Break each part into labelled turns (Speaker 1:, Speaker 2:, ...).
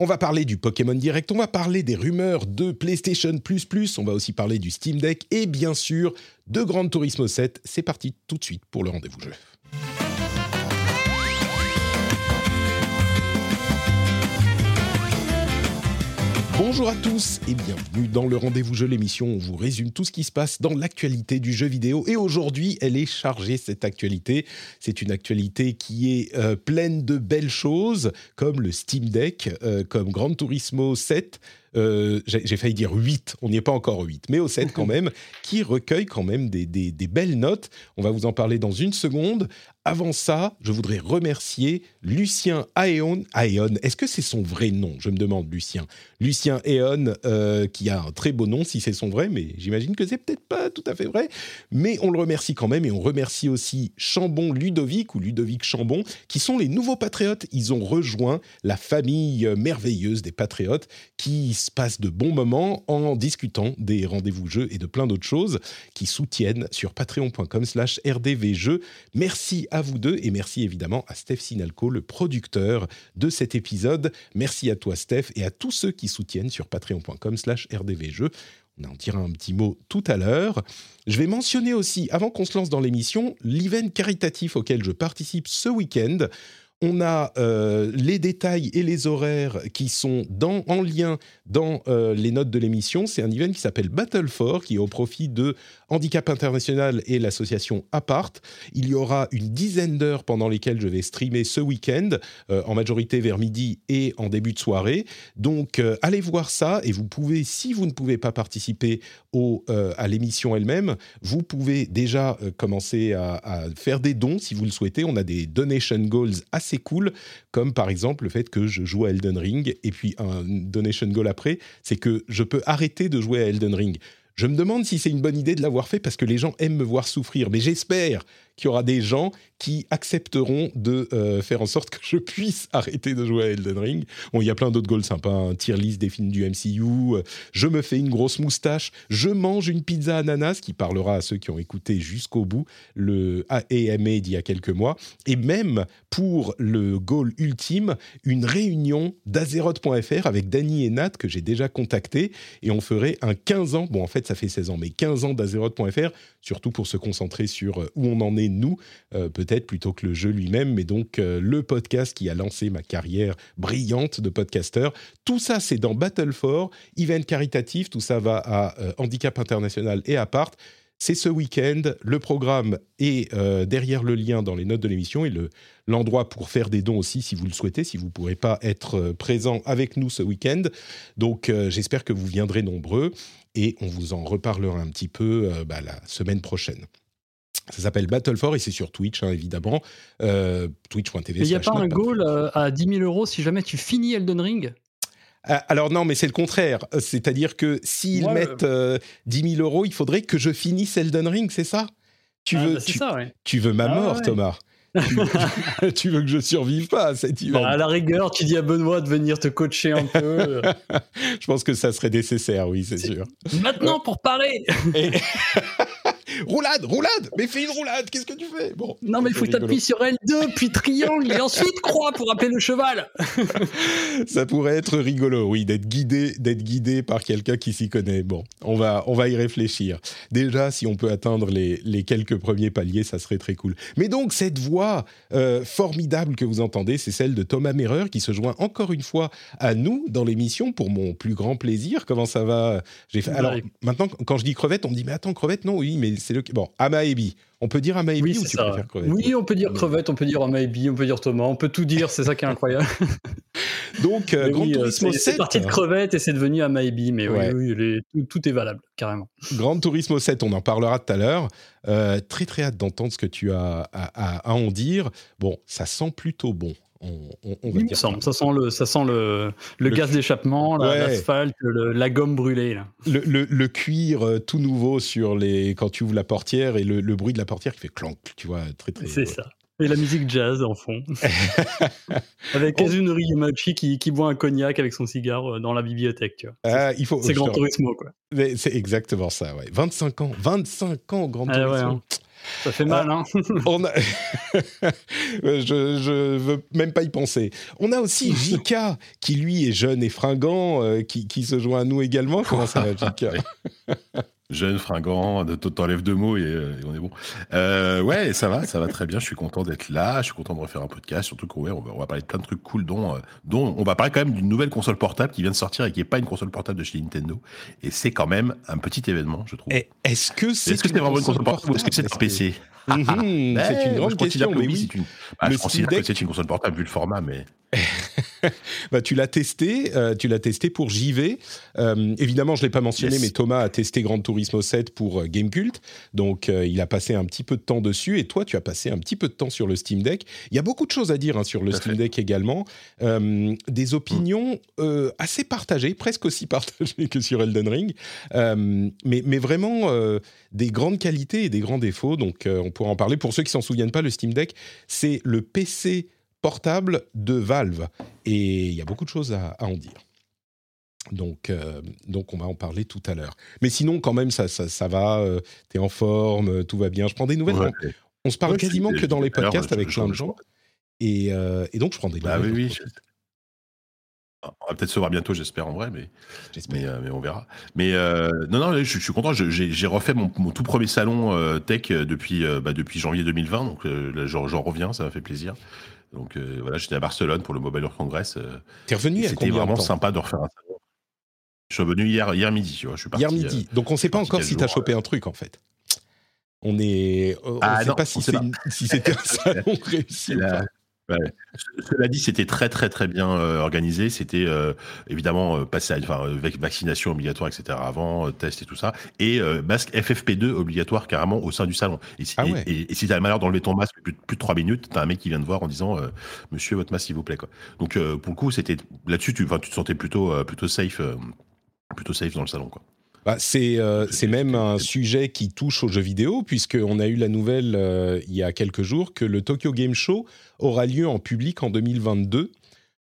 Speaker 1: On va parler du Pokémon Direct, on va parler des rumeurs de PlayStation Plus on va aussi parler du Steam Deck et bien sûr de Gran Turismo 7. C'est parti tout de suite pour le rendez-vous jeu. Bonjour à tous et bienvenue dans le rendez-vous jeu, l'émission où on vous résume tout ce qui se passe dans l'actualité du jeu vidéo. Et aujourd'hui, elle est chargée, cette actualité. C'est une actualité qui est euh, pleine de belles choses, comme le Steam Deck, euh, comme Gran Turismo 7, euh, j'ai j'ai failli dire 8, on n'y est pas encore 8, mais au 7 quand même, qui recueille quand même des, des- des belles notes. On va vous en parler dans une seconde. Avant ça, je voudrais remercier Lucien Aeon. Aeon, est-ce que c'est son vrai nom? Je me demande, Lucien. Lucien Aeon, euh, qui a un très beau nom si c'est son vrai, mais j'imagine que c'est peut-être pas tout à fait vrai. Mais on le remercie quand même et on remercie aussi Chambon Ludovic ou Ludovic Chambon, qui sont les nouveaux patriotes. Ils ont rejoint la famille merveilleuse des patriotes qui se passent de bons moments en discutant des rendez-vous jeux et de plein d'autres choses qui soutiennent sur patreon.com slash rdvjeux. Merci à vous deux et merci évidemment à Steph Sinalco, le producteur de cet épisode. Merci à toi Steph et à tous ceux qui soutiennent sur patreon.com slash rdvjeux. On en dira un petit mot tout à l'heure. Je vais mentionner aussi, avant qu'on se lance dans l'émission, l'event caritatif auquel je participe ce week-end. On a euh, les détails et les horaires qui sont en lien dans euh, les notes de l'émission. C'est un event qui s'appelle Battle for, qui est au profit de Handicap International et l'association Apart. Il y aura une dizaine d'heures pendant lesquelles je vais streamer ce week-end, euh, en majorité vers midi et en début de soirée. Donc euh, allez voir ça et vous pouvez, si vous ne pouvez pas participer au, euh, à l'émission elle-même, vous pouvez déjà commencer à, à faire des dons si vous le souhaitez. On a des donation goals assez cool, comme par exemple le fait que je joue à Elden Ring et puis un donation goal après, c'est que je peux arrêter de jouer à Elden Ring. Je me demande si c'est une bonne idée de l'avoir fait parce que les gens aiment me voir souffrir, mais j'espère qu'il y aura des gens qui accepteront de euh, faire en sorte que je puisse arrêter de jouer à Elden Ring. Bon, il y a plein d'autres goals sympas, un list des films du MCU, euh, je me fais une grosse moustache, je mange une pizza ananas qui parlera à ceux qui ont écouté jusqu'au bout le AMA d'il y a quelques mois, et même pour le goal ultime, une réunion d'Azeroth.fr avec Dany et Nat que j'ai déjà contacté, et on ferait un 15 ans, bon en fait ça fait 16 ans, mais 15 ans d'Azeroth.fr, surtout pour se concentrer sur euh, où on en est nous, euh, peut-être plutôt que le jeu lui-même, mais donc euh, le podcast qui a lancé ma carrière brillante de podcasteur. Tout ça, c'est dans Battle for, event caritatif, tout ça va à Handicap International et à Part. C'est ce week-end, le programme est derrière le lien dans les notes de l'émission et le- l'endroit pour faire des dons aussi si vous le souhaitez, si vous ne pourrez pas être présent avec nous ce week-end. Donc j'espère que vous viendrez nombreux et on vous en reparlera un petit peu euh, bah, la semaine prochaine. Ça s'appelle Battle for et c'est sur Twitch, hein, évidemment. Euh, Twitch.tv.
Speaker 2: Il n'y a pas un goal euh, à 10 000 euros si jamais tu finis Elden Ring?
Speaker 1: Ah, Alors non, mais c'est le contraire. C'est-à-dire que s'ils
Speaker 2: Ouais,
Speaker 1: mettent euh, 10 000 euros, il faudrait que je finisse Elden Ring, c'est ça? Tu
Speaker 2: Ah,
Speaker 1: veux,
Speaker 2: bah,
Speaker 1: tu,
Speaker 2: ça, ouais.
Speaker 1: tu veux ma
Speaker 2: Ah,
Speaker 1: mort,
Speaker 2: ouais.
Speaker 1: Thomas? tu, veux que je survive pas à cet event
Speaker 2: Bah, à la rigueur, tu dis à Benoît de venir te coacher un peu.
Speaker 1: Je pense que ça serait nécessaire, oui, c'est
Speaker 2: C'est-
Speaker 1: sûr.
Speaker 2: Maintenant pour parler
Speaker 1: Et- roulade, roulade Mais fais une roulade, qu'est-ce que tu fais? Bon,
Speaker 2: Non mais il faut que tu
Speaker 1: rigolo.
Speaker 2: appuies sur L2, puis triangle, et ensuite croix pour appeler le cheval.
Speaker 1: Ça pourrait être rigolo, oui, d'être guidé, d'être guidé par quelqu'un qui s'y connaît. Bon, on va, on va y réfléchir. Déjà, si on peut atteindre les, les quelques premiers paliers, ça serait très cool. Mais donc, cette voix euh, formidable que vous entendez, c'est celle de Thomas Merreur qui se joint encore une fois à nous dans l'émission pour mon plus grand plaisir. Comment ça va? J'ai fait. Alors maintenant, quand je dis crevette, on me dit mais attends crevette, non, oui, mais c'est le bon Amaebi. On peut dire Amaebi
Speaker 2: Oui,
Speaker 1: ou tu
Speaker 2: ça.
Speaker 1: préfères crevette
Speaker 2: Oui, on peut dire crevette, on peut dire maybe, on peut dire Thomas, on peut tout dire, c'est ça qui est incroyable.
Speaker 1: Donc, euh,
Speaker 2: Mais
Speaker 1: Gran
Speaker 2: oui, euh,
Speaker 1: Turismo
Speaker 2: c'est
Speaker 1: 7.
Speaker 2: c'est parti de crevette et c'est devenu à maybe, mais oui,
Speaker 1: Ouais.
Speaker 2: oui, les- tout, tout est valable, carrément.
Speaker 1: Gran Turismo 7, on en parlera tout à l'heure. Euh, très très hâte d'entendre ce que tu as à, à- à en dire. Bon, ça sent plutôt bon. On, on- va dire.
Speaker 2: Ça sent le, ça sent le, le,
Speaker 1: Le-
Speaker 2: gaz d'échappement,
Speaker 1: Ouais.
Speaker 2: l'asphalte, la gomme brûlée. Là.
Speaker 1: le, le- cuir euh, tout nouveau sur les quand tu ouvres la portière et le, bruit de la portière qui fait clank, tu vois, très très.
Speaker 2: C'est ça. Et la musique jazz en fond. avec Kazunori Yamachi qui, qui boit un cognac avec son cigare euh, dans la bibliothèque. tu vois.
Speaker 1: Ah, il faut.
Speaker 2: C'est Grand Turismo, quoi.
Speaker 1: C'est exactement ça, ouais. 25 ans, 25 ans Grand
Speaker 2: Ah ouais,
Speaker 1: Turismo.
Speaker 2: hein. Ça fait mal, hein.
Speaker 1: On a... je, je veux même pas y penser. On a aussi Jika, qui lui est jeune et fringant, euh, qui, qui se joint à nous également. Comment ça va, Jika
Speaker 3: Jeune, fringant, de- t'enlèves deux mots et, euh, et on est bon. Euh, ouais, ça va, ça va très bien. Je suis content d'être là. Je suis content de refaire un podcast. Surtout qu'on ouais, on va, on va parler de plein de trucs cool, dont, euh, dont on va parler quand même d'une nouvelle console portable qui vient de sortir et qui n'est pas une console portable de chez Nintendo. Et c'est quand même un petit événement, je trouve.
Speaker 1: Est-ce que c'est
Speaker 3: que c'est vraiment une console portable ou est-ce que c'est un PC
Speaker 1: Mhm, C'est une grande question,
Speaker 3: que
Speaker 1: mais
Speaker 3: oui,
Speaker 1: oui.
Speaker 3: c'est une- bah, je considère que c'est une console portable vu le format, mais
Speaker 1: Bah, tu l'as testé, euh, tu l'as testé pour JV. Euh, évidemment, je l'ai pas mentionné,
Speaker 3: Yes.
Speaker 1: mais Thomas a testé Gran Turismo 7 pour euh, Gamecult, donc euh, il a passé un petit peu de temps dessus. Et toi, tu as passé un petit peu de temps sur le Steam Deck. Il y a beaucoup de choses à dire hein, sur le Steam. Deck également. Des opinions assez partagées, presque aussi partagées que sur Elden Ring, mais, mais vraiment des grandes qualités et des grands défauts. Donc, on pourra en parler. Pour ceux qui s'en souviennent pas, le Steam Deck, c'est le PC portable de Valve. Et il y a beaucoup de choses à, à en dire. Donc, euh, donc, on va en parler tout à l'heure. Mais sinon, quand même, ça, ça, ça va. euh, T'es en forme, tout va bien. Je prends des nouvelles.
Speaker 3: Ouais.
Speaker 1: On, on se parle
Speaker 3: Ouais,
Speaker 1: quasiment que dans les podcasts avec plein de gens. Et, euh, et donc, je prends des
Speaker 3: Bah oui,
Speaker 1: nouvelles.
Speaker 3: oui. je- On va peut-être se voir bientôt, j'espère en vrai, mais, euh, mais on verra. Mais non, non, je, je suis content. J'ai refait mon, mon tout premier salon tech depuis, bah, depuis janvier 2020, donc j'en reviens, ça m'a fait plaisir. Donc euh, voilà, j'étais à Barcelone pour le Mobile World Congress. euh,
Speaker 1: T'es revenu
Speaker 3: C'était vraiment
Speaker 1: de
Speaker 3: sympa de refaire un salon. Je suis revenu hier, hier midi, tu vois. Je suis parti,
Speaker 1: Hier midi.
Speaker 3: euh,
Speaker 1: Donc, on ne sait pas encore si t'as
Speaker 3: jour,
Speaker 1: chopé un truc, en fait. On est. On
Speaker 3: Ah,
Speaker 1: ne sait
Speaker 3: non,
Speaker 1: pas si
Speaker 3: on sait pas.
Speaker 1: si c'était un salon réussi. Ou
Speaker 3: la-
Speaker 1: pas.
Speaker 3: Ouais. Cela dit, c'était très très très bien euh, organisé. C'était euh, évidemment euh, passé à enfin, euh, vac- vaccination obligatoire, etc. Avant, test et tout ça, et masque FFP2 obligatoire carrément au sein du salon. Et si,
Speaker 1: Ah ouais.
Speaker 3: et, et si t'as le malheur d'enlever ton masque plus, de- plus de 3 minutes, t'as un mec qui vient te voir en disant Monsieur, votre masque s'il vous plaît. Quoi. Donc pour le coup, c'était là-dessus, tu, tu te sentais plutôt plutôt safe, plutôt safe dans le salon. Quoi.
Speaker 1: Bah, c'est euh, c'est même un sujet qui touche aux jeux vidéo, puisqu'on a eu la nouvelle euh, il y a quelques jours que le Tokyo Game Show aura lieu en public en 2022.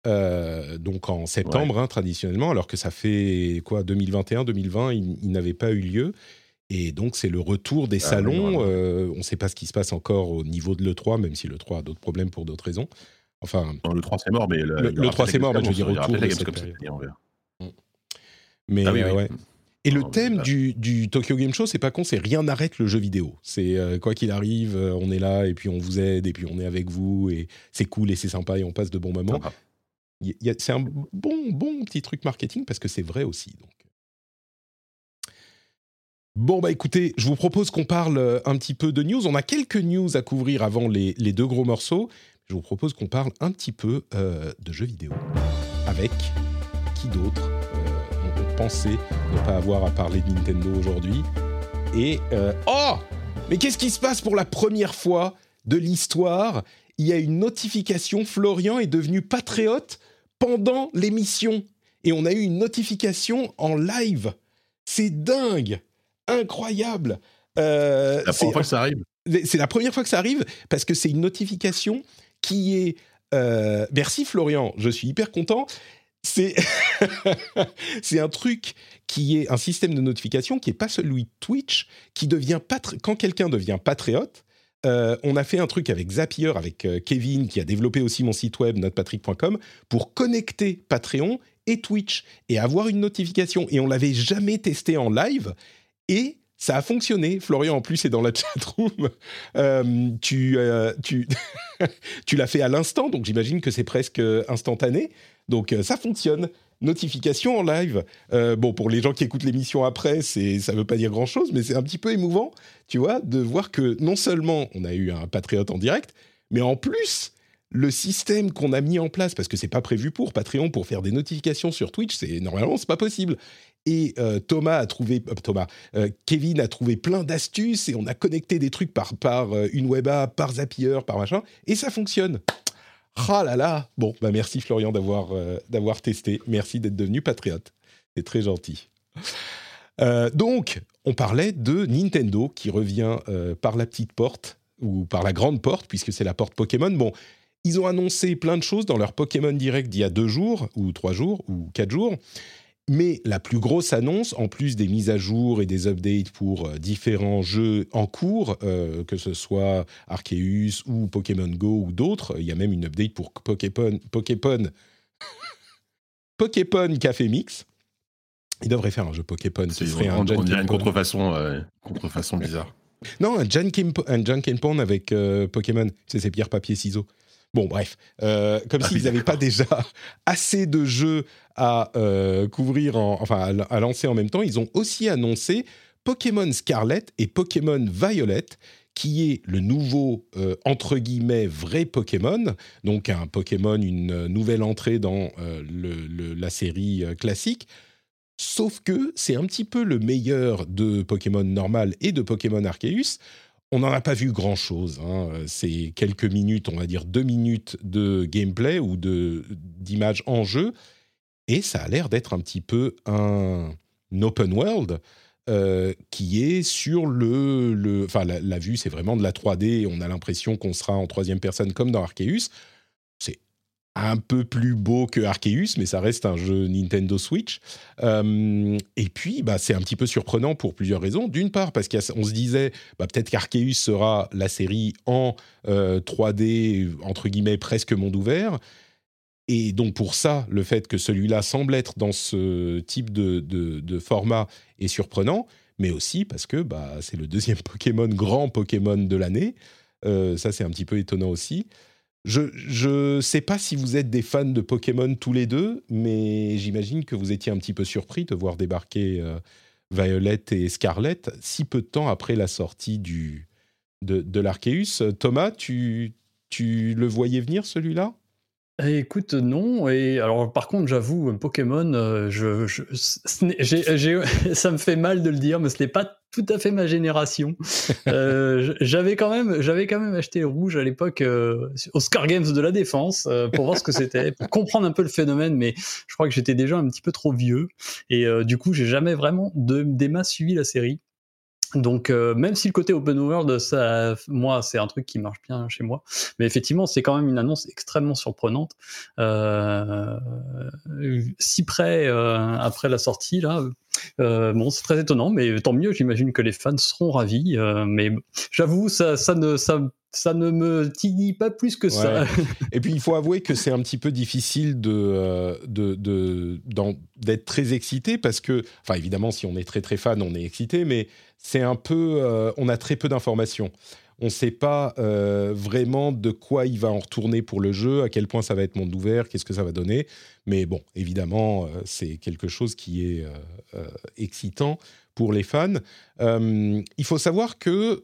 Speaker 1: euh, donc en septembre hein, traditionnellement, alors que ça fait quoi 2021, 2020, il, il n'avait pas eu lieu. Et donc c'est le retour des
Speaker 3: Ah,
Speaker 1: salons. on ne sait pas ce qui se passe encore au niveau de l'E3, même si l'E3 a d'autres problèmes pour d'autres raisons. Enfin,
Speaker 3: Non, le 3 c'est mort, mais le,
Speaker 1: Le-
Speaker 3: il y aura
Speaker 1: le 3,
Speaker 3: peut-être
Speaker 1: c'est mort, mais je veux dire
Speaker 3: on verra.
Speaker 1: mais
Speaker 3: Ah oui.
Speaker 1: ouais. Et le thème du, du Tokyo Game Show, c'est pas con, c'est rien n'arrête le jeu vidéo. C'est euh, quoi qu'il arrive, euh, on est là et puis on vous aide et puis on est avec vous et c'est cool et c'est sympa et on passe de bons moments. C'est un bon, bon petit truc marketing parce que c'est vrai aussi. Donc. Bon, bah écoutez, je vous propose qu'on parle euh, un petit peu de news. On a quelques news à couvrir avant les, les deux gros morceaux. Je vous propose qu'on parle un petit peu euh, de jeux vidéo. Avec qui d'autre? Pensait ne pas avoir à parler de Nintendo aujourd'hui. Et. euh, oh Mais qu'est-ce qui se passe pour la première fois de l'histoire? Il y a une notification Florian est devenu patriote pendant l'émission. Et on a eu une notification en live. C'est dingue Incroyable Euh,
Speaker 3: La première fois que ça arrive.
Speaker 1: c'est la première fois que ça arrive parce que c'est une notification qui est. euh, Merci Florian, je suis hyper content. C'est un truc qui est un système de notification qui est pas celui de Twitch, qui devient quand quelqu'un devient patriote. euh, on a fait un truc avec Zapier, avec euh, Kevin, qui a développé aussi mon site web notrepatrick.com, pour connecter Patreon et Twitch et avoir une notification. Et on l'avait jamais testé en live. Et ça a fonctionné. Florian, en plus, est dans la chatroom. Euh, tu euh, tu, tu l'as fait à l'instant, donc j'imagine que c'est presque instantané. Donc euh, ça fonctionne. Notification en live. Euh, bon, pour les gens qui écoutent l'émission après, c'est ça veut pas dire grand-chose, mais c'est un petit peu émouvant, tu vois, de voir que non seulement on a eu un patriote en direct, mais en plus le système qu'on a mis en place, parce que c'est pas prévu pour Patreon pour faire des notifications sur Twitch, c'est normalement c'est pas possible. Et euh, Thomas a trouvé, euh, Thomas, euh, Kevin a trouvé plein d'astuces et on a connecté des trucs par, par une web app, par Zapier, par machin, et ça fonctionne. Ah là là Bon, bah merci Florian d'avoir d'avoir testé. Merci d'être devenu patriote. C'est très gentil. Donc, on parlait de Nintendo qui revient par la petite porte ou par la grande porte, puisque c'est la porte Pokémon. Bon, ils ont annoncé plein de choses dans leur Pokémon Direct d'il y a deux jours, ou trois jours, ou quatre jours. Mais la plus grosse annonce, en plus des mises à jour et des updates pour euh, différents jeux en cours, euh, que ce soit Arceus ou Pokémon Go ou d'autres, il y a même une update pour Pokémon, Pokémon, Pokémon Café Mix. Il devrait faire un jeu Pokémon. Ce serait
Speaker 3: on,
Speaker 1: un
Speaker 3: on dirait une contrefaçon, euh, contrefaçon bizarre.
Speaker 1: Non, un Jankin Pong avec euh, Pokémon. C'est ces pierres, papier, ciseaux. Bon, bref. Euh, comme
Speaker 3: Ah
Speaker 1: s'ils n'avaient pas déjà assez de jeux à euh, couvrir, en- enfin, à, à lancer en même temps, ils ont aussi annoncé Pokémon Scarlet et Pokémon Violet, qui est le nouveau, euh, entre guillemets, vrai Pokémon. Donc, un Pokémon, une nouvelle entrée dans le- le- la série classique. Sauf que c'est un petit peu le meilleur de Pokémon normal et de Pokémon Arceus. On n'en a pas vu grand-chose. hein. C'est quelques minutes, on va dire deux minutes de gameplay ou d'images en jeu. Et ça a l'air d'être un petit peu un open world euh, qui est sur le... le enfin, la, la vue, c'est vraiment de la 3D. On a l'impression qu'on sera en troisième personne comme dans Arceus. C'est un peu plus beau que Arceus, mais ça reste un jeu Nintendo Switch. Euh, et puis, bah, c'est un petit peu surprenant pour plusieurs raisons. D'une part, parce qu'on se disait, bah, peut-être qu'Arceus sera la série en euh, 3D, entre guillemets, presque monde ouvert. Et donc, pour ça, le fait que celui-là semble être dans ce type de format est surprenant, mais aussi parce que bah, c'est le deuxième Pokémon, grand Pokémon de l'année. Euh, ça, c'est un petit peu étonnant aussi. Je ne sais pas si vous êtes des fans de Pokémon tous les deux, mais j'imagine que vous étiez un petit peu surpris de voir débarquer euh, Violet et Scarlet si peu de temps après la sortie du, de, de l'Arceus. Thomas, tu, tu le voyais venir celui-là?
Speaker 2: Eh, Écoute, non. Et alors, par contre, j'avoue, Pokémon, euh, je, je- ce n'est- j'ai- j'ai- ça me fait mal de le dire, mais ce n'est pas tout à fait ma génération. Euh, j'avais quand même, j'avais quand même acheté rouge à l'époque euh, au Scar Games de la Défense euh, pour voir ce que c'était, pour comprendre un peu le phénomène. Mais je crois que j'étais déjà un petit peu trop vieux et euh, du coup, j'ai jamais vraiment de, des masses suivi la série. Donc, euh, même si le côté open world, ça, moi, c'est un truc qui marche bien chez moi, mais effectivement, c'est quand même une annonce extrêmement surprenante. Euh, si près euh, après la sortie, là, euh, bon, c'est très étonnant, mais tant mieux. J'imagine que les fans seront ravis. euh, mais j'avoue, ça, ça ne, ça, ça ne me titille pas plus que ça.
Speaker 1: Et puis, il faut avouer que c'est un petit peu difficile de, euh, d'être très excité parce que, enfin, évidemment, si on est très très fan, on est excité, mais c'est un peu, euh, on a très peu d'informations. On ne sait pas euh, vraiment de quoi il va en retourner pour le jeu, à quel point ça va être monde ouvert, qu'est-ce que ça va donner. Mais bon, évidemment, c'est quelque chose qui est excitant pour les fans. Il faut savoir que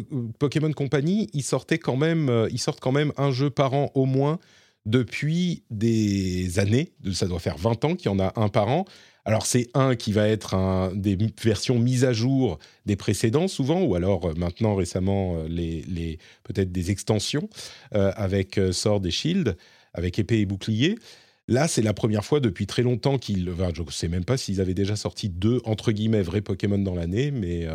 Speaker 1: Po- Pokémon Company, ils sortaient quand même, euh, ils sortent quand même un jeu par an au moins depuis des années. Ça doit faire 20 ans qu'il y en a un par an. Alors c'est un qui va être des versions mises à jour des précédents souvent, ou alors euh, maintenant récemment euh, les, peut-être des extensions avec Sword et Shield, avec épée et bouclier. Là, c'est la première fois depuis très longtemps qu'ils. Enfin, je ne sais même pas s'ils avaient déjà sorti deux entre guillemets vrais Pokémon dans l'année, mais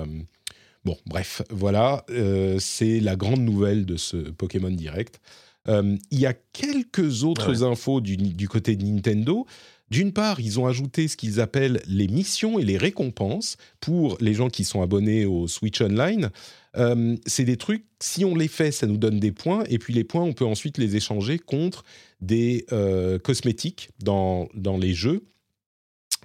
Speaker 1: Bon, bref, voilà, euh, c'est la grande nouvelle de ce Pokémon Direct. Euh, il y a quelques autres infos du, du côté de Nintendo. D'une part, ils ont ajouté ce qu'ils appellent les missions et les récompenses pour les gens qui sont abonnés au Switch Online. Euh, c'est des trucs, si on les fait, ça nous donne des points, et puis les points, on peut ensuite les échanger contre des euh, cosmétiques dans, dans les jeux.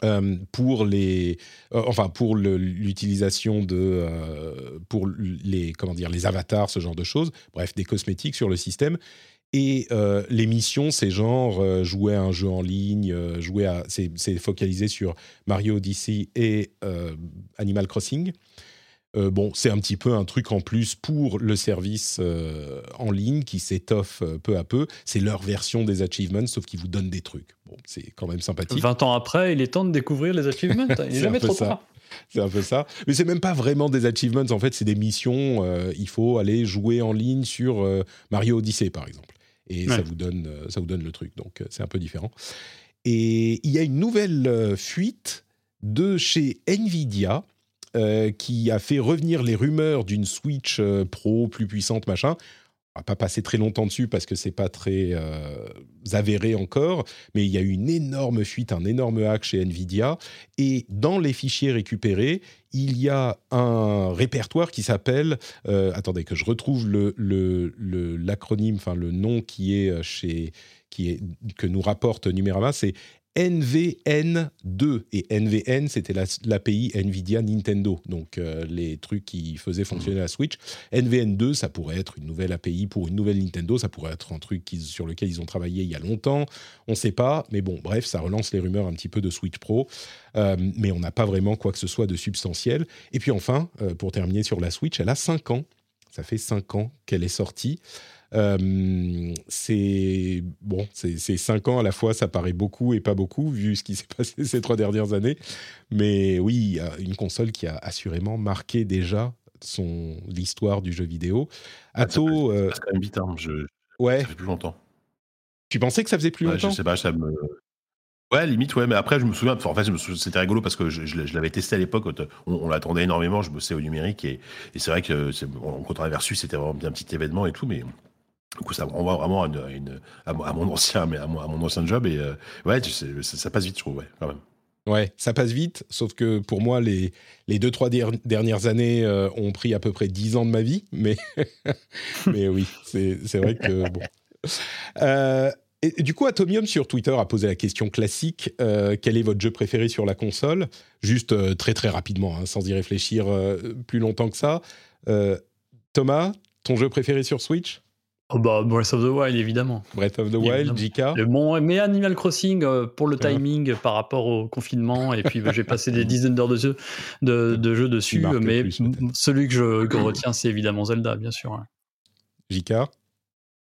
Speaker 1: Euh, pour les, euh, enfin pour l'utilisation de, euh, pour les, comment dire, les avatars, ce genre de choses. Bref, des cosmétiques sur le système. Et les missions, c'est genre jouer à un jeu en ligne, jouer à, c'est focalisé sur Mario Odyssey et Animal Crossing. Euh, bon, c'est un petit peu un truc en plus pour le service euh, en ligne qui s'étoffe euh, peu à peu. C'est leur version des achievements, sauf qu'ils vous donnent des trucs. Bon, c'est quand même sympathique.
Speaker 2: 20 ans après, il est temps de découvrir les achievements. Il
Speaker 1: C'est
Speaker 2: n'est
Speaker 1: un
Speaker 2: jamais
Speaker 1: peu
Speaker 2: trop
Speaker 1: ça.
Speaker 2: tard.
Speaker 1: C'est un peu ça. Mais c'est même pas vraiment des achievements. En fait, c'est des missions. euh, il faut aller jouer en ligne sur euh, Mario Odyssey, par exemple. et ça vous donne ça vous donne le truc. Donc c'est un peu différent. Et il y a une nouvelle fuite de chez Nvidia qui a fait revenir les rumeurs d'une Switch Pro plus puissante, machin. On va pas passer très longtemps dessus parce que c'est pas très euh, avéré encore, mais il y a eu une énorme fuite, un énorme hack chez Nvidia, et dans les fichiers récupérés, il y a un répertoire qui s'appelle, euh, attendez que je retrouve l'acronyme, enfin le nom qui est euh, chez, qui est que nous rapporte Numérama, c'est NVN2. Et NVN, c'était l'API Nvidia Nintendo, donc euh, les trucs qui faisaient fonctionner la Switch. NVN2, ça pourrait être une nouvelle API pour une nouvelle Nintendo, ça pourrait être un truc sur lequel ils ont travaillé il y a longtemps, on ne sait pas, mais bon, bref, ça relance les rumeurs un petit peu de Switch Pro, euh, mais on n'a pas vraiment quoi que ce soit de substantiel. Et puis enfin, euh, pour terminer sur la Switch, elle a 5 ans. Ça fait 5 ans qu'elle est sortie. Euh, c'est bon, c'est cinq ans à la fois, ça paraît beaucoup et pas beaucoup vu ce qui s'est passé ces trois dernières années. Mais oui, une console qui a assurément marqué déjà son l'histoire du jeu vidéo. Atto,
Speaker 3: ah, ça, passe, quand même vite, hein. je,
Speaker 1: ouais.
Speaker 3: ça fait plus longtemps.
Speaker 1: Tu pensais que ça faisait plus longtemps
Speaker 3: Je sais pas, ça me. Ouais, limite, ouais, mais après, je me souviens, en fait, c'était rigolo parce que je, l'avais testé à l'époque, on, l'attendait énormément, je bossais au numérique et, c'est vrai que avait reçu, c'était vraiment bien un petit événement et tout, mais du coup, ça renvoie vraiment à, mon ancien, mais à, mon, ancien job. Et euh, ouais, ça, passe vite, je trouve, ouais, quand même.
Speaker 1: Ouais, ça passe vite, sauf que pour moi, les, les deux, trois dernières années euh, ont pris à peu près dix ans de ma vie. Mais, oui, c'est vrai que bon. Euh, du coup, Atomium sur Twitter a posé la question classique quel est votre jeu préféré sur la console? Juste très très rapidement, hein, sans y réfléchir plus longtemps que ça. Thomas, ton jeu préféré sur Switch?
Speaker 2: Oh bah, Breath of the Wild, évidemment.
Speaker 1: Breath of the Wild, JK.
Speaker 2: Bon, mais Animal Crossing, euh, pour le timing par rapport au confinement, et puis bah, j'ai passé des dizaines d'heures de jeux dessus, mais celui que je retiens, c'est évidemment Zelda, bien sûr.
Speaker 1: JK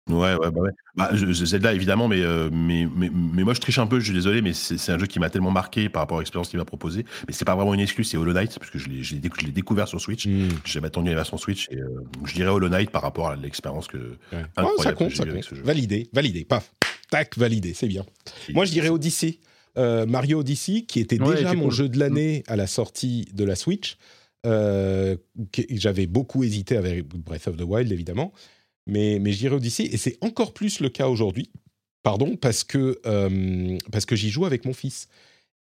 Speaker 3: Ouais, ouais, bah ouais. Bah, je, Zelda, évidemment, mais, euh, mais, mais, mais, moi, je triche un peu, je suis désolé, mais c'est un jeu qui m'a tellement marqué par rapport à l'expérience qu'il m'a proposé. Mais c'est pas vraiment une excuse, c'est Hollow Knight, parce que je l'ai découvert sur Switch. Mmh. J'ai attendu la version Switch, et euh, je dirais Hollow Knight par rapport à l'expérience que.
Speaker 1: Ouais. Oh, ça compte, ça compte. Validé, validé, paf. Tac, validé, c'est bien. Moi, je dirais Odyssey. Euh, Mario Odyssey, qui était déjà mon jeu de l'année à la sortie de la Switch. J'avais beaucoup hésité avec Breath of the Wild, évidemment mais, mais je dirais Odyssey, et c'est encore plus le cas aujourd'hui, pardon, parce que, euh, que j'y joue avec mon fils.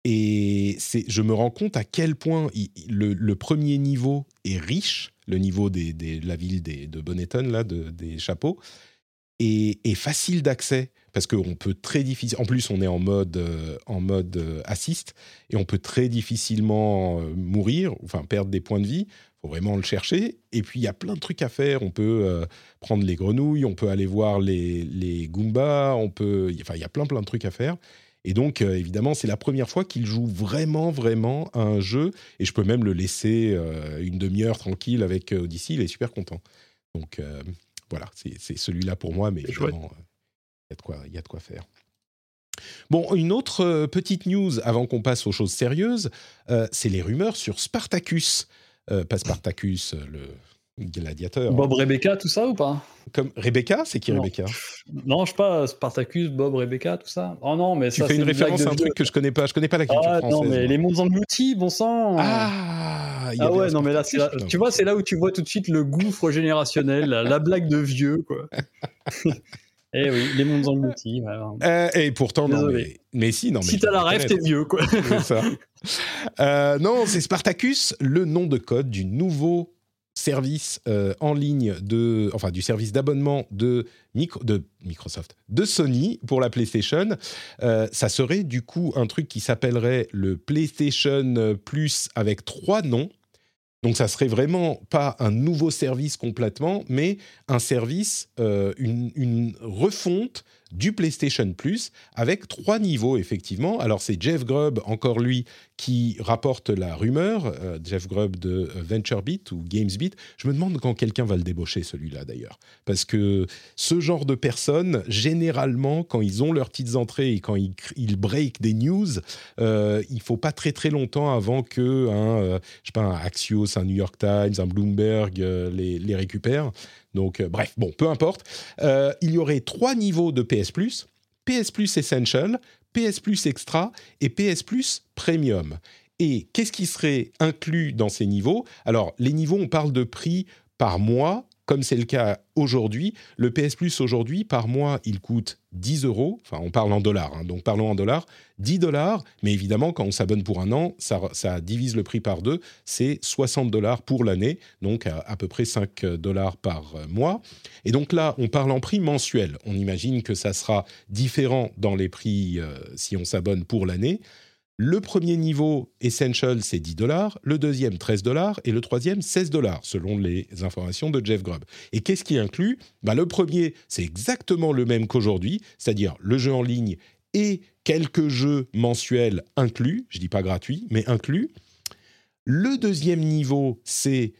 Speaker 1: Et je me rends compte à quel point le, premier niveau est riche, le niveau des, de la ville des, de Bonneton, là, de, des chapeaux, et, facile d'accès parce qu'on peut très difficile. En plus, on est en mode euh, en mode euh, assist et on peut très difficilement mourir, enfin perdre des points de vie faut vraiment le chercher. Et puis, il y a plein de trucs à faire. On peut euh, prendre les grenouilles, on peut aller voir les, les Goombas, on peut... Enfin, il y a plein, plein de trucs à faire. Et donc, euh, évidemment, c'est la première fois qu'il joue vraiment, vraiment à un jeu. Et je peux même le laisser euh, une demi-heure tranquille avec Odyssey. Il est super content. Donc, voilà, c'est celui-là pour moi. Mais évidemment, il y, a de quoi, y a de quoi faire. Bon, une autre petite news avant qu'on passe aux choses sérieuses, c'est les rumeurs sur Spartacus. Euh, pas Spartacus, euh, le gladiateur.
Speaker 2: Bob Rebecca, tout ça ou pas?
Speaker 1: Comme Rebecca, c'est qui Rebecca?
Speaker 2: Non, je sais pas, Spartacus, Bob Rebecca, tout ça. Oh non, mais
Speaker 1: tu fais une référence à un truc que je connais pas. Je connais pas la culture ah, française.
Speaker 2: Non, mais les mondes engloutis, bon sang.
Speaker 1: Ah,
Speaker 2: ah ouais, non mais là, tu vois, c'est là où tu vois tout de suite le gouffre générationnel, la, blague de vieux, quoi. Eh oui, les mondes engloutis.
Speaker 1: Euh, et pourtant, non, mais, mais, si, non. Mais
Speaker 2: si t'as la rêve, t'es vieux, quoi.
Speaker 1: ça. Euh, non, c'est Spartacus, le nom de code du nouveau service euh, en ligne de, enfin du service d'abonnement de, de Microsoft, de Sony pour la PlayStation. ça serait du coup un truc qui s'appellerait le PlayStation Plus avec trois noms. Donc ça serait vraiment pas un nouveau service complètement, mais un service, euh, une, refonte du PlayStation Plus avec trois niveaux effectivement. Alors c'est Jeff Grubb, encore lui, qui rapporte la rumeur, euh, Jeff Grubb de euh, VentureBeat ou GamesBeat. Je me demande quand quelqu'un va le débaucher celui-là d'ailleurs, parce que ce genre de personnes, généralement, quand ils ont leurs petites entrées et quand ils, ils break des news, euh, il faut pas très très longtemps avant que un, je sais pas, un Axios, un New York Times, un Bloomberg les, les récupère. Donc, bref, bon, peu importe. il y aurait trois niveaux de PS Plus PS Plus Essential, PS Plus Extra et PS Plus Premium. Et qu'est-ce qui serait inclus dans ces niveaux? Alors, les niveaux, on parle de prix par mois, comme c'est le cas aujourd'hui. Le PS Plus aujourd'hui, par mois, il coûte 10 euros. Enfin, on parle en dollars, hein, donc parlons en dollars. 10 dollars, mais évidemment, quand on s'abonne pour un an, ça, divise le prix par deux. C'est 60 dollars pour l'année, donc à, peu près 5 dollars par mois. Et donc là, on parle en prix mensuel. On imagine que ça sera différent dans les prix euh, si on s'abonne pour l'année. Le premier niveau Essential, c'est 10 dollars, le deuxième 13 dollars et le troisième 16 dollars, selon les informations de Jeff Grubb. Et qu'est-ce qui inclut? Bah, Le premier, c'est exactement le même qu'aujourd'hui, c'est-à-dire le jeu en ligne et quelques jeux mensuels inclus, je dis pas gratuits, mais inclus. Le deuxième niveau, c'est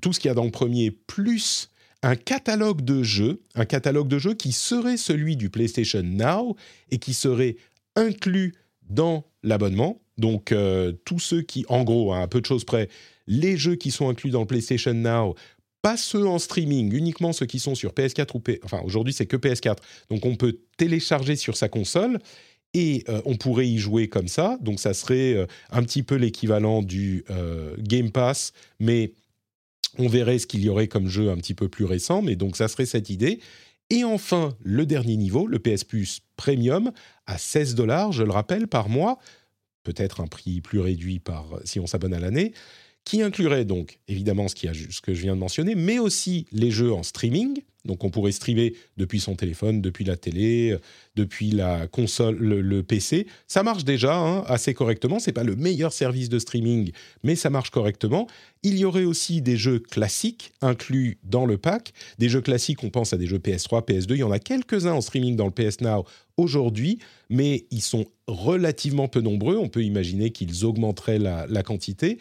Speaker 1: tout ce qu'il y a dans le premier, plus un catalogue de jeux, un catalogue de jeux qui serait celui du PlayStation Now et qui serait inclus dans l'abonnement. Donc, euh, tous ceux qui, en gros, à peu de choses près, les jeux qui sont inclus dans le PlayStation Now, pas ceux en streaming, uniquement ceux qui sont sur PS4 ou PS... Enfin, aujourd'hui, c'est que PS4. Donc, on peut télécharger sur sa console et euh, on pourrait y jouer comme ça. Donc, ça serait euh, un petit peu l'équivalent du Game Pass, mais on verrait ce qu'il y aurait comme jeu un petit peu plus récent. Mais donc, ça serait cette idée. Et enfin, le dernier niveau, le PS Plus Premium, à 16 dollars, je le rappelle, par mois, peut-être un prix plus réduit par, si on s'abonne à l'année, qui inclurait donc évidemment ce, ce que je viens de mentionner, mais aussi les jeux en streaming. Donc on pourrait streamer depuis son téléphone, depuis la télé, depuis la console, le, PC. Ça marche déjà hein, assez correctement. C'est pas le meilleur service de streaming, mais ça marche correctement. Il y aurait aussi des jeux classiques inclus dans le pack. Des jeux classiques, on pense à des jeux PS3, PS2. Il y en a quelques-uns en streaming dans le PS Now aujourd'hui, mais ils sont relativement peu nombreux. On peut imaginer qu'ils augmenteraient la quantité.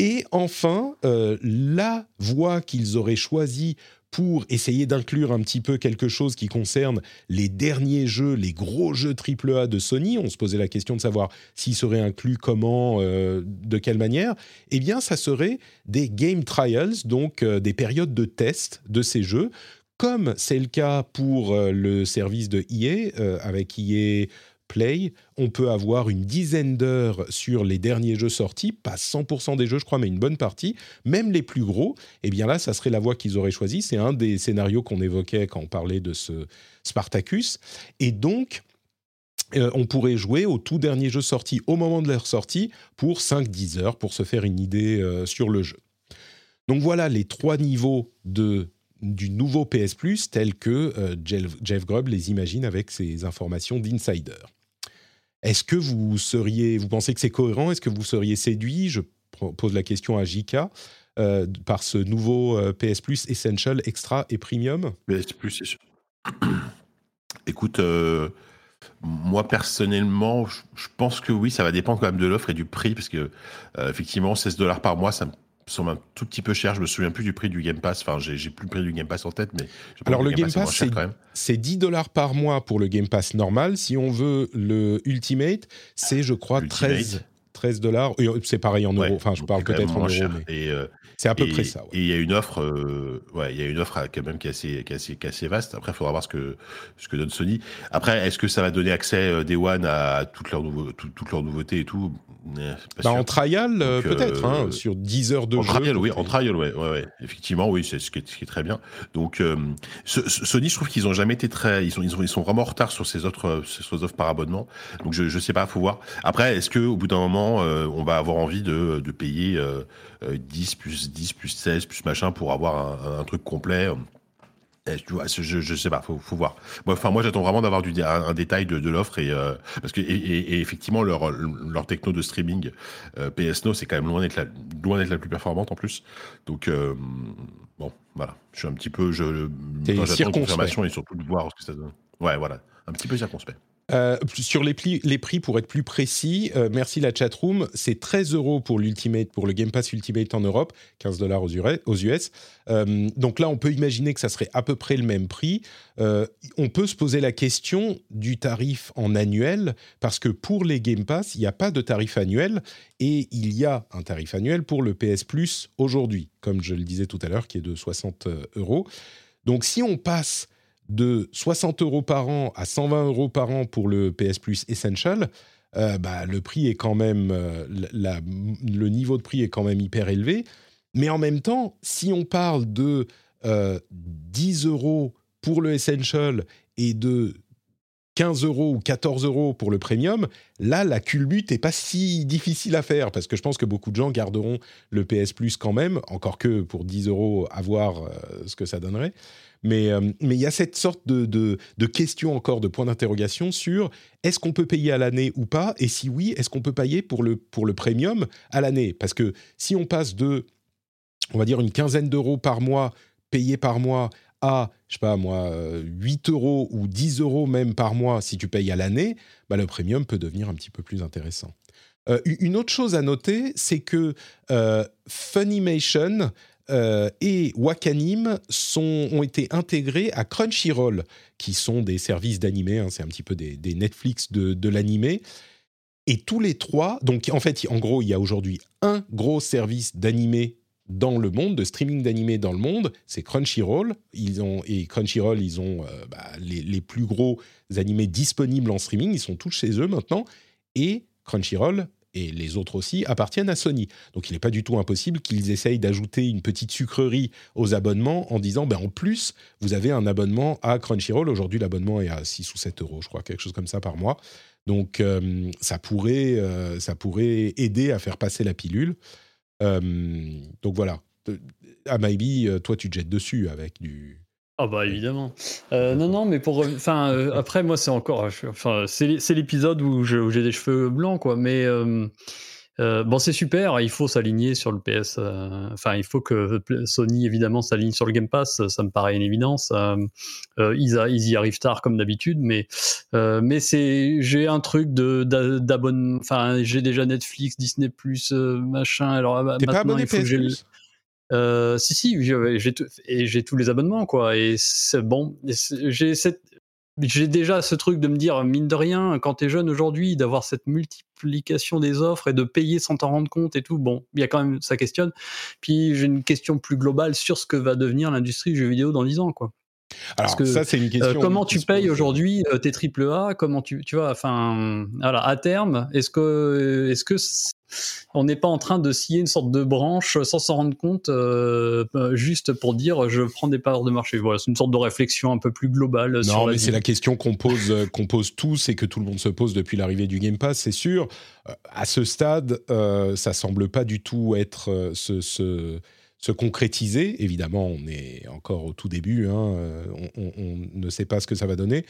Speaker 1: Et enfin, euh, la voie qu'ils auraient choisie pour essayer d'inclure un petit peu quelque chose qui concerne les derniers jeux, les gros jeux AAA de Sony. On se posait la question de savoir s'ils seraient inclus comment, euh, de quelle manière. Eh bien, ça serait des game trials, donc euh, des périodes de test de ces jeux, comme c'est le cas pour le service de EA, avec EA Play, on peut avoir une dizaine d'heures sur les derniers jeux sortis, pas 100% des jeux je crois, mais une bonne partie, même les plus gros, et eh bien là, ça serait la voie qu'ils auraient choisie. C'est un des scénarios qu'on évoquait quand on parlait de ce Spartacus. Et donc, euh, on pourrait jouer au tout dernier jeu sorti au moment de leur sortie pour 5-10 heures pour se faire une idée euh, sur le jeu. Donc voilà les trois niveaux de du nouveau PS Plus tel que euh, Jeff Grubb les imagine avec ses informations d'insider. Est-ce que vous seriez, vous pensez que c'est cohérent? Est-ce que vous seriez séduit? Je pose la question à Jika. Euh, par ce nouveau euh, PS Plus Essential, Extra et Premium.
Speaker 3: PS Plus, écoute, euh, moi personnellement, je pense que oui, ça va dépendre quand même de l'offre et du prix, parce que effectivement, 16 dollars par mois, ça me semble un tout petit peu cher. Je me souviens plus du prix du Game Pass. Enfin, j'ai plus le prix du Game Pass en tête, mais
Speaker 1: alors le Game, Pass, c'est 10 dollars par mois pour le Game Pass normal. Si on veut le Ultimate, c'est je crois 13 13 dollars. C'est pareil en euros. enfin, je parle peut-être en euros, mais euh, c'est à peu près ça.
Speaker 3: Et il y a une offre, euh, ouais, il y a une offre quand même qui est assez, qui est assez, vaste. Après, il faudra voir ce que, ce que donne Sony. Après, est-ce que ça va donner accès euh, Day One à toutes leurs, nouveaux, toutes leurs nouveautés et tout?
Speaker 1: Bah, En trial, peut-être, hein, sur 10 heures de
Speaker 3: en
Speaker 1: jeu.
Speaker 3: Trial, oui, en trial, ouais, ouais. Effectivement, oui, c'est ce, qui est très bien. Donc, Sony, je trouve qu'ils ont jamais été très, ils sont, ils sont, ils sont vraiment en retard sur ces autres, ces offres par abonnement. Donc, je, je sais pas, faut voir. Après, est-ce que au bout d'un moment, on va avoir envie de, de payer 10 plus 10 plus 16 plus machin pour avoir un, truc complet. tu vois, je, je sais pas, faut, faut voir. Moi, enfin, moi, j'attends vraiment d'avoir du un, détail de, de l'offre et euh, parce que et, effectivement leur leur techno de streaming euh, PSNO, c'est quand même loin d'être la loin d'être la plus performante en plus. Donc euh, bon, voilà, je suis un petit peu je
Speaker 1: j'attends
Speaker 3: confirmation et surtout de voir ce que ça donne. Ouais, voilà, un petit peu circonspect.
Speaker 1: Euh, sur les, prix, pour être plus précis, euh, merci la chatroom, c'est 13 euros pour l'Ultimate, pour le Game Pass Ultimate en Europe, 15 dollars aux, US. Euh, donc là, on peut imaginer que ça serait à peu près le même prix. On peut se poser la question du tarif en annuel, parce que pour les Game Pass, il n'y a pas de tarif annuel, et il y a un tarif annuel pour le PS Plus aujourd'hui, comme je le disais tout à l'heure, qui est de 60 euros. Donc si on passe de 60 euros par an à 120 euros par an pour le PS Plus Essential, euh, bah, le prix est quand même, euh, le niveau de prix est quand même hyper élevé. Mais en même temps, si on parle de euh, 10 euros pour le Essential et de 15 euros ou 14 euros pour le Premium, là, la culbute n'est pas si difficile à faire parce que je pense que beaucoup de gens garderont le PS Plus quand même, encore que pour 10 euros, à voir euh, ce que ça donnerait. Mais euh, mais il y a cette sorte de, de, question encore, de point d'interrogation sur est-ce qu'on peut payer à l'année ou pas Et si oui, est-ce qu'on peut payer pour le, pour le premium à l'année? Parce que si on passe de, on va dire, une quinzaine d'euros par mois payés par mois à, je sais pas moi, euh, 8 euros ou 10 euros même par mois si tu payes à l'année, bah, le premium peut devenir un petit peu plus intéressant. Euh, une autre chose à noter, c'est que euh, Funimation euh, et Wakanim sont, ont été intégrés à Crunchyroll, qui sont des services d'animé, hein, c'est un petit peu des, des Netflix de, de l'animé. Et tous les trois, donc en fait, en gros, il y a aujourd'hui un gros service d'animé dans le monde, de streaming d'animé dans le monde, c'est Crunchyroll. Ils ont, et Crunchyroll, ils ont euh, bah, les, plus gros animés disponibles en streaming, ils sont tous chez eux maintenant. Et Crunchyroll et les autres aussi appartiennent à Sony. Donc il n'est pas du tout impossible qu'ils essayent d'ajouter une petite sucrerie aux abonnements en disant, ben, en plus, vous avez un abonnement à Crunchyroll. Aujourd'hui, l'abonnement est à 6 ou 7 euros, je crois, quelque chose comme ça par mois. Donc euh, ça, pourrait, euh, ça pourrait aider à faire passer la pilule. Euh, donc voilà. À Maybe, euh, toi, tu te jettes dessus avec du.
Speaker 2: Ah bah évidemment. Euh, non non mais pour enfin après moi c'est encore enfin c'est l'épisode où j'ai des cheveux blancs quoi mais euh, bon c'est super il faut s'aligner sur le PS euh, enfin il faut que Sony évidemment s'aligne sur le Game Pass ça me paraît une évidence. Euh, ils, a- ils y arrivent tard comme d'habitude mais mais c'est j'ai un truc de d'abonnement enfin j'ai déjà Netflix Disney machin alors
Speaker 1: pas
Speaker 2: maintenant,
Speaker 1: abonné
Speaker 2: il faut que
Speaker 1: PS Plus?
Speaker 2: euh, si si j'ai j'ai tout- et j'ai tous les abonnements quoi et c'est bon et c'est- j'ai cette j'ai déjà ce truc de me dire mine de rien quand t'es jeune aujourd'hui d'avoir cette multiplication des offres et de payer sans t'en rendre compte et tout bon il y a quand même ça questionne. Puis j'ai une question plus globale sur ce que va devenir l'industrie du jeu vidéo dans 10 ans quoi
Speaker 1: Alors,
Speaker 2: que,
Speaker 1: ça, c'est une
Speaker 2: euh,
Speaker 1: question.
Speaker 2: comment tu payes aujourd'hui euh, tes triple A? Comment tu, tu vois, enfin, voilà, à terme, est-ce que, est-ce que on n'est pas en train de scier une sorte de branche sans s'en rendre compte, euh, juste pour dire je prends des parts de marché? Voilà, c'est une sorte de réflexion un peu plus globale.
Speaker 1: Non, mais c'est la question qu'on pose, qu'on pose tous et que tout le monde se pose depuis l'arrivée du Game Pass, c'est sûr. À ce stade, ça semble pas du tout être euh, se, se, se concrétiser. Évidemment, on est encore au tout début, hein, euh, on, ne sait pas ce que ça va donner.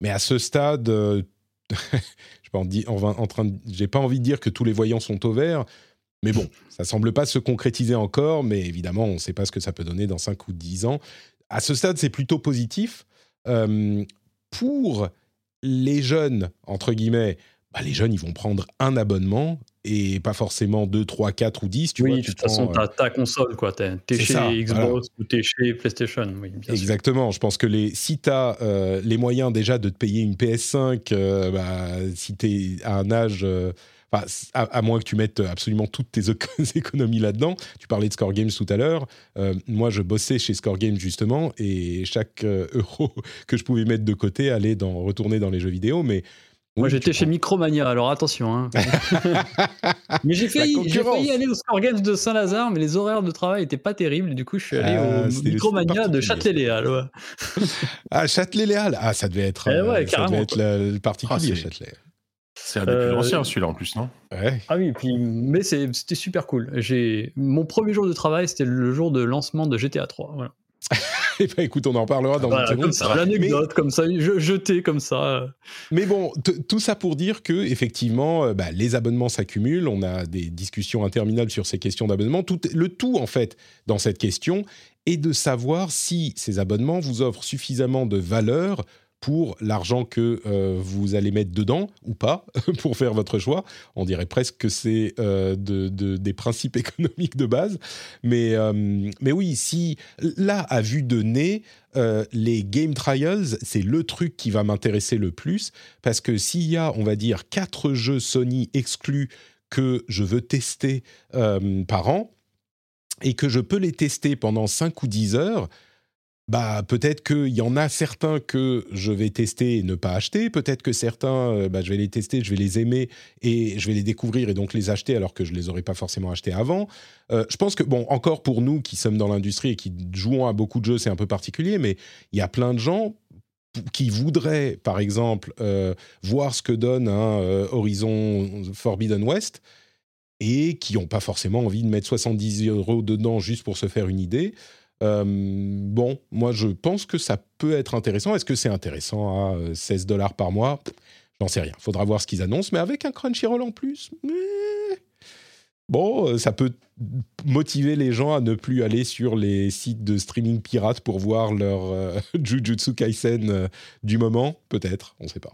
Speaker 1: Mais à ce stade, euh, je en, en, pas envie de dire que tous les voyants sont au vert. Mais bon, ça semble pas se concrétiser encore, mais évidemment, on ne sait pas ce que ça peut donner dans 5 ou 10 ans. À ce stade, c'est plutôt positif. Euh, pour les jeunes, entre guillemets, bah, les jeunes, ils vont prendre un abonnement et pas forcément 2, 3, 4 ou 10. Tu
Speaker 2: oui,
Speaker 1: vois,
Speaker 2: de
Speaker 1: tu
Speaker 2: toute façon,
Speaker 1: prends, euh,
Speaker 2: t'as ta console, quoi. T'es t'es chez
Speaker 1: ça,
Speaker 2: Xbox ou t'es chez PlayStation. Oui, bien sûr.
Speaker 1: Exactement. Je pense que les, si tu as les moyens déjà de te payer une PS5, euh, bah, si tu es à un âge. euh, à, à moins que tu mettes absolument toutes tes éco- économies là-dedans. Tu parlais de Score Games tout à l'heure. Euh, moi, je bossais chez Score Games justement, et chaque euh, euro que je pouvais mettre de côté allait dans, retourner dans les jeux vidéo. Mais
Speaker 2: Moi,
Speaker 1: oui,
Speaker 2: j'étais chez Micromania, alors attention. Hein. mais j'ai failli, aller au Score Games de Saint-Lazare, mais les horaires de travail n'étaient pas terribles. Du coup, je suis allé
Speaker 1: Ah,
Speaker 2: au Micromania de Châtelet-Léal. ouais.
Speaker 1: Ah, Châtelet-Léal. Ah, ça devait être,
Speaker 2: Eh ouais,
Speaker 1: euh, ça devait être le, le particulier,
Speaker 3: Ah, c'est-
Speaker 1: Châtelet.
Speaker 3: C'est un des
Speaker 2: Euh,
Speaker 3: plus anciens, celui-là, en plus, non?
Speaker 1: Ouais.
Speaker 2: Ah oui, puis, mais c'était super cool. J'ai Mon premier jour de travail, c'était le jour de lancement de GTA 3. Voilà.
Speaker 1: Eh ben, écoute, on en parlera dans
Speaker 2: Voilà,
Speaker 1: une
Speaker 2: comme l'anecdote, comme ça, jeté comme ça.
Speaker 1: Mais bon, tout ça pour dire que effectivement, euh, bah, les abonnements s'accumulent. On a des discussions interminables sur ces questions d'abonnement. Tout, le tout, en fait, dans cette question, est de savoir si ces abonnements vous offrent suffisamment de valeur pour l'argent que euh, vous allez mettre dedans ou pas pour faire votre choix. On dirait presque que c'est euh, de, des principes économiques de base. Mais, euh, mais oui, si là, à vue de nez, les Game Trials, c'est le truc qui va m'intéresser le plus parce que s'il y a, on va dire, quatre jeux Sony exclus que je veux tester par an et que je peux les tester pendant 5 ou 10 heures, bah peut-être qu'il y en a certains que je vais tester et ne pas acheter, peut-être que certains, euh, bah, je vais les tester, je vais les aimer et je vais les découvrir et donc les acheter alors que je les aurais pas forcément achetés avant. Euh, je pense que bon, encore pour nous qui sommes dans l'industrie et qui jouons à beaucoup de jeux, c'est un peu particulier, mais il y a plein de gens qui voudraient, par exemple, euh, voir ce que donne Horizon Forbidden West et qui n'ont pas forcément envie de mettre 70 euros dedans juste pour se faire une idée. Euh, bon, moi je pense que ça peut être intéressant. Est-ce que c'est intéressant à 16 euh, dollars par mois? J'en sais rien. Faudra voir ce qu'ils annoncent. Mais avec un Crunchyroll en plus, bon, euh, ça peut motiver les gens à ne plus aller sur les sites de streaming pirates pour voir leur Jujutsu Kaisen du moment. Peut-être, on ne sait pas.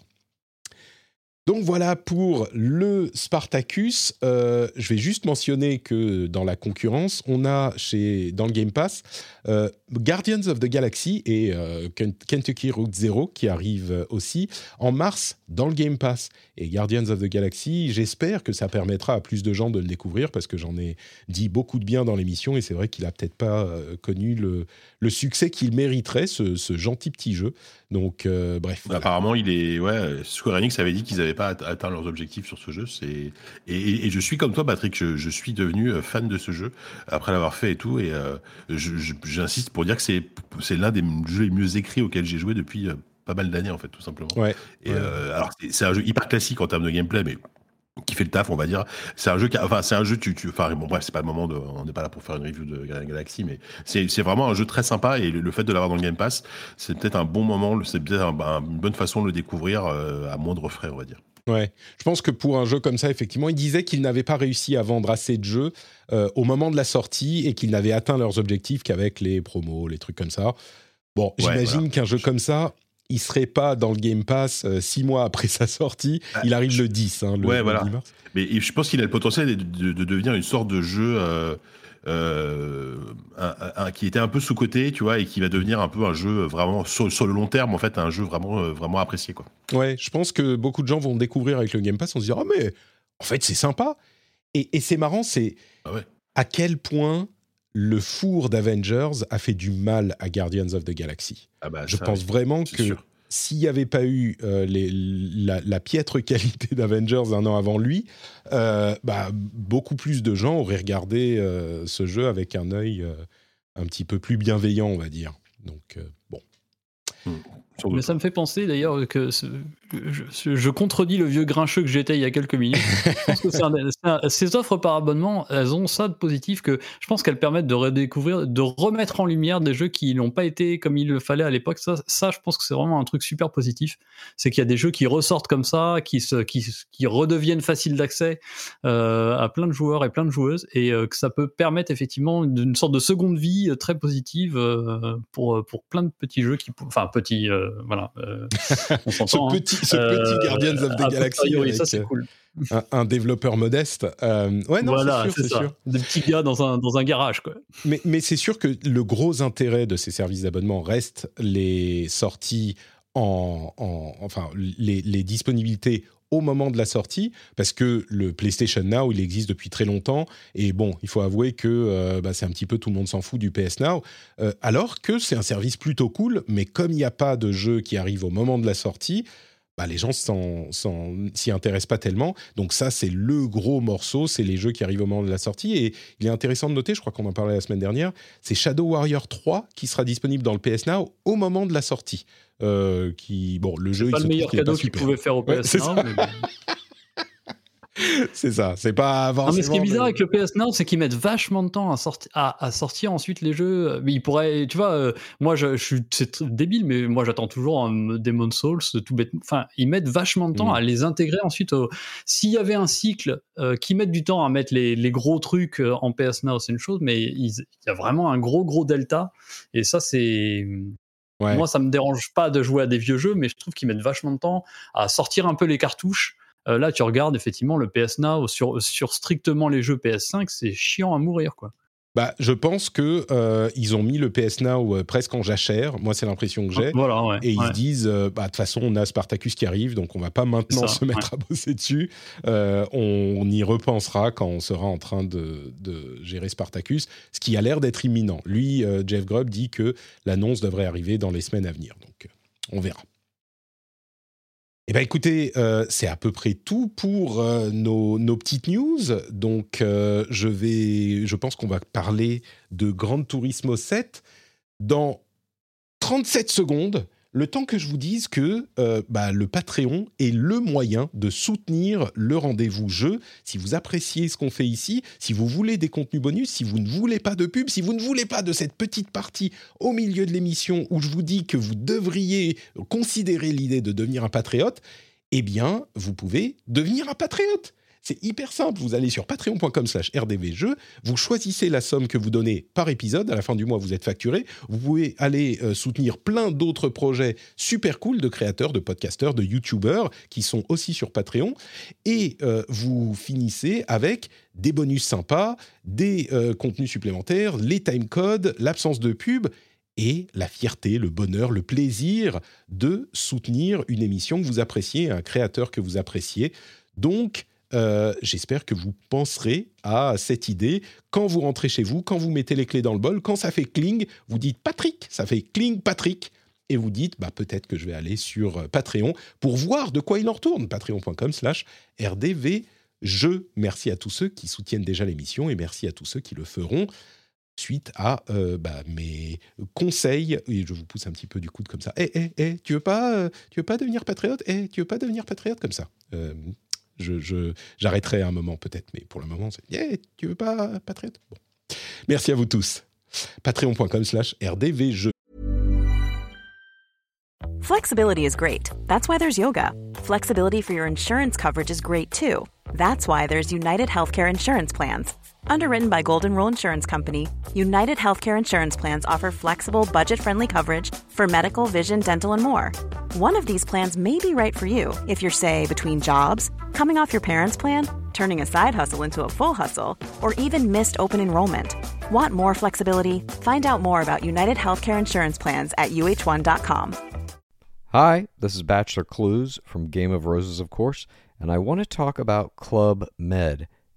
Speaker 1: Donc voilà pour le Spartacus. Euh, je vais juste mentionner que dans la concurrence, on a chez, dans le Game Pass euh, Guardians of the Galaxy et euh, Kentucky Route Zero qui arrivent aussi en mars dans le Game Pass. Et Guardians of the Galaxy, j'espère que ça permettra à plus de gens de le découvrir parce que j'en ai dit beaucoup de bien dans l'émission et c'est vrai qu'il a peut-être pas connu le, le succès qu'il mériterait, ce, ce, gentil petit jeu. Donc, euh, bref.
Speaker 3: Apparemment, il est. Ouais, Square Enix avait dit qu'ils n'avaient pas atteint leurs objectifs sur ce jeu. Et, et, je suis comme toi, Patrick. Je, je, suis devenu euh, fan de ce jeu après l'avoir fait et tout. Et euh, j'insiste pour dire que c'est l'un des jeux les mieux écrits auxquels j'ai joué depuis pas mal d'années en fait, tout simplement.
Speaker 1: Ouais.
Speaker 3: Et alors, c'est un jeu hyper classique en termes de gameplay, mais qui fait le taf, on va dire. C'est un jeu qui, enfin, c'est un jeu, tu, tu, enfin, bon, bref, c'est pas le moment de, on n'est pas là pour faire une review de Galaxy, mais c'est, vraiment un jeu très sympa et le, fait de l'avoir dans le Game Pass, c'est peut-être un bon moment, c'est peut-être une bonne façon de le découvrir euh, à moindre frais, on va dire.
Speaker 1: Ouais, je pense que pour un jeu comme ça, effectivement, ils disaient qu'ils n'avaient pas réussi à vendre assez de jeux euh, au moment de la sortie et qu'ils n'avaient atteint leurs objectifs qu'avec les promos, les trucs comme ça. Bon, j'imagine qu'un jeu comme ça, il serait pas dans le Game Pass euh, six mois après sa sortie. Ah, il arrive le 10, hein, le,
Speaker 3: ouais, voilà. Mais je pense qu'il a le potentiel de, devenir une sorte de jeu euh, euh, qui était un peu sous côté, tu vois, et qui va devenir un peu un jeu vraiment sur, le long terme, en fait, un jeu vraiment vraiment apprécié, quoi.
Speaker 1: Ouais, je pense que beaucoup de gens vont découvrir avec le Game Pass, on se dira, oh, mais en fait c'est sympa. Et, c'est marrant, c'est ah à quel point le four d'Avengers a fait du mal à Guardians of the Galaxy. Ah bah, je pense vraiment que s'il n'y avait pas eu euh, la, piètre qualité d'Avengers un an avant lui, euh, bah, beaucoup plus de gens auraient regardé euh, ce jeu avec un œil un petit peu plus bienveillant, on va dire. Donc, bon.
Speaker 2: Hmm. Mais ça me fait penser d'ailleurs que je, contredis le vieux grincheux que j'étais il y a quelques minutes. ces offres par abonnement, elles ont ça de positif que je pense qu'elles permettent de redécouvrir, de remettre en lumière des jeux qui n'ont pas été comme il le fallait à l'époque. Ça, ça, je pense que c'est vraiment un truc super positif. C'est qu'il y a des jeux qui ressortent comme ça, qui, se, qui, qui redeviennent faciles d'accès euh, à plein de joueurs et plein de joueuses, et euh, que ça peut permettre effectivement une sorte de seconde vie euh, très positive pour, pour plein de petits jeux qui, enfin petits euh, voilà. Euh,
Speaker 1: on hein. petit, ce petit euh, Guardians of the Galaxy.
Speaker 2: Avec, ça, c'est cool.
Speaker 1: Un, développeur modeste. ouais, non,
Speaker 2: voilà, c'est sûr, sûr. Des petits gars dans un, dans un garage, quoi.
Speaker 1: Mais, mais c'est sûr que le gros intérêt de ces services d'abonnement reste les sorties en, en, enfin, les, les, disponibilités au moment de la sortie, parce que le PlayStation Now, il existe depuis très longtemps, et bon, il faut avouer que euh, bah, c'est un petit peu tout le monde s'en fout du PS Now, euh, alors que c'est un service plutôt cool, mais comme il n'y a pas de jeu qui arrive au moment de la sortie, bah, les gens s'y intéressent pas tellement. Donc ça, c'est le gros morceau, c'est les jeux qui arrivent au moment de la sortie. Et il est intéressant de noter, je crois qu'on en parlait la semaine dernière, c'est Shadow Warrior 3 qui sera disponible dans le PS Now au moment de la sortie. Euh, qui, bon, le jeu,
Speaker 2: pas le meilleur cadeau qu'ils pouvaient faire au PS Now.
Speaker 1: C'est ça, c'est pas avant.
Speaker 2: mais ce qui est bizarre avec le PS Now, c'est qu'ils mettent vachement de temps à, sortir, à, sortir ensuite les jeux. Mais ils pourraient, tu vois, euh, moi je, je suis, c'est débile, mais moi j'attends toujours un Demon Souls, tout bête. Enfin, ils mettent vachement de temps mm. à les intégrer ensuite. S'il y avait un cycle euh, qui met du temps à mettre les, les gros trucs euh, en PS Now, c'est une chose, mais il y a vraiment un gros gros delta. Et ça, c'est Moi, ça me dérange pas de jouer à des vieux jeux, mais je trouve qu'ils mettent vachement de temps à sortir un peu les cartouches. Euh, là, tu regardes effectivement le PS Now sur, sur strictement les jeux PS5, c'est chiant à mourir, quoi.
Speaker 1: Bah, je pense que euh, ils ont mis le PS Now euh, presque en jachère. Moi, c'est l'impression que j'ai.
Speaker 2: Voilà, ouais,
Speaker 1: et ils
Speaker 2: ouais.
Speaker 1: se disent, euh, bah, de toute façon, on a Spartacus qui arrive, donc on va pas maintenant
Speaker 2: Ça,
Speaker 1: se mettre à bosser dessus. On, on y repensera quand on sera en train de, de gérer Spartacus, ce qui a l'air d'être imminent. Lui, Jeff Grubb dit que l'annonce devrait arriver dans les semaines à venir, donc on verra. Eh bien, écoutez, euh, c'est à peu près tout pour euh, nos, petites news. Donc, euh, je vais, pense qu'on va parler de Gran Turismo 7 dans 37 secondes. Le temps que je vous dise que euh, bah, le Patreon est le moyen de soutenir le rendez-vous jeu. Si vous appréciez ce qu'on fait ici, si vous voulez des contenus bonus, si vous ne voulez pas de pub, si vous ne voulez pas de cette petite partie au milieu de l'émission où je vous dis que vous devriez considérer l'idée de devenir un patriote, eh bien, vous pouvez devenir un patriote. C'est hyper simple. Vous allez sur patreon.com slash rdvjeux, vous choisissez la somme que vous donnez par épisode. À la fin du mois, vous êtes facturé. Vous pouvez aller euh, soutenir plein d'autres projets super cool de créateurs, de podcasteurs, de youtubeurs qui sont aussi sur Patreon. Et euh, vous finissez avec des bonus sympas, des euh, contenus supplémentaires, les timecodes, l'absence de pub et la fierté, le bonheur, le plaisir de soutenir une émission que vous appréciez, un créateur que vous appréciez. Donc, euh, j'espère que vous penserez à cette idée quand vous rentrez chez vous, quand vous mettez les clés dans le bol, quand ça fait cling, vous dites Patrick, ça fait cling Patrick, et vous dites bah, peut-être que je vais aller sur euh, Patreon pour voir de quoi il en retourne. Patreon.com slash rdvjeux. Merci à tous ceux qui soutiennent déjà l'émission et merci à tous ceux qui le feront suite à euh, bah, mes conseils et je vous pousse un petit peu du coude comme ça. Eh eh eh, tu veux pas tu veux pas devenir patriote? Eh, tu veux pas devenir patriote comme ça? Je, j'arrêterai un moment peut-être, mais pour le moment, c'est Eh, tu veux pas patriote Bon. Merci à vous tous. Patreon.com slash rdvjeux.
Speaker 4: Flexibility is great. That's why there's yoga. Flexibility for your insurance coverage is great too. That's why there's United Healthcare Insurance Plans. Underwritten by Golden Rule Insurance Company, United Healthcare Insurance Plans offer flexible, budget friendly coverage for medical, vision, dental, and more. One of these plans may be right for you if you're, say, between jobs, coming off your parents' plan, turning a side hustle into a full hustle, or even missed open enrollment. Want more flexibility? Find out more about United Healthcare Insurance Plans at uh1.com.
Speaker 5: Hi, this is Bachelor Clues from Game of Roses, of course, and I want to talk about Club Med.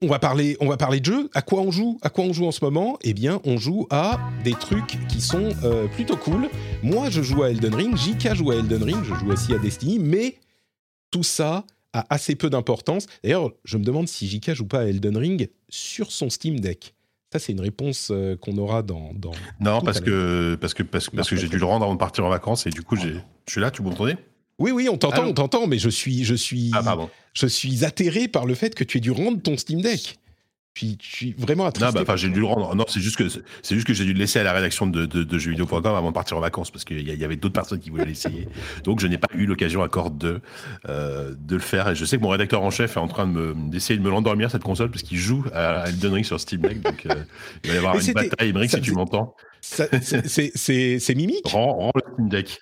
Speaker 1: on va parler, on va parler de jeu. À quoi on joue? À quoi on joue en ce moment? Eh bien, on joue à des trucs qui sont euh, plutôt cool. Moi, je joue à Elden Ring. JK joue à Elden Ring. Je joue aussi à Destiny. Mais tout ça a assez peu d'importance. D'ailleurs, je me demande si JK joue pas à Elden Ring sur son Steam Deck. Ça, c'est une réponse euh, qu'on aura dans. dans
Speaker 3: Non, parce que, parce que, parce que, parce que
Speaker 1: Marche
Speaker 3: j'ai dû le rendre avant de partir en vacances et du coup,
Speaker 1: Oh
Speaker 3: j'ai, je suis là, tu m'entendais?
Speaker 1: Oui, oui, on t'entend, on t'entend, mais je suis, je suis,
Speaker 3: Ah,
Speaker 1: je suis atterré par le fait que tu aies dû rendre ton Steam Deck. Puis, je suis vraiment attristé.
Speaker 3: Non, bah, enfin, j'ai dû le rendre. Non, c'est juste que, c'est juste que j'ai dû le laisser à la rédaction de, de, de jeuxvideo.com avant de partir en vacances parce qu'il y, y avait d'autres personnes qui voulaient l'essayer. Donc, je n'ai pas eu l'occasion encore de, euh, de le faire. Et je sais que mon rédacteur en chef est en train de me, d'essayer de me l'endormir, cette console, parce qu'il joue à Elden Ring sur Steam Deck. Donc, euh, il va y avoir
Speaker 1: Mais
Speaker 3: une bataille.
Speaker 1: Ça
Speaker 3: si tu m'entends,
Speaker 1: c'est-
Speaker 3: rends, rends le Steam Deck.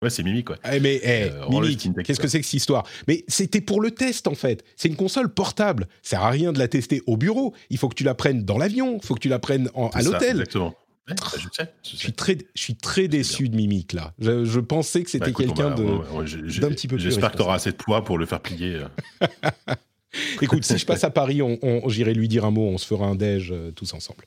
Speaker 3: Ouais, c'est Mimi, quoi.
Speaker 1: Eh, mais eh,
Speaker 3: Euh,
Speaker 1: Mimic, qu'est-ce que c'est que cette histoire? Mais c'était pour le test en fait. C'est une console portable. Ça sert à rien de la tester au bureau. Il faut que tu la prennes dans l'avion. Il faut que tu la prennes en- à l'hôtel.
Speaker 3: Exactement. Ouais, bah, je sais. je
Speaker 1: suis très, je suis très déçu de Mimic là. Je, je pensais que
Speaker 3: Bah,
Speaker 1: c'était quelqu'un de.
Speaker 3: ouais,
Speaker 1: d'un petit peu plus
Speaker 3: J'espère que tu auras assez de poids pour le faire plier. euh.
Speaker 1: Écoute, si je passe à Paris, on, on- j'irai lui dire un mot. On se fera un déj euh, tous ensemble.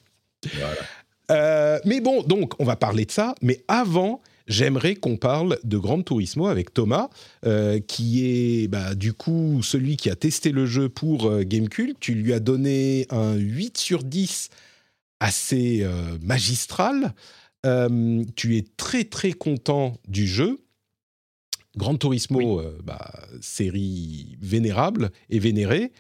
Speaker 3: Voilà.
Speaker 1: Mais bon, donc, on va parler de ça. Mais avant, j'aimerais qu'on parle de Gran Turismo avec Thomas, euh, qui est bah, du coup celui qui a testé le jeu pour euh, Gamecult. Tu lui as donné un 8 sur 10 assez euh, magistral. Tu es très très content du jeu. Gran Turismo, bah, série vénérable et vénérée.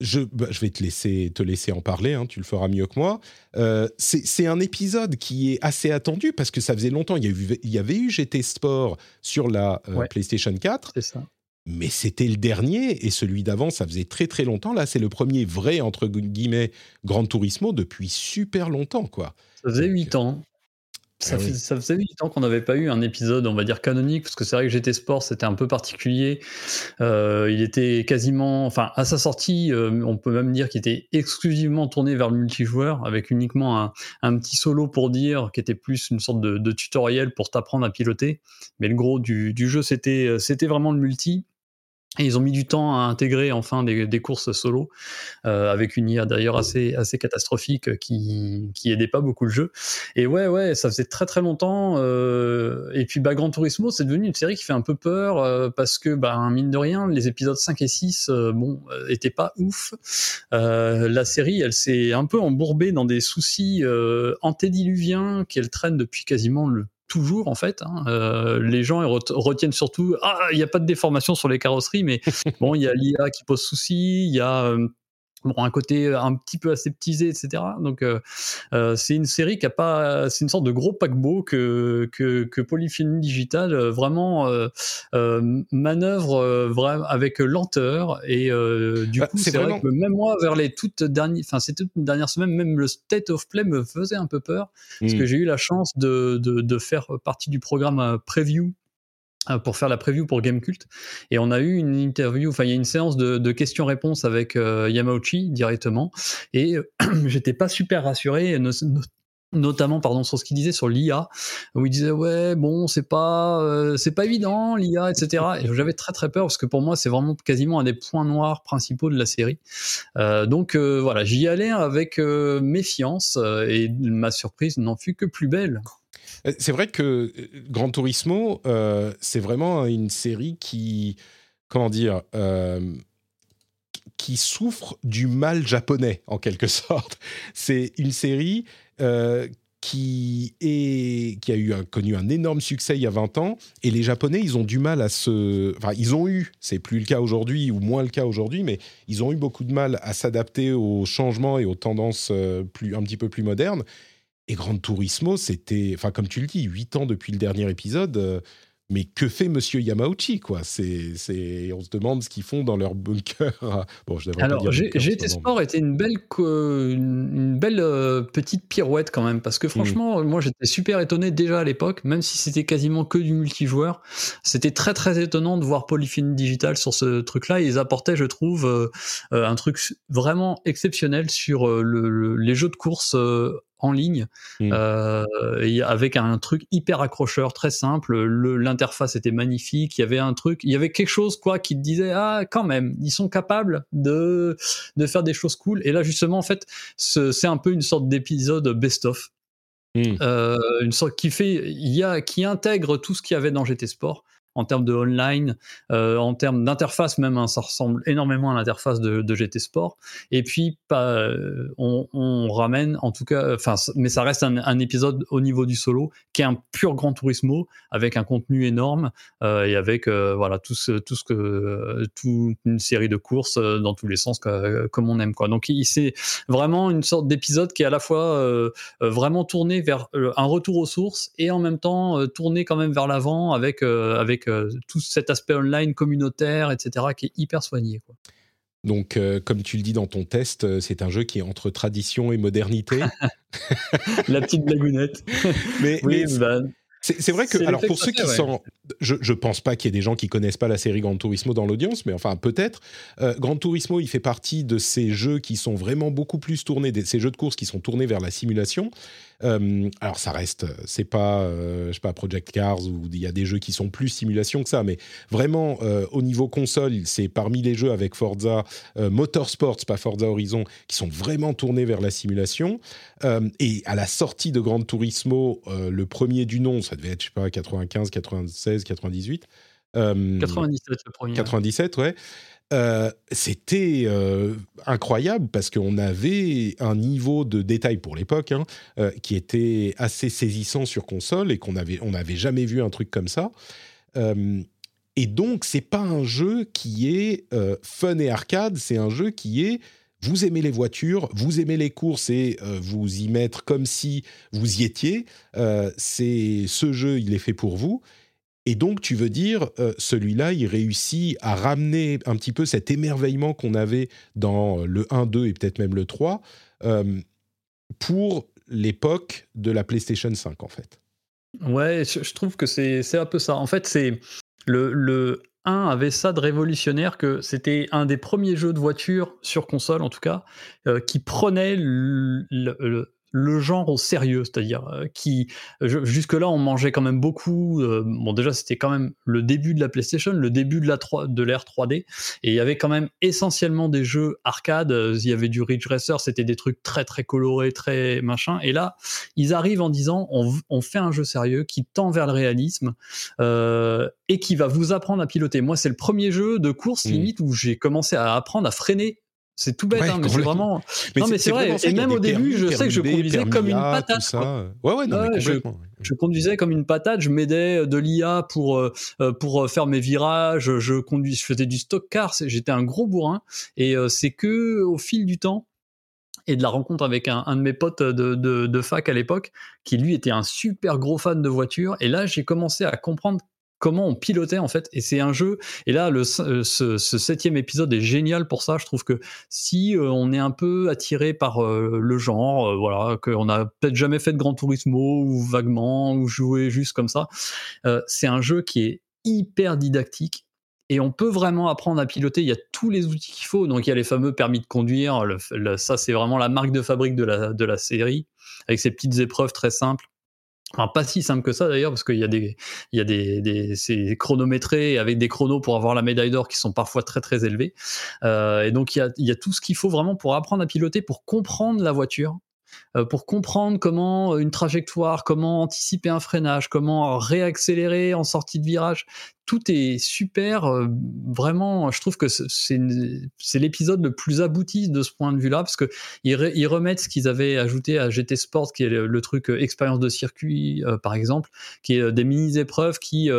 Speaker 1: Je, bah, je vais te laisser, te laisser en parler, hein, tu le feras mieux que moi. Euh, c'est un épisode qui est assez attendu parce que ça faisait longtemps. Il y, a eu- il y avait eu GT Sport sur la euh,
Speaker 2: Ouais.
Speaker 1: PlayStation 4,
Speaker 2: C'est ça.
Speaker 1: mais c'était le dernier et celui d'avant, ça faisait très très longtemps. Là, c'est le premier vrai, entre guillemets, Gran Turismo depuis super longtemps, quoi.
Speaker 2: Ça faisait
Speaker 1: Donc,
Speaker 2: 8 ans. Ça,
Speaker 1: oui.
Speaker 2: fais- ça faisait 8 ans qu'on n'avait pas eu un épisode, on va dire, canonique, parce que c'est vrai que GT Sport, c'était un peu particulier. Euh, il était quasiment, enfin, à sa sortie, euh, on peut même dire qu'il était exclusivement tourné vers le multijoueur, avec uniquement un, un petit solo pour dire, qui était plus une sorte de, de tutoriel pour t'apprendre à piloter. Mais le gros du, du jeu, c'était euh, c'était vraiment le multi. Et ils ont mis du temps à intégrer enfin des, des courses solo, euh, avec une IA d'ailleurs assez, assez catastrophique qui, qui aidait pas beaucoup le jeu. Et ouais, ouais, ça faisait très très longtemps. euh, et puis, bah, Gran Turismo, c'est devenu une série qui fait un peu peur euh, parce que, bah, mine de rien, les épisodes 5 et 6, euh, bon, euh, étaient pas ouf. Euh, la série, elle s'est un peu embourbée dans des soucis antédiluviens qu'elle traîne depuis quasiment le toujours en fait. hein. Euh, les gens retiennent surtout ah il n'y a pas de déformation sur les carrosseries, mais bon il y a l'IA qui pose souci, il y a euh, bon, un côté un petit peu aseptisé, etc. Donc euh, euh, c'est une série qui a pas, c'est une sorte de gros paquebot que que, que Polyphony Digital euh, vraiment euh, euh, manœuvre euh, vraiment avec lenteur et euh, du
Speaker 1: Bah,
Speaker 2: coup
Speaker 1: c'est vraiment-
Speaker 2: vrai que même moi vers les toutes dernières, enfin ces toutes dernières semaines, même le state of play me faisait un peu peur parce
Speaker 1: Mm.
Speaker 2: que j'ai eu la chance de, de, de faire partie du programme euh, preview euh, pour faire la preview pour Gamecult. Et on a eu une interview enfin il y a une séance de, questions-réponses avec euh, Yamauchi directement. Et euh, j'étais pas super rassuré no- no- notamment pardon sur ce qu'il disait sur l'IA où il disait ouais bon c'est pas euh, c'est pas évident l'IA etc et j'avais très très peur parce que pour moi c'est vraiment quasiment un des points noirs principaux de la série. Euh, donc euh, voilà j'y allais avec euh, méfiance euh, et ma surprise n'en fut que plus belle.
Speaker 1: Euh, C'est vrai que euh, Gran Turismo, euh, c'est vraiment une série qui, comment dire, euh, qui souffre du mal japonais en quelque sorte. C'est une série euh, qui a connu un énorme succès il y a 20 ans et les japonais ils ont du mal à se enfin ils ont eu c'est plus le cas aujourd'hui ou moins le cas aujourd'hui mais ils ont eu beaucoup de mal à s'adapter aux changements et aux tendances euh, un petit peu plus modernes et Gran Turismo, c'était, enfin comme tu le dis, 8 ans depuis le dernier épisode. euh, mais que fait Monsieur Yamauchi, quoi? C'est, c'est, on se demande ce qu'ils font dans leur bunker. Bon, je devrais
Speaker 2: Alors, GT Sport était une belle, une, belle euh, petite pirouette quand même, parce que franchement, moi j'étais super étonné déjà à l'époque, même si c'était quasiment que du multijoueur. C'était très très étonnant de voir Polyphony Digital sur ce truc-là. Ils apportaient, je trouve, euh, euh, un truc vraiment exceptionnel sur euh, le- le- les jeux de course. En ligne,
Speaker 1: Mm.
Speaker 2: euh, avec un truc hyper accrocheur, très simple. Le- L'interface était magnifique. Il y avait un truc, il y avait quelque chose quoi qui te disait ah quand même, ils sont capables de de faire des choses cool. Et là justement en fait, ce- c'est un peu une sorte d'épisode best-of,
Speaker 1: Mm.
Speaker 2: euh, une sorte qui fait, il y a qui intègre tout ce qu'il y avait dans GT Sport en termes de online, euh, en termes d'interface même, hein, ça ressemble énormément à l'interface de, GT Sport. Et puis, euh, on, ramène, en tout cas, enfin, mais ça reste un, épisode au niveau du solo qui est un pur Grand Turismo avec un contenu énorme euh, et avec voilà tout ce, tout ce que toute une série de courses dans tous les sens comme on aime quoi. Donc, c'est vraiment une sorte d'épisode qui est à la fois vraiment tourné vers un retour aux sources et en même temps tourné quand même vers l'avant avec euh, avec euh, tout cet aspect online communautaire etc qui est hyper soigné quoi.
Speaker 1: Donc, euh, comme tu le dis dans ton test, euh, c'est un jeu qui est entre tradition et modernité.
Speaker 2: La petite blagounette.
Speaker 1: mais,
Speaker 2: oui,
Speaker 1: mais
Speaker 2: bah,
Speaker 1: c'est, vrai que, alors pour ceux qui sont, je, je pense pas qu'il y ait des gens qui connaissent pas la série Gran Turismo dans l'audience, mais enfin peut-être. Euh, Gran Turismo, il fait partie de ces jeux qui sont vraiment beaucoup plus tournés, des- ces jeux de course qui sont tournés vers la simulation. Euh, alors ça reste, c'est pas, euh, je sais pas, Project Cars où il y a des jeux qui sont plus simulation que ça, mais vraiment euh, au niveau console, c'est parmi les jeux avec Forza euh, Motorsports, pas Forza Horizon, qui sont vraiment tournés vers la simulation. Euh, et à la sortie de Gran Turismo, euh, le premier du nom, ça ça devait être, je sais pas, 95, 96, 98.
Speaker 2: 97 le premier.
Speaker 1: 97, ouais. Euh, c'était euh, incroyable parce qu'on avait un niveau de détail pour l'époque hein, euh, qui était assez saisissant sur console et qu'on avait on n'avait jamais vu un truc comme ça. et donc c'est pas un jeu qui est fun et arcade, c'est un jeu qui est vous aimez les voitures, vous aimez les courses et vous y mettre comme si vous y étiez. c'est ce jeu, il est fait pour vous. Et donc, tu veux dire, euh, celui-là, il réussit à ramener un petit peu cet émerveillement qu'on avait dans le 1, 2 et peut-être même le 3 euh, pour l'époque de la PlayStation 5, en fait.
Speaker 2: Ouais, je trouve que c'est un peu ça. En fait, c'est le, le 1 avait ça de révolutionnaire que c'était un des premiers jeux de voiture sur console, en tout cas, euh, qui prenait le genre au sérieux, c'est-à-dire euh, qui jusque-là on mangeait quand même beaucoup. Euh, bon déjà c'était quand même le début de la PlayStation, le début de la 3, de l'ère 3D, et il y avait quand même essentiellement des jeux arcade. Euh, il y avait du Ridge Racer, c'était des trucs très très colorés, très machin. Et là ils arrivent en disant on, on fait un jeu sérieux qui tend vers le réalisme et qui va vous apprendre à piloter. Moi c'est le premier jeu de course mmh. limite où j'ai commencé à apprendre à freiner c'est tout bête, hein, mais c'est vraiment. non, mais c'est vrai. Et même au début, je sais que je conduisais comme une patate.
Speaker 1: Ouais, ouais, non, mais
Speaker 2: je, conduisais comme une patate. Je m'aidais de l'IA pour euh, euh, pour faire mes virages. Je conduis, je faisais du stock car. J'étais un gros bourrin. Et euh, c'est que au fil du temps et de la rencontre avec un, un de mes potes de, de, de fac à l'époque, qui lui était un super gros fan de voitures. Et là, j'ai commencé à comprendre comment on pilotait en fait. Et c'est un jeu. Et là, euh, ce, septième épisode est génial pour ça. Je trouve que si euh, on est un peu attiré par euh, le genre, voilà, qu'on a peut-être jamais fait de Grand Turismo ou vaguement ou joué juste comme ça, c'est un jeu qui est hyper didactique. Et on peut vraiment apprendre à piloter. Il y a tous les outils qu'il faut. Donc il y a les fameux permis de conduire. ça, c'est vraiment la marque de fabrique de la, de la série, avec ces petites épreuves très simples Enfin, pas si simple que ça d'ailleurs, parce qu'il y a des, il y a des, c'est chronométré avec des chronos pour avoir la médaille d'or qui sont parfois très très élevés. Euh, et donc il y a, il y a tout ce qu'il faut vraiment pour apprendre à piloter, pour comprendre la voiture, euh, pour comprendre comment une trajectoire, comment anticiper un freinage, comment réaccélérer en sortie de virage tout est super. Euh, vraiment, je trouve que c'est l'épisode le plus abouti de ce point de vue-là, parce qu'ils ils remettent ce qu'ils avaient ajouté à GT Sport, qui est le, truc euh, expérience de circuit, euh, par exemple, qui est des mini-épreuves qui,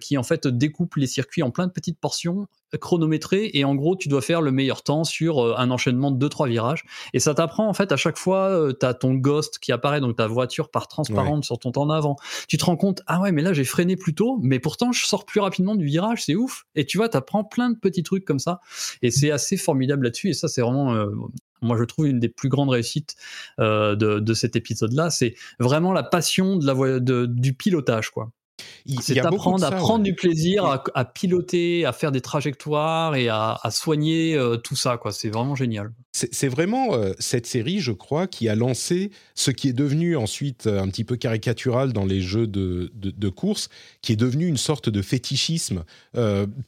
Speaker 2: qui, en fait, découpent les circuits en plein de petites portions chronométrées, et en gros, tu dois faire le meilleur temps sur un enchaînement de 2-3 virages. Et ça t'apprend, en fait, à chaque fois, tu as ton ghost qui apparaît, donc ta voiture part transparente sur ton temps d'avant. Tu te rends compte, ah ouais, mais là, j'ai freiné plus tôt, mais pourtant, je sors plus rapidement du virage, c'est ouf. Et tu vois, tu apprends plein de petits trucs comme ça. Et c'est assez formidable là-dessus. Et ça, c'est vraiment, euh, moi, je trouve une des plus grandes réussites euh, de, cet épisode-là. C'est vraiment la passion de la de, du pilotage, quoi. C'est apprendre à prendre du plaisir, à, piloter, à faire des trajectoires et à, soigner euh, tout ça. quoi. C'est vraiment génial.
Speaker 1: C'est vraiment euh, cette série, je crois, qui a lancé ce qui est devenu ensuite euh, un petit peu caricatural dans les jeux de, de, course, qui est devenu une sorte de fétichisme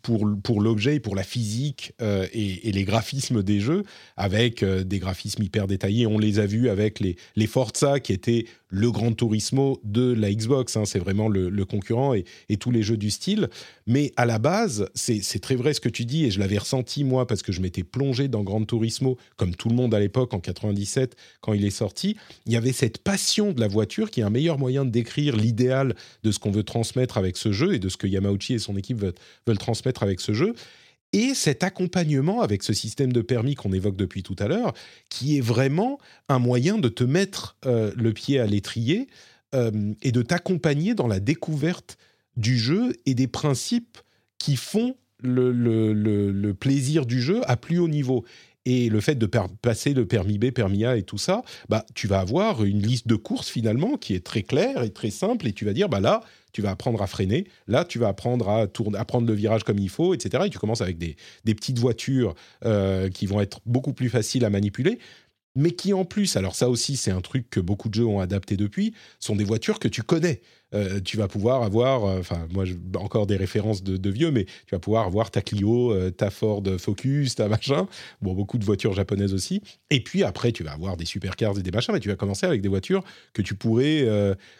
Speaker 1: pour, pour l'objet et pour la physique et, les graphismes des jeux, avec des graphismes hyper détaillés. On les a vus avec les, les Forza, qui étaient le Grand Turismo de la Xbox. Hein. c'est vraiment le, le concurrent et, tous les jeux du style. Mais à la base, c'est très vrai ce que tu dis, et je l'avais ressenti moi parce que je m'étais plongé dans Gran Turismo, comme tout le monde à l'époque, en 97, quand il est sorti. Il y avait cette passion de la voiture qui est un meilleur moyen de décrire l'idéal de ce qu'on veut transmettre avec ce jeu et de ce que Yamauchi et son équipe veulent, transmettre avec ce jeu et cet accompagnement avec ce système de permis qu'on évoque depuis tout à l'heure, qui est vraiment un moyen de te mettre euh, le pied à l'étrier euh, et de t'accompagner dans la découverte du jeu et des principes qui font le, plaisir du jeu à plus haut niveau. Et le fait de passer le permis B, permis A et tout ça, bah, tu vas avoir une liste de courses finalement qui est très claire et très simple et tu vas dire, bah là, tu vas apprendre à freiner, là, tu vas apprendre à, tourner, à prendre le virage comme il faut, etc. Et tu commences avec des, petites voitures euh, qui vont être beaucoup plus faciles à manipuler mais qui en plus, alors ça aussi c'est un truc que beaucoup de jeux ont adapté depuis, sont des voitures que tu connais. Euh, tu vas pouvoir avoir, euh, enfin moi encore des références de, vieux, mais tu vas pouvoir avoir ta Clio, euh, ta Ford Focus, ta machin, bon beaucoup de voitures japonaises aussi. Et puis après tu vas avoir des supercars et des machins, mais tu vas commencer avec des voitures que tu pourrais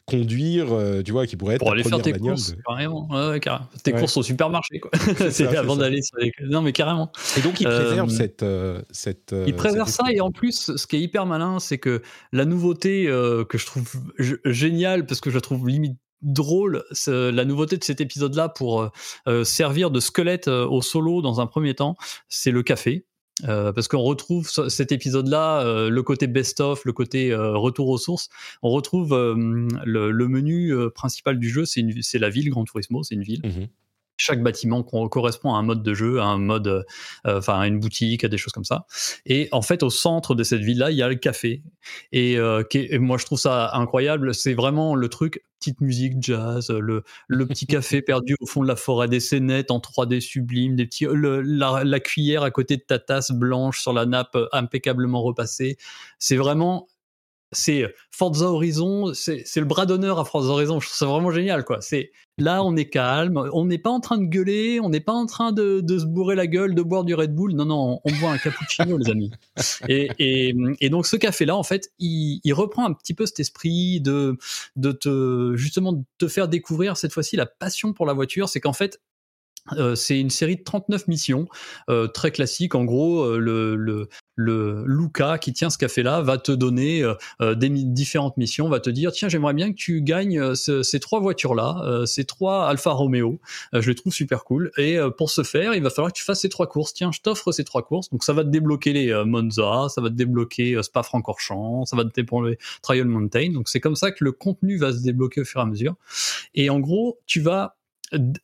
Speaker 1: conduire, tu vois, qui pourraient être
Speaker 2: pour aller faire tes courses, carrément. Ouais, carrément. Tes courses au supermarché, quoi. C'est avant d'aller sur les. Non mais carrément.
Speaker 1: Et donc il préserve cette cette.
Speaker 2: il préserve ça et en plus ce qui est hyper malin, c'est que la nouveauté que je trouve géniale parce que je la trouve limite drôle la nouveauté de cet épisode là pour euh, euh, servir de squelette euh, au solo dans un premier temps c'est le café parce qu'on retrouve cet épisode-là, le côté best-of, le côté retour aux sources. On retrouve le, menu principal du jeu, c'est la ville Grand Turismo, c'est une ville. Mmh chaque bâtiment correspond à un mode de jeu, à un mode, euh, enfin, à une boutique, à des choses comme ça. Et en fait, au centre de cette ville-là, il y a le café. Et, euh, moi, je trouve ça incroyable. C'est vraiment le truc, petite musique jazz, le, le petit café perdu au fond de la forêt, des scénettes en 3D sublime, des petits, la, la, cuillère à côté de ta tasse blanche sur la nappe impeccablement repassée. C'est vraiment c'est Forza Horizon, c'est le bras d'honneur à Forza Horizon. Je trouve ça vraiment génial, quoi. C'est là, on est calme, on n'est pas en train de gueuler, on n'est pas en train de, se bourrer la gueule, de boire du Red Bull. Non, non, on boit un cappuccino, les amis. Et, donc, ce café-là, en fait, il, reprend un petit peu cet esprit de, de te, justement, de te faire découvrir cette fois-ci la passion pour la voiture. C'est qu'en fait, euh, c'est une série de 39 missions, euh, très classique. En gros, euh, le, le, le Luca qui tient ce café-là va te donner des différentes missions, va te dire tiens j'aimerais bien que tu gagnes ces trois voitures-là, ces trois Alfa Romeo. je les trouve super cool. Et pour ce faire, il va falloir que tu fasses ces trois courses. Tiens, je t'offre ces trois courses. Donc ça va te débloquer les Monza, ça va te débloquer Spa-Francorchamps, ça va te débloquer Trial Mountain. Donc c'est comme ça que le contenu va se débloquer au fur et à mesure. Et en gros, tu vas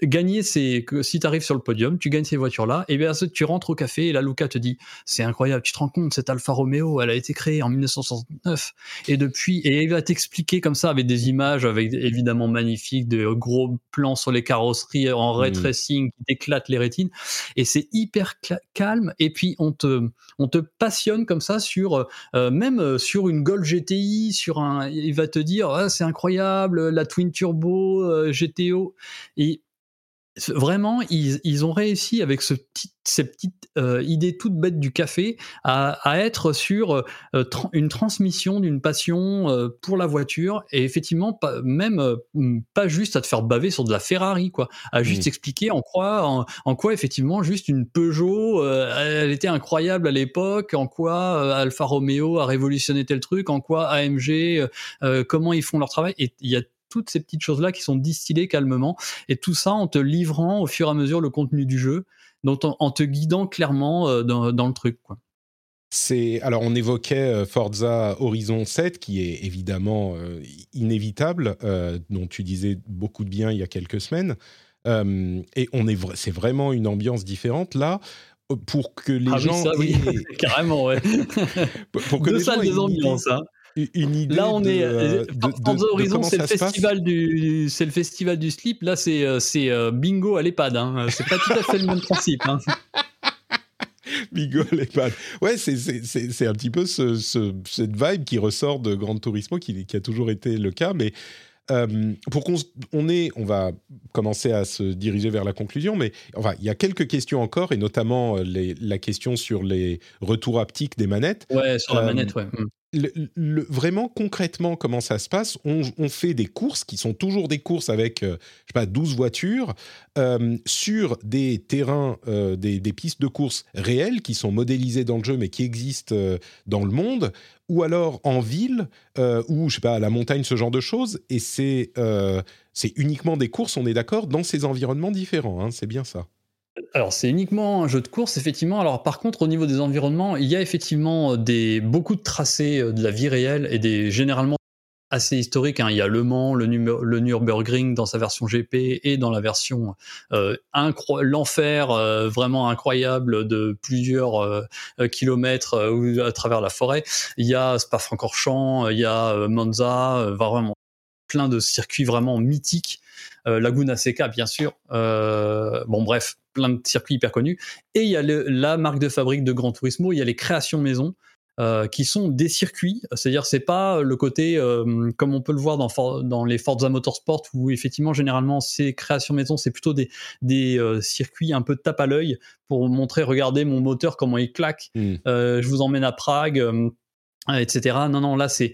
Speaker 2: gagner c'est que si tu arrives sur le podium, tu gagnes ces voitures-là, et bien tu rentres au café et la Luca te dit c'est incroyable, tu te rends compte, cette Alfa Romeo, elle a été créée en 1969 et depuis, et il va t'expliquer comme ça avec des images, avec évidemment magnifiques, de gros plans sur les carrosseries en ray mmh. tracing qui éclatent les rétines, et c'est hyper calme, et puis on te, on te passionne comme ça sur, euh, même euh, sur une Golf GTI, sur un, il va te dire ah, c'est incroyable, la Twin Turbo euh, GTO, et vraiment, ils, ont réussi avec ce petit, ces petites euh, idées toutes bêtes du café à, être sur euh, une transmission d'une passion euh, pour la voiture et effectivement pas, même pas juste à te faire baver sur de la Ferrari quoi, à juste expliquer en quoi en, quoi effectivement juste une Peugeot elle était incroyable à l'époque, en quoi Alfa Romeo a révolutionné tel truc, en quoi AMG comment ils font leur travail et il y a toutes ces petites choses-là qui sont distillées calmement, et tout ça en te livrant au fur et à mesure le contenu du jeu, en, te guidant clairement euh, dans, le truc. Quoi.
Speaker 1: C'est alors on évoquait euh, Forza Horizon 7 qui est évidemment euh, inévitable, dont tu disais beaucoup de bien il y a quelques semaines, et on est c'est vraiment une ambiance différente là pour que les
Speaker 2: ah
Speaker 1: gens
Speaker 2: oui, carrément ouais. pour que les gens des ambiances hein
Speaker 1: une idée
Speaker 2: Là, on est. Euh, de, Horizon, c'est le festival du, le festival du slip. Là, c'est euh, c'est euh, bingo à l'EHPAD. Hein. C'est pas tout à fait le même principe. Hein.
Speaker 1: bingo à l'EHPAD. Ouais, c'est un petit peu ce, cette vibe qui ressort de Grand Turismo, qui, qui a toujours été le cas, mais. pour qu'on on est, on va commencer à se diriger vers la conclusion, mais enfin, il y a quelques questions encore, et notamment les, la question sur les retours haptiques des manettes.
Speaker 2: Ouais, sur la manette, ouais.
Speaker 1: Le, vraiment concrètement comment ça se passe on, fait des courses qui sont toujours des courses avec euh, sais pas 12 voitures euh, sur des terrains euh, des, pistes de course réelles qui sont modélisées dans le jeu mais qui existent dans le monde ou alors en ville ou je sais pas à la montagne ce genre de choses et c'est c'est uniquement des courses on est d'accord dans ces environnements différents hein, c'est bien ça
Speaker 2: alors c'est uniquement un jeu de course effectivement. Alors par contre au niveau des environnements, il y a effectivement des beaucoup de tracés euh, de la vie réelle et des généralement assez historiques. Hein. Il y a Le Mans, le, le, Nürburgring dans sa version GP et dans la version euh, l'enfer euh, vraiment incroyable de plusieurs euh, kilomètres à travers la forêt. Il y a Spa-Francorchamps, il y a Monza, vraiment plein de circuits vraiment mythiques. Laguna Seca bien sûr. bon bref, plein de circuits hyper connus. Et il y a la marque de fabrique de Gran Turismo, il y a les créations maison. euh, qui sont des circuits. C'est-à-dire, c'est pas le côté euh, comme on peut le voir dans, For- dans les Forza Motorsport où effectivement, généralement, ces créations maison, c'est plutôt des, des euh, circuits un peu tape à l'œil pour montrer, regardez mon moteur comment il claque.
Speaker 1: Mm.
Speaker 2: Euh, je vous emmène à Prague, euh, etc. Non, non, là, c'est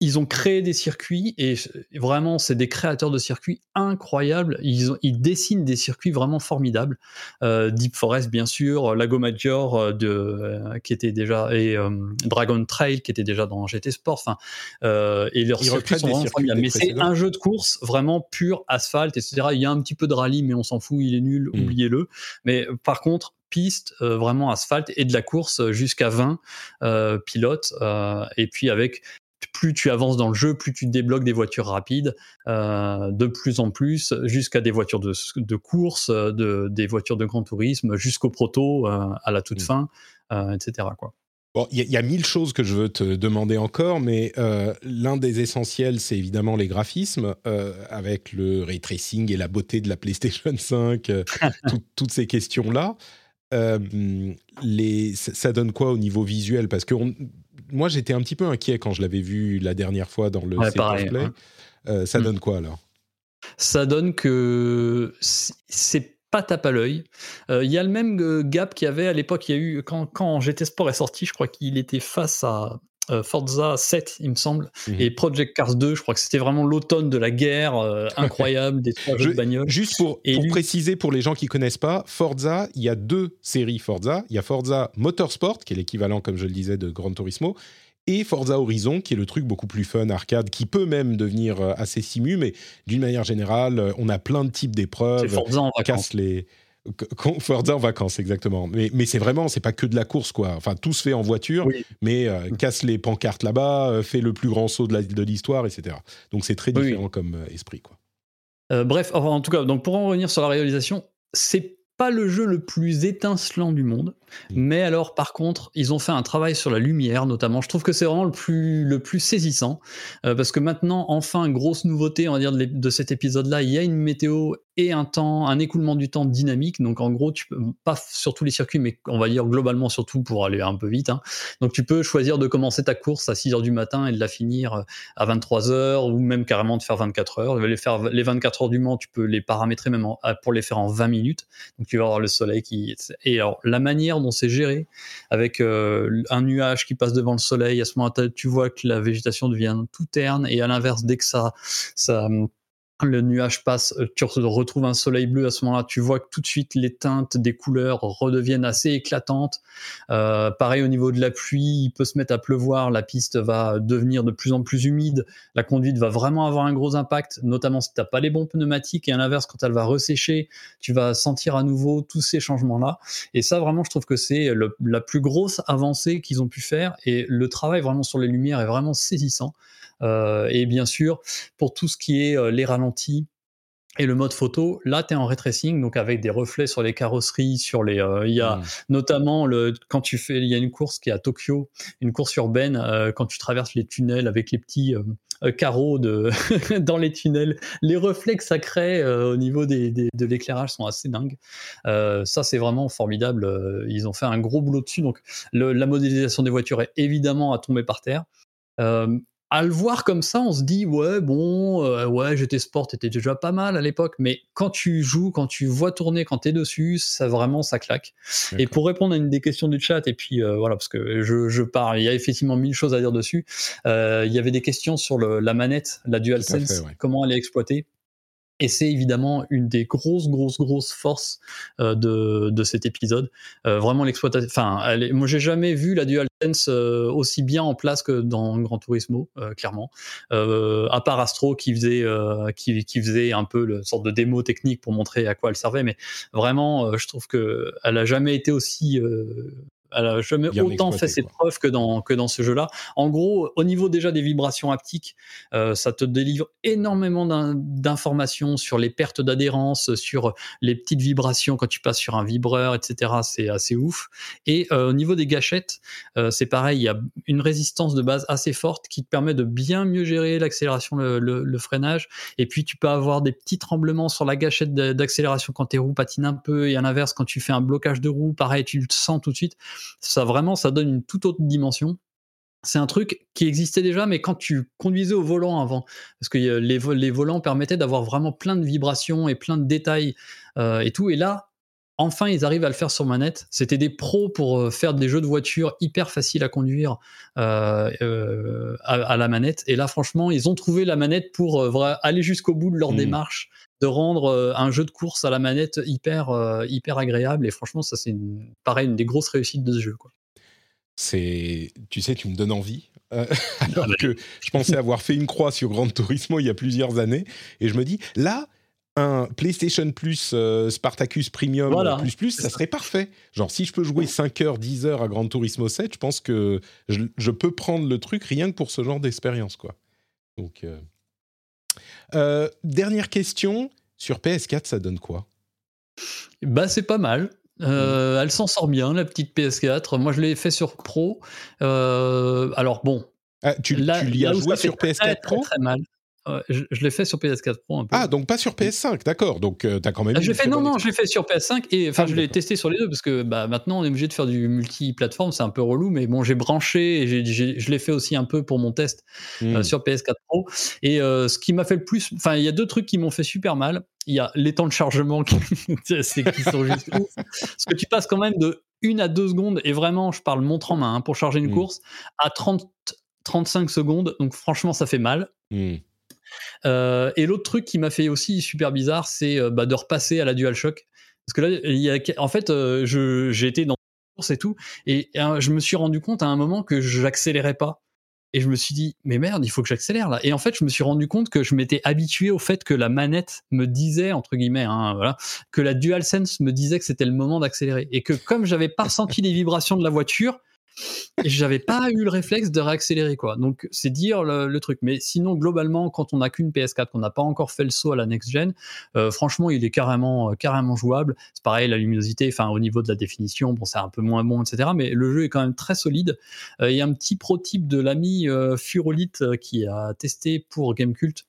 Speaker 2: ils ont créé des circuits et vraiment, c'est des créateurs de circuits incroyables. Ils, ont- ils dessinent des circuits vraiment formidables. Euh, Deep Forest, bien sûr, Lago Maggiore euh, de, euh, qui était déjà et euh, Dragon Trail qui était déjà dans GT Sport. Enfin, euh, et leurs
Speaker 1: Ils
Speaker 2: circuits sont vraiment formidables. Mais c'est un jeu de course vraiment pur asphalte, etc. Il y a un petit peu de rallye, mais on s'en fout, il est nul,
Speaker 1: Mm.
Speaker 2: oubliez-le. Mais euh, par contre, piste, euh, vraiment asphalte et de la course jusqu'à 20 euh, pilotes. euh, et puis avec plus tu avances dans le jeu, plus tu débloques des voitures rapides, euh, de plus en plus, jusqu'à des voitures de, de course, de, des voitures de grand tourisme, jusqu'au proto euh, à la toute
Speaker 1: Mm.
Speaker 2: fin, euh, etc. Quoi.
Speaker 1: Bon, il y, a- il y a mille choses que je veux te demander encore, mais euh, l'un des essentiels, c'est évidemment les graphismes, euh, avec le ray tracing et la beauté de la PlayStation 5, euh, tout- toutes ces questions-là. Ça ça donne quoi au niveau visuel? Parce que on- moi, j'étais un petit peu inquiet quand je l'avais vu la dernière fois dans le
Speaker 2: Ouais, pareil,
Speaker 1: Play.
Speaker 2: ouais.
Speaker 1: Euh, ça
Speaker 2: Mm.
Speaker 1: donne quoi alors?
Speaker 2: Ça donne que c'est pas tape à l'œil. Euh, Il y a le même euh, gap qu'il y avait à l'époque. Il y a eu quand, quand GT Sport est sorti, je crois qu'il était face à Forza 7, il me semble,
Speaker 1: Mhm.
Speaker 2: et Project Cars 2. Je crois que c'était vraiment l'automne de la guerre euh, incroyable des trois jeux
Speaker 1: Je-
Speaker 2: de bagnole.
Speaker 1: Juste pour,
Speaker 2: Et
Speaker 1: pour
Speaker 2: lui-
Speaker 1: préciser pour les gens qui connaissent pas, Forza, il y a deux séries Forza. Il y a Forza Motorsport, qui est l'équivalent, comme je le disais, de Gran Turismo, et Forza Horizon, qui est le truc beaucoup plus fun, arcade, qui peut même devenir euh, assez simu, mais d'une manière générale, euh, on a plein de types d'épreuves,
Speaker 2: Forza en vacances.
Speaker 1: casse les... Forza en vacances, exactement. Mais, mais c'est vraiment, c'est pas que de la course, quoi. Enfin, tout se fait en voiture,
Speaker 2: Oui.
Speaker 1: mais euh, casse les pancartes là-bas, euh, fait le plus grand saut de l'histoire, etc. Donc c'est très
Speaker 2: oui.
Speaker 1: différent comme euh, esprit, quoi.
Speaker 2: Euh, bref, enfin, en tout cas, donc pour en revenir sur la réalisation, c'est pas le jeu le plus étincelant du monde,
Speaker 1: Mm.
Speaker 2: Mais alors par contre, ils ont fait un travail sur la lumière notamment. Je trouve que c'est vraiment le plus le plus saisissant euh, parce que maintenant, enfin, grosse nouveauté, on va dire de, cet épisode-là, il y a une météo et un temps, un écoulement du temps dynamique. Donc en gros, tu pas sur tous les circuits, mais on va dire globalement surtout pour aller un peu vite. hein. Donc tu peux choisir de commencer ta course à 6 heures du matin et de la finir euh, à 23 heures ou même carrément de faire 24 heures. Les, faire, les 24 heures du Mans, tu peux les paramétrer même en- pour les faire en 20 minutes. Donc tu vas avoir le soleil qui... Et alors la manière dont c'est géré, avec euh, un nuage qui passe devant le soleil, à ce moment-là, tu vois que la végétation devient tout terne et à l'inverse, dès que ça... ça le nuage passe, euh, tu re- retrouves un soleil bleu à ce moment-là, tu vois que tout de suite les teintes des couleurs redeviennent assez éclatantes. Euh, pareil au niveau de la pluie, il peut se mettre à pleuvoir, la piste va devenir de plus en plus humide, la conduite va vraiment avoir un gros impact, notamment si tu n'as pas les bons pneumatiques, et à l'inverse, quand elle va ressécher, tu vas sentir à nouveau tous ces changements-là. Et ça, vraiment, je trouve que c'est la plus grosse avancée qu'ils ont pu faire, et le travail vraiment sur les lumières est vraiment saisissant. Euh, et bien sûr, pour tout ce qui est euh, les ralentis, et le mode photo, là, tu es en ray tracing, donc avec des reflets sur les carrosseries, sur les. euh, Il y a
Speaker 1: Mm.
Speaker 2: notamment le quand tu fais, il y a une course qui est à Tokyo, une course urbaine, euh, quand tu traverses les tunnels avec les petits euh, carreaux de dans les tunnels, les reflets que ça crée au niveau des, des- de l'éclairage sont assez dingues. Ça, c'est vraiment formidable. Ils ont fait un gros boulot dessus. Donc, le- la modélisation des voitures est évidemment à tomber par terre. Euh, à le voir comme ça, on se dit ouais bon euh, ouais GT Sport était déjà pas mal à l'époque, mais quand tu joues, quand tu vois tourner, quand t'es dessus, ça vraiment ça claque. Et pour répondre à une des questions du chat, et puis euh, voilà parce que je, je parle, il y a effectivement mille choses à dire dessus. Euh, il y avait des questions sur le, la manette, la DualSense,
Speaker 1: fait, ouais.
Speaker 2: comment elle est exploitée. Et c'est évidemment une des grosses, grosses, grosses forces euh, de, de cet épisode. Euh, vraiment l'exploitation. Enfin, moi, j'ai jamais vu la DualSense euh, aussi bien en place que dans Gran Turismo, euh, clairement. Euh, à part Astro qui faisait, euh, qui, qui faisait un peu le sorte de démo technique pour montrer à quoi elle servait, mais vraiment, je trouve que elle a jamais été aussi euh, elle a jamais
Speaker 1: Bien
Speaker 2: autant fait ses preuves que dans, que dans ce jeu-là. En gros, au niveau déjà des vibrations haptiques, euh, ça te délivre énormément d'in- d'informations sur les pertes d'adhérence, sur les petites vibrations quand tu passes sur un vibreur, etc. C'est assez ouf. Et euh, au niveau des gâchettes, euh, c'est pareil, il y a une résistance de base assez forte qui te permet de bien mieux gérer l'accélération, le, le- le freinage. Et puis tu peux avoir des petits tremblements sur la gâchette d'accélération quand tes roues patinent un peu. Et à l'inverse, quand tu fais un blocage de roue, pareil, tu le sens tout de suite. Ça vraiment, ça donne une toute autre dimension. c'est un truc qui existait déjà, mais quand tu conduisais au volant avant, parce que euh, les, les volants permettaient d'avoir vraiment plein de vibrations et plein de détails euh, et tout. Et là, enfin, ils arrivent à le faire sur manette. C'était des pros pour euh, faire des jeux de voiture hyper faciles à conduire à, la manette. Et là, franchement, ils ont trouvé la manette pour aller jusqu'au bout de leur mmh. démarche, de rendre un jeu de course à la manette hyper, hyper agréable. Et franchement, ça, c'est pareil, une des grosses réussites de ce jeu. Quoi.
Speaker 1: C'est, tu sais, tu me donnes envie. Euh, alors que je pensais avoir fait une croix sur Gran Turismo il y a plusieurs années, et je me dis là, un PlayStation Plus euh, Spartacus Premium plus plus, ça serait parfait. Genre si je peux jouer 5 heures, 10 heures à Gran Turismo 7, je pense que je, peux prendre le truc rien que pour ce genre d'expérience, quoi. Donc, euh, dernière question sur PS4, ça donne quoi?
Speaker 2: Bah c'est pas mal. Euh, elle s'en sort bien, la petite PS4. Moi, je l'ai fait sur Pro. Euh, alors bon.
Speaker 1: Ah, tu, l'as as joué sur PS4 Pro?
Speaker 2: très, très mal je, l'ai fait sur PS4 Pro un peu.
Speaker 1: Ah, donc pas sur PS5, d'accord. Donc euh, tu as quand même.
Speaker 2: Ah, je fait, non, non, je l'ai fait sur PS5 et enfin, ah, je l'ai testé sur les deux parce que bah, maintenant on est obligé de faire du multi-plateforme, c'est un peu relou, mais bon, j'ai branché et je l'ai fait aussi un peu pour mon test euh, hmm. sur PS4 Pro. Et euh, ce qui m'a fait le plus. Enfin, il y a deux trucs qui m'ont fait super mal. Il y a les temps de chargement qui, qui sont juste ouf. Parce que tu passes quand même de 1 à 2 secondes, et vraiment, je parle montre en main hein, pour charger une hmm. course, à 30, 35 secondes. Donc franchement, ça fait mal. Hmm. Euh, et l'autre truc qui m'a fait aussi super bizarre, c'est euh, bah, de repasser à la DualShock. Parce que là, il y a, en fait, euh, j'ai été dans course et tout, et je me suis rendu compte à un moment que j'accélérais pas. Et je me suis dit, mais merde, il faut que j'accélère là. Et en fait, je me suis rendu compte que je m'étais habitué au fait que la manette me disait, entre guillemets, hein, que la DualSense me disait que c'était le moment d'accélérer. Et que comme j'avais pas ressenti les vibrations de la voiture, et j'avais pas eu le réflexe de réaccélérer quoi. Donc c'est dire le, truc. Mais sinon globalement, quand on n'a qu'une PS4, qu'on n'a pas encore fait le saut à la next gen, euh, franchement il est carrément euh, carrément jouable. C'est pareil la luminosité, enfin au niveau de la définition, bon c'est un peu moins bon etc. Mais le jeu est quand même très solide. Euh, il y a un petit prototype de l'ami Furolite qui a testé pour Gamecult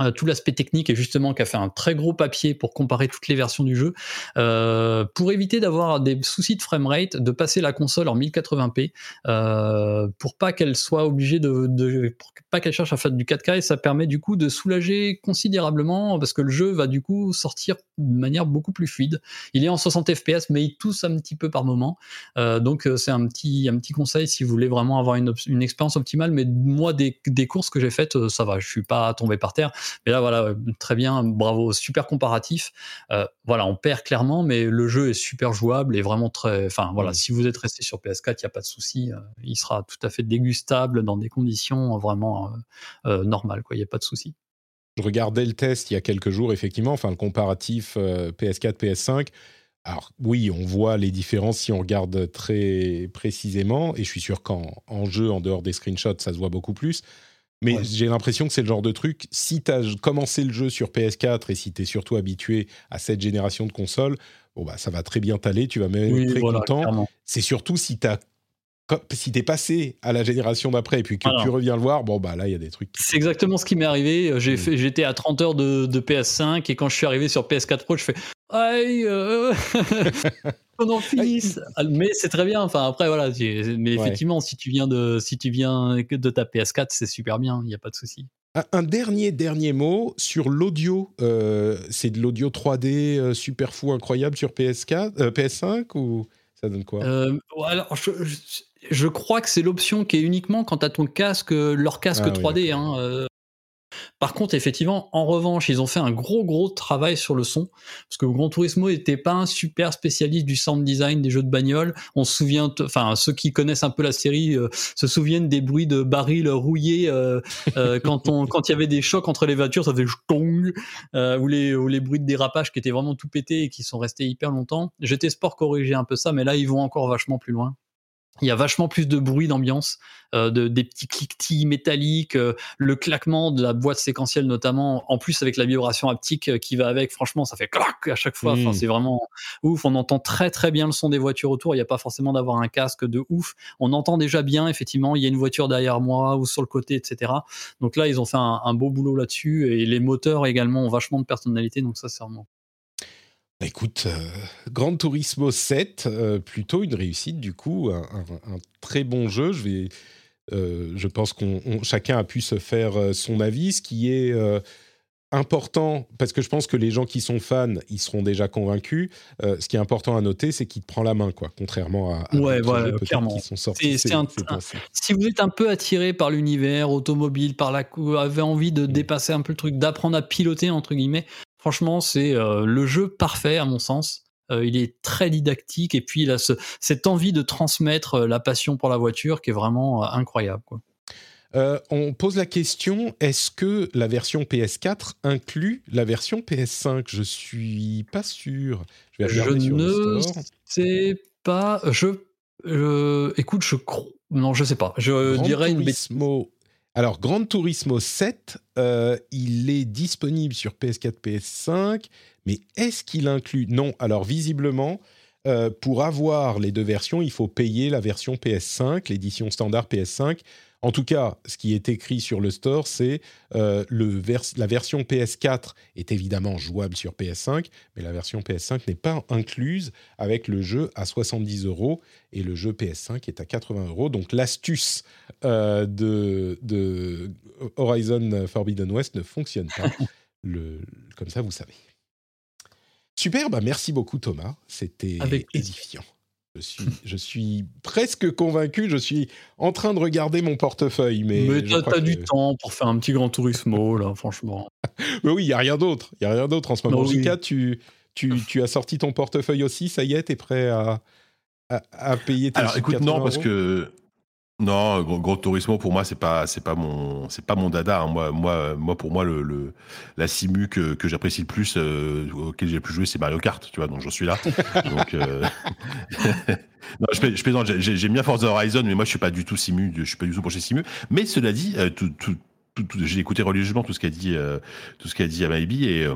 Speaker 2: euh, tout l'aspect technique et justement qui a fait un très gros papier pour comparer toutes les versions du jeu. Euh, pour éviter d'avoir des soucis de framerate de passer la console en 1080p euh, pour pas qu'elle soit obligée de, pour pas qu'elle cherche à faire du 4K et ça permet du coup de soulager considérablement parce que le jeu va du coup sortir de manière beaucoup plus fluide. Il est en 60 fps mais il tousse un petit peu par moment. Donc c'est un petit un petit conseil si vous voulez vraiment avoir une, une expérience optimale. Mais moi des, des courses que j'ai faites ça va je suis pas tombé par terre mais là, voilà, très bien, bravo, super comparatif. Euh, voilà, on perd clairement, mais le jeu est super jouable et vraiment très. Enfin, voilà, mm. si vous êtes resté sur PS4, il n'y a pas de souci. Euh, il sera tout à fait dégustable dans des conditions vraiment euh, normales, quoi. Il n'y a pas de souci.
Speaker 1: Je regardais le test il y a quelques jours, effectivement, enfin, le comparatif PS4, PS5. Alors oui, on voit les différences si on regarde très précisément, et je suis sûr qu'en jeu, en dehors des screenshots, ça se voit beaucoup plus. Mais j'ai l'impression que c'est le genre de truc, si tu as commencé le jeu sur PS4 et si tu es surtout habitué à cette génération de consoles, bon bah, ça va très bien t'aller, tu vas même être très content. C'est surtout si tu si t'es passé à la génération d'après et puis que tu reviens le voir, bon bah là il y a des trucs.
Speaker 2: C'est exactement ce qui m'est arrivé. J'ai mm. fait, j'étais à 30 heures de, de, PS5 et quand je suis arrivé sur PS4 Pro, je fais aïe, euh... qu'on en finisse. Ah, mais c'est très bien. Enfin après voilà, mais effectivement si tu viens de si tu viens de ta PS4, c'est super bien. Il n'y a pas de souci.
Speaker 1: Un dernier dernier mot sur l'audio. Euh, c'est de l'audio 3D euh, super fou incroyable sur PS4, euh, PS5 ou ça donne quoi?
Speaker 2: Alors, je, crois que c'est l'option qui est uniquement quand tu as ton casque, leur casque 3D. Ah hein, par contre, effectivement, en revanche, ils ont fait un gros gros travail sur le son, parce que Gran Turismo n'était pas un super spécialiste du sound design des jeux de bagnole. On se souvient, enfin ceux qui connaissent un peu la série euh, se souviennent des bruits de barils rouillés euh, euh, quand on quand il y avait des chocs entre les voitures, ça faisait tong, ou les ou les bruits de dérapage qui étaient vraiment tout pétés et qui sont restés hyper longtemps. J'étais sport corriger un peu ça, mais là ils vont encore vachement plus loin il y a vachement plus de bruit d'ambiance, euh, de, des petits cliquetis métalliques, euh, le claquement de la boîte séquentielle notamment, en plus avec la vibration haptique euh, qui va avec, franchement ça fait clac à chaque fois, enfin, mmh. c'est vraiment ouf, on entend très très bien le son des voitures autour, il n'y a pas forcément d'avoir un casque de ouf, on entend déjà bien effectivement, il y a une voiture derrière moi ou sur le côté, etc. Donc là ils ont fait un, un beau boulot là-dessus, et les moteurs également ont vachement de personnalité, donc ça c'est vraiment
Speaker 1: écoute, euh, Grand Turismo 7, euh, plutôt une réussite du coup, un, très bon jeu. Je vais je pense qu'on chacun a pu se faire son avis. Ce qui est important, parce que je pense que les gens qui sont fans, ils seront déjà convaincus. Euh, ce qui est important à noter, c'est qu'il te prend la main, quoi. Contrairement à,
Speaker 2: ouais, voilà, clairement.
Speaker 1: qui sont sortis.
Speaker 2: si vous êtes un peu attiré par l'univers automobile, par la, avez envie de mm. dépasser un peu le truc, d'apprendre à piloter entre guillemets, franchement, c'est euh, le jeu parfait à mon sens. Euh, il est très didactique et puis il a cette envie de transmettre la passion pour la voiture qui est vraiment incroyable. Quoi.
Speaker 1: Euh, on pose la question est-ce que la version PS4 inclut la version PS5 Je suis pas sûr.
Speaker 2: Je, vais je ne sais pas. Je, écoute, je crois. Non, je sais pas. Je dirais une
Speaker 1: Turismo... Alors, Grand Turismo 7, euh, il est disponible sur PS4, PS5, mais est-ce qu'il inclut? Non. Alors, visiblement, euh, pour avoir les deux versions, il faut payer la version PS5, l'édition standard PS5, en tout cas, ce qui est écrit sur le store, c'est euh, la version PS4 est évidemment jouable sur PS5, mais la version PS5 n'est pas incluse avec le jeu à 70 euros et le jeu PS5 est à 80 euros. Donc l'astuce euh, de, Horizon Forbidden West ne fonctionne pas. comme ça, vous savez. Super, bah merci beaucoup Thomas, c'était édifiant. Je suis, je suis presque convaincu. Je suis en train de regarder mon portefeuille. Mais,
Speaker 2: mais t'as du temps pour faire un petit grand tourisme, là, franchement.
Speaker 1: mais oui, il n'y a rien d'autre. Il y a rien d'autre en ce moment. Jika, tu, tu, tu, as sorti ton portefeuille aussi. Ça y est, t'es prêt à, à, payer tes
Speaker 3: Alors écoute, non, parce que non, Gros Turismo pour moi c'est pas c'est pas mon c'est pas mon dada. Hein. Moi moi moi pour moi le, la simu que, que j'apprécie le plus euh, auquel j'ai le plus joué c'est Mario Kart. Tu vois donc j'en suis là. donc euh... non, je, je plaisante. J'aime bien Forza Horizon mais moi je suis pas du tout simu. Je suis pas du tout chez simu. Mais cela dit, euh, tout, tout, j'ai écouté religieusement tout ce qu'a dit euh, tout ce qu'a dit Amaebi et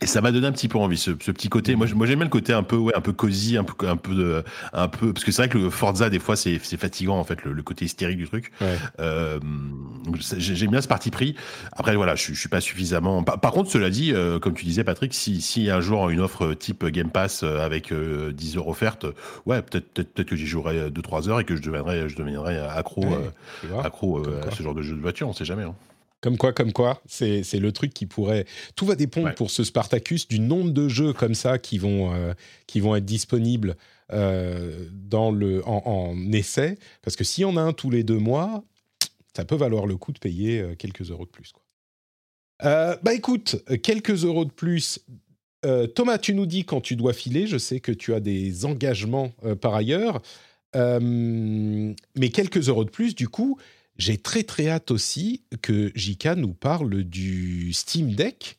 Speaker 3: et ça m'a donné un petit peu envie, ce, ce petit côté. Moi, moi j'aime bien le côté un peu, ouais, un peu cosy, un peu, un peu, de, un peu, parce que c'est vrai que le Forza des fois c'est, fatigant en fait, le, le, côté hystérique du truc. Ouais. Euh, j'aime bien ce parti pris. Après voilà, je, je suis pas suffisamment. Par, contre, cela dit, euh, comme tu disais Patrick, si, si un jour une offre type Game Pass euh, avec 10 euh, heures offertes, ouais, peut-être, peut-être, peut-être que j'y jouerai 2-3 heures et que je deviendrai, je deviendrai accro, ouais, accro à ce genre de jeu de voiture. On sait jamais. Hein.
Speaker 1: Comme quoi, comme quoi, c'est le truc qui pourrait. Tout va dépendre pour ce Spartacus du nombre de jeux comme ça qui vont, euh, qui vont être disponibles euh, dans le, en, essai. Parce que si on a un tous les deux mois, ça peut valoir le coup de payer euh, quelques euros de plus. Quoi. bah écoute, quelques euros de plus. Thomas, tu nous dis quand tu dois filer. Je sais que tu as des engagements par ailleurs. mais quelques euros de plus, du coup, j'ai très très hâte aussi que Jika nous parle du Steam Deck,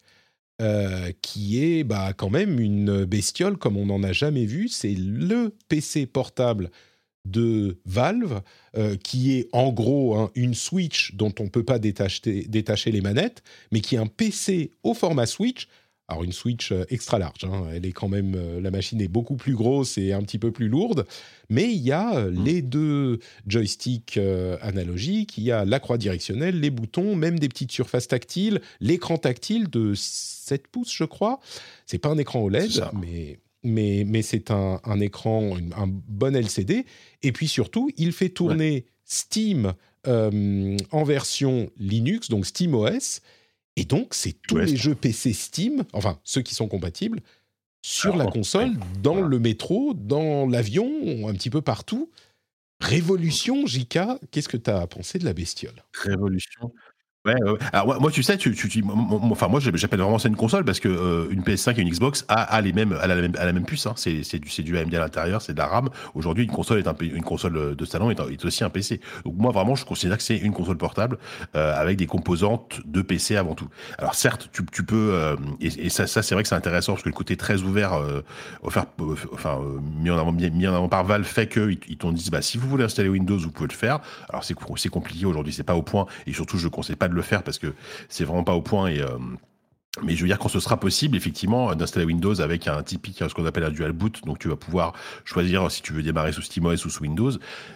Speaker 1: euh, qui est bah, quand même une bestiole comme on n'en a jamais vu. C'est le PC portable de Valve, euh, qui est en gros hein, une Switch dont on ne peut pas détacher, détacher les manettes, mais qui est un PC au format Switch alors une Switch euh, extra large, hein. elle est quand même, euh, la machine est beaucoup plus grosse et un petit peu plus lourde, mais il y a euh, mmh. les deux joysticks analogiques, il y a la croix directionnelle, les boutons, même des petites surfaces tactiles, l'écran tactile de 7 pouces, je crois. C'est pas un écran OLED, mais mais, mais c'est un, un, écran, un bon LCD. Et puis surtout, il fait tourner Steam en version Linux, donc SteamOS, et donc, c'est tous les jeux PC Steam, enfin ceux qui sont compatibles, sur la console, dans le métro, dans l'avion, un petit peu partout. Révolution, JK, qu'est-ce que tu as pensé de la bestiole?
Speaker 3: Révolution. Ouais, Alors moi, tu sais, tu, tu, enfin moi j'appelle vraiment ça une console parce que euh, une PS5 et une Xbox a, les mêmes, a la même, a la même puce. Hein. C'est, c'est du, c'est du AMD à l'intérieur, c'est de la RAM. Aujourd'hui, une console est un, une console de salon est, est, aussi un PC. Donc moi vraiment, je considère que c'est une console portable euh, avec des composantes de PC avant tout. Alors certes, tu, tu peux euh, et, ça, ça c'est vrai que c'est intéressant parce que le côté très ouvert, offert, enfin mis en avant, mis en avant par Valve fait que ils, t'ont dit bah si vous voulez installer Windows, vous pouvez le faire. Alors c'est, c'est compliqué aujourd'hui, c'est pas au point et surtout je ne conseille pas de le faire parce que c'est vraiment pas au point et euh, mais je veux dire, quand ce sera possible, effectivement, d'installer Windows avec un typique, ce qu'on appelle un dual boot, donc tu vas pouvoir choisir si tu veux démarrer sous SteamOS ou sous Windows.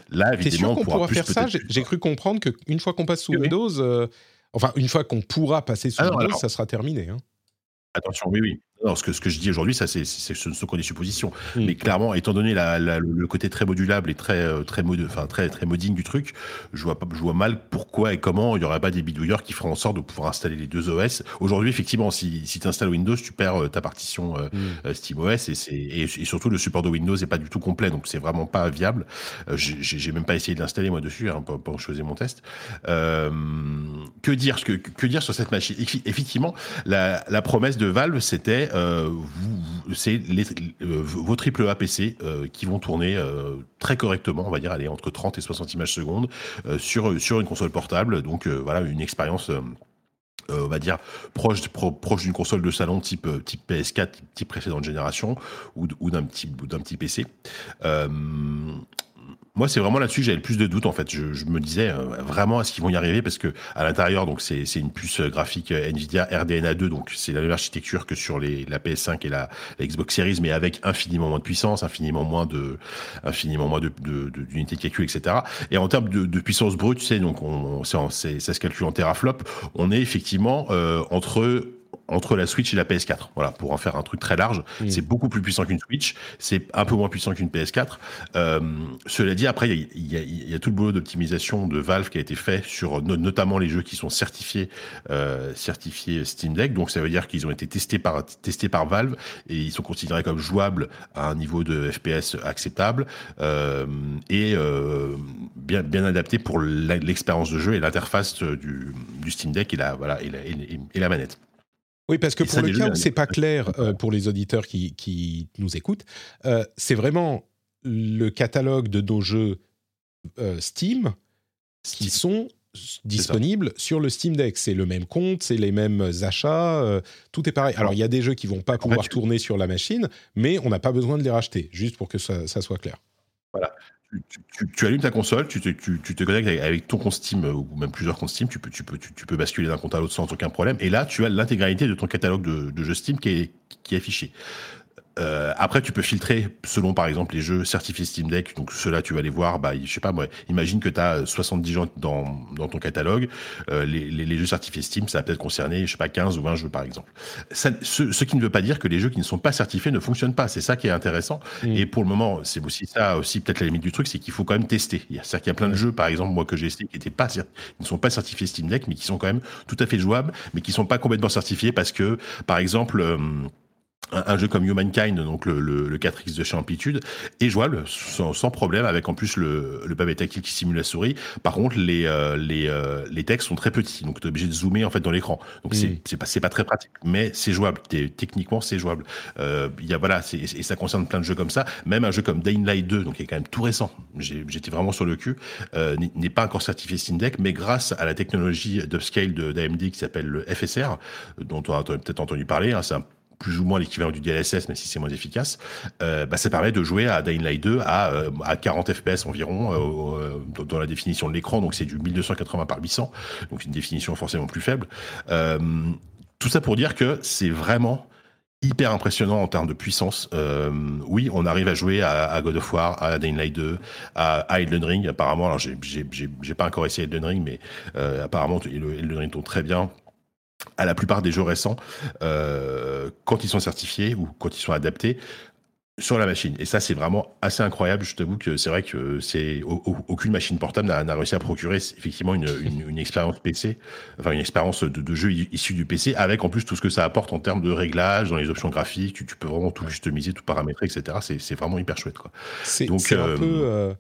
Speaker 3: Là, évidemment,
Speaker 1: sûr pourra, faire ça? J'ai cru comprendre qu'une fois qu'on passe sous Windows, euh, enfin, une fois qu'on pourra passer sous ah Windows, ça sera terminé. Hein.
Speaker 3: Attention, oui, oui. Non, ce que, ce que je dis aujourd'hui, ça, c'est, ce ne sont que des suppositions.
Speaker 1: Mm.
Speaker 3: Mais clairement, étant donné la, la- le côté très modulable et très, euh, très, mod, enfin, très, très modding du truc, je vois, pas, je vois mal pourquoi et comment il n'y aurait pas des bidouilleurs qui feraient en sorte de pouvoir installer les deux OS. Aujourd'hui, effectivement, si, si tu installes Windows, tu perds euh, ta partition euh,
Speaker 1: Mm.
Speaker 3: euh, SteamOS et, c'est, et, et surtout le support de Windows n'est pas du tout complet, donc c'est vraiment pas viable. J'ai, même pas essayé de l'installer moi dessus hein, pendant que je faisais mon test. Euh, que dire que, que dire sur cette machine? Effectivement, la, la promesse de Valve, c'était euh, c'est euh, vos triple A PC euh, qui vont tourner très correctement, on va dire, aller entre 30 et 60 images secondes sur sur une console portable. Donc voilà, une expérience. on va dire proche pro- proche d'une console de salon type type PS4 type, précédente génération ou, d'un petit PC. Moi, c'est vraiment là-dessus que j'avais le plus de doutes en fait. Je, me disais euh, vraiment est-ce qu'ils vont y arriver? Parce que à l'intérieur donc c'est une puce graphique euh, Nvidia RDNA 2 donc c'est la même architecture que sur les la PS5 et la, Xbox Series mais avec infiniment moins de puissance, infiniment moins de infiniment moins de d'unités de calcul etc. Et en termes de, puissance brute, tu sais donc on, c'est- ça se calcule en teraflop. On est effectivement euh, entre entre la Switch et la PS4. Voilà, pour en faire un truc très large, c'est beaucoup plus puissant qu'une Switch, c'est un peu moins puissant qu'une PS4. Euh, cela dit, après, il y y y a tout le boulot d'optimisation de Valve qui a été fait sur no- notamment les jeux qui sont certifiés, euh, certifiés Steam Deck. Donc, ça veut dire qu'ils ont été testés par, testés par Valve et ils sont considérés comme jouables à un niveau de FPS acceptable euh, et euh, bien, bien adaptés pour l'expérience de jeu et l'interface du, du Steam Deck et la, voilà, et la, et- et la manette.
Speaker 1: Oui, parce que
Speaker 3: Et
Speaker 1: pour le cas où c'est pas clair euh, pour les auditeurs qui, qui nous écoutent, euh, c'est vraiment le catalogue de nos jeux euh, Steam qui sont disponibles sur le Steam Deck. C'est le même compte, c'est les mêmes achats, tout est pareil. Alors il y a des jeux qui vont pas pouvoir tourner sur la machine, mais on n'a pas besoin de les racheter, juste pour que ça, ça soit clair.
Speaker 3: tu, tu- tu- allumes ta console, tu te, tu, te connectes avec, ton compte Steam euh, ou même plusieurs comptes Steam, tu peux, tu peux, tu, peux basculer d'un compte à l'autre sans aucun problème. Et là, tu as l'intégralité de ton catalogue de, de jeux Steam qui est, qui est affiché. Euh, après, tu peux filtrer selon, par exemple, les jeux certifiés Steam Deck. Donc, ceux-là, tu vas les voir. Bah, je sais pas, moi, imagine que tu as 70 gens dans, dans ton catalogue. Euh, les, les, les jeux certifiés Steam, ça va peut-être concerner, je sais pas, 15 ou 20 jeux, par exemple. Ça, ce, ce qui ne veut pas dire que les jeux qui ne sont pas certifiés ne fonctionnent pas. C'est ça qui est intéressant.
Speaker 1: Mm.
Speaker 3: Et pour le moment, c'est aussi ça, aussi peut-être la limite du truc, c'est qu'il faut quand même tester. C'est-à-dire qu'il y a plein de jeux, par exemple, moi que j'ai essayé, qui étaient pas, qui ne sont pas certifiés Steam Deck, mais qui sont quand même tout à fait jouables, mais qui sont pas complètement certifiés parce que, par exemple, euh, un, un jeu comme Humankind, donc le, le, le 4X de chez Amplitude, est jouable sans, sans problème avec en plus le, le pavé tactile qui simule la souris. Par contre, les, euh, les, euh, les textes sont très petits, donc tu es obligé de zoomer en fait dans l'écran. Donc
Speaker 1: Mm.
Speaker 3: c'est c'est pas, c'est pas très pratique, mais c'est jouable. Techniquement, c'est jouable. Euh, il y a, voilà, et ça concerne plein de jeux comme ça. Même un jeu comme Dying Light 2, donc qui est quand même tout récent, j'étais vraiment sur le cul, euh, n'est- pas encore certifié Steam Deck, mais grâce à la technologie d'upscale d'AMD qui s'appelle le FSR, dont on a peut-être entendu parler, hein, c'est un plus ou moins l'équivalent du DLSS, même si c'est moins efficace, euh, bah, ça permet de jouer à Dying Light 2 à, euh, à 40 FPS environ euh, dans- la définition de l'écran, donc c'est du 1280 par 800, donc une définition forcément plus faible. Tout ça pour dire que c'est vraiment hyper impressionnant en termes de puissance. Oui, on arrive à jouer à, God of War, à Dying Light 2, à, à Elden Ring. Apparemment, alors j'ai- pas encore essayé Elden Ring, mais apparemment Elden Ring tourne très bien à la plupart des jeux récents euh, quand ils sont certifiés ou quand ils sont adaptés sur la machine. Et ça, c'est vraiment assez incroyable. Je t'avoue que c'est vrai que c'est au- au- aucune machine portable n'a réussi à procurer effectivement une, une, une expérience PC, enfin une expérience de, de jeu issue du PC, avec en plus tout ce que ça apporte en termes de réglages dans les options graphiques. Tu, tu peux vraiment tout customiser, tout paramétrer, etc. C'est vraiment hyper chouette, quoi.
Speaker 1: C'est un
Speaker 3: euh,
Speaker 1: peu. euh,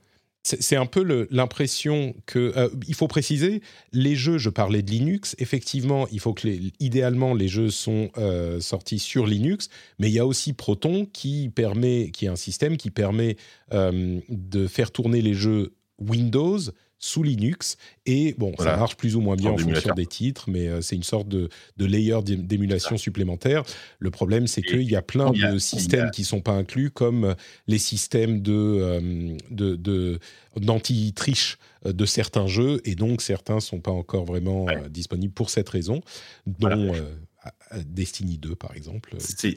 Speaker 1: c'est un peu l'impression que euh, il faut préciser les jeux. Je parlais de Linux. Effectivement, il faut que idéalement les jeux sont euh, sortis sur Linux, mais il y a aussi Proton qui permet, qui est un système qui permet euh, de faire tourner les jeux Windows sous Linux. Et bon, ça marche plus ou moins bien
Speaker 3: En
Speaker 1: en fonction des titres, mais euh, c'est une sorte de, de layer d'é- d'émulation supplémentaire. Le problème, c'est qu'il y a plein
Speaker 3: a-
Speaker 1: de systèmes
Speaker 3: a-
Speaker 1: qui sont pas inclus, comme les systèmes de, euh, de, d'anti-triche euh, de certains jeux, et donc certains sont pas encore vraiment
Speaker 3: Ouais.
Speaker 1: euh, disponibles pour cette raison, dont
Speaker 3: Voilà.
Speaker 1: euh, Destiny 2, par exemple.
Speaker 3: C'est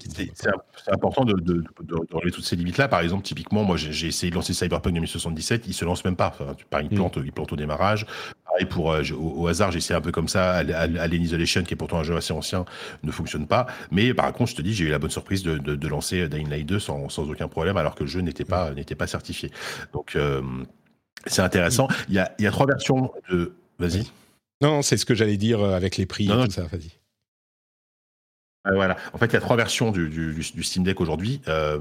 Speaker 3: important de, de, relever toutes ces limites-là. Par exemple, typiquement, moi, j'ai essayé de lancer Cyberpunk 2077, il se lance même pas. Enfin, il, mm. plante, il plante au démarrage. Pareil, pour, au, hasard, j'ai essayé un peu comme ça. Alien Isolation, qui est pourtant un jeu assez ancien, ne fonctionne pas. Mais par contre, je te dis, j'ai eu la bonne surprise de, lancer Dying Light 2 sans, sans, aucun problème, alors que le jeu n'était pas, n'était pas certifié. Donc, c'est intéressant. Il y, a, il y a trois versions de. Vas-y.
Speaker 1: Non, c'est ce que j'allais dire avec les prix et tout ça. Vas-y.
Speaker 3: Euh, voilà. En fait, il y a trois versions du, du, du Steam Deck aujourd'hui. Euh,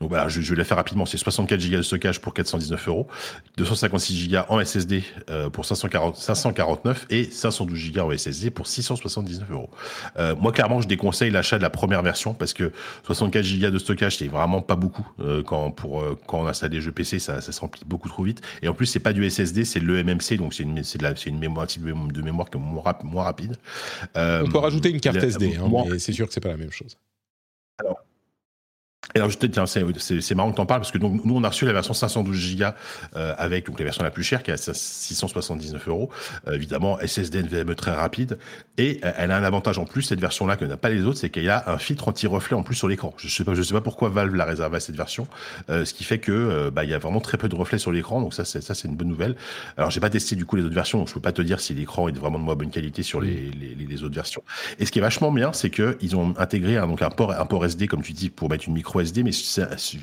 Speaker 3: donc voilà, je, je, vais la faire rapidement. C'est 64 Go de stockage pour 419 euros, 256 Go en SSD euh, pour 540, 549 et 512 Go en SSD pour 679 euros. Euh, moi, clairement, je déconseille l'achat de la première version parce que 64 Go de stockage, c'est vraiment pas beaucoup euh, quand pour euh, quand on installe des jeux PC, ça, ça s'emplit beaucoup trop vite. Et en plus, c'est pas du SSD, c'est le MMC, donc c'est une, c'est de c'est une mémoire, type de mémoire qui est moins, moins rapide.
Speaker 1: on peut rajouter une carte SD. Hein, c'est sûr que c'est pas la même chose.
Speaker 3: Alors, je tiens, c'est marrant que tu en parles parce que nous, on a reçu la version 512 Go euh, avec donc, la version la plus chère qui est à 679 euros. Euh, évidemment, SSD NVMe très rapide. Et euh, elle a un avantage en plus, cette version-là, que n'a pas les autres, c'est qu'il y a un filtre anti-reflet en plus sur l'écran. Je sais pas, je sais pas pourquoi Valve l'a réservé à cette version. Euh, ce qui fait que euh, bah, il y a vraiment très peu de reflets sur l'écran. Donc ça, c'est ça, c'est une bonne nouvelle. Alors, j'ai pas testé du coup les autres versions, donc je peux pas te dire si l'écran est vraiment de moins bonne qualité sur les, les, les, autres versions. Et ce qui est vachement bien, c'est que ils ont intégré un, donc un port, un port SD, comme tu dis, pour mettre une micro SD, mais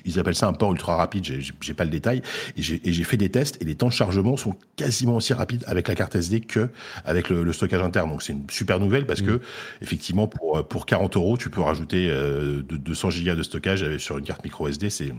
Speaker 3: ils appellent ça un port ultra rapide, j'ai pas le détail, et j'ai fait des tests, et les temps de chargement sont quasiment aussi rapides avec la carte SD que avec le, le stockage interne. Donc c'est une super nouvelle parce que, mm. effectivement, pour, pour 40 euros, tu peux rajouter euh, de 200 gigas de stockage sur une carte micro SD, c'est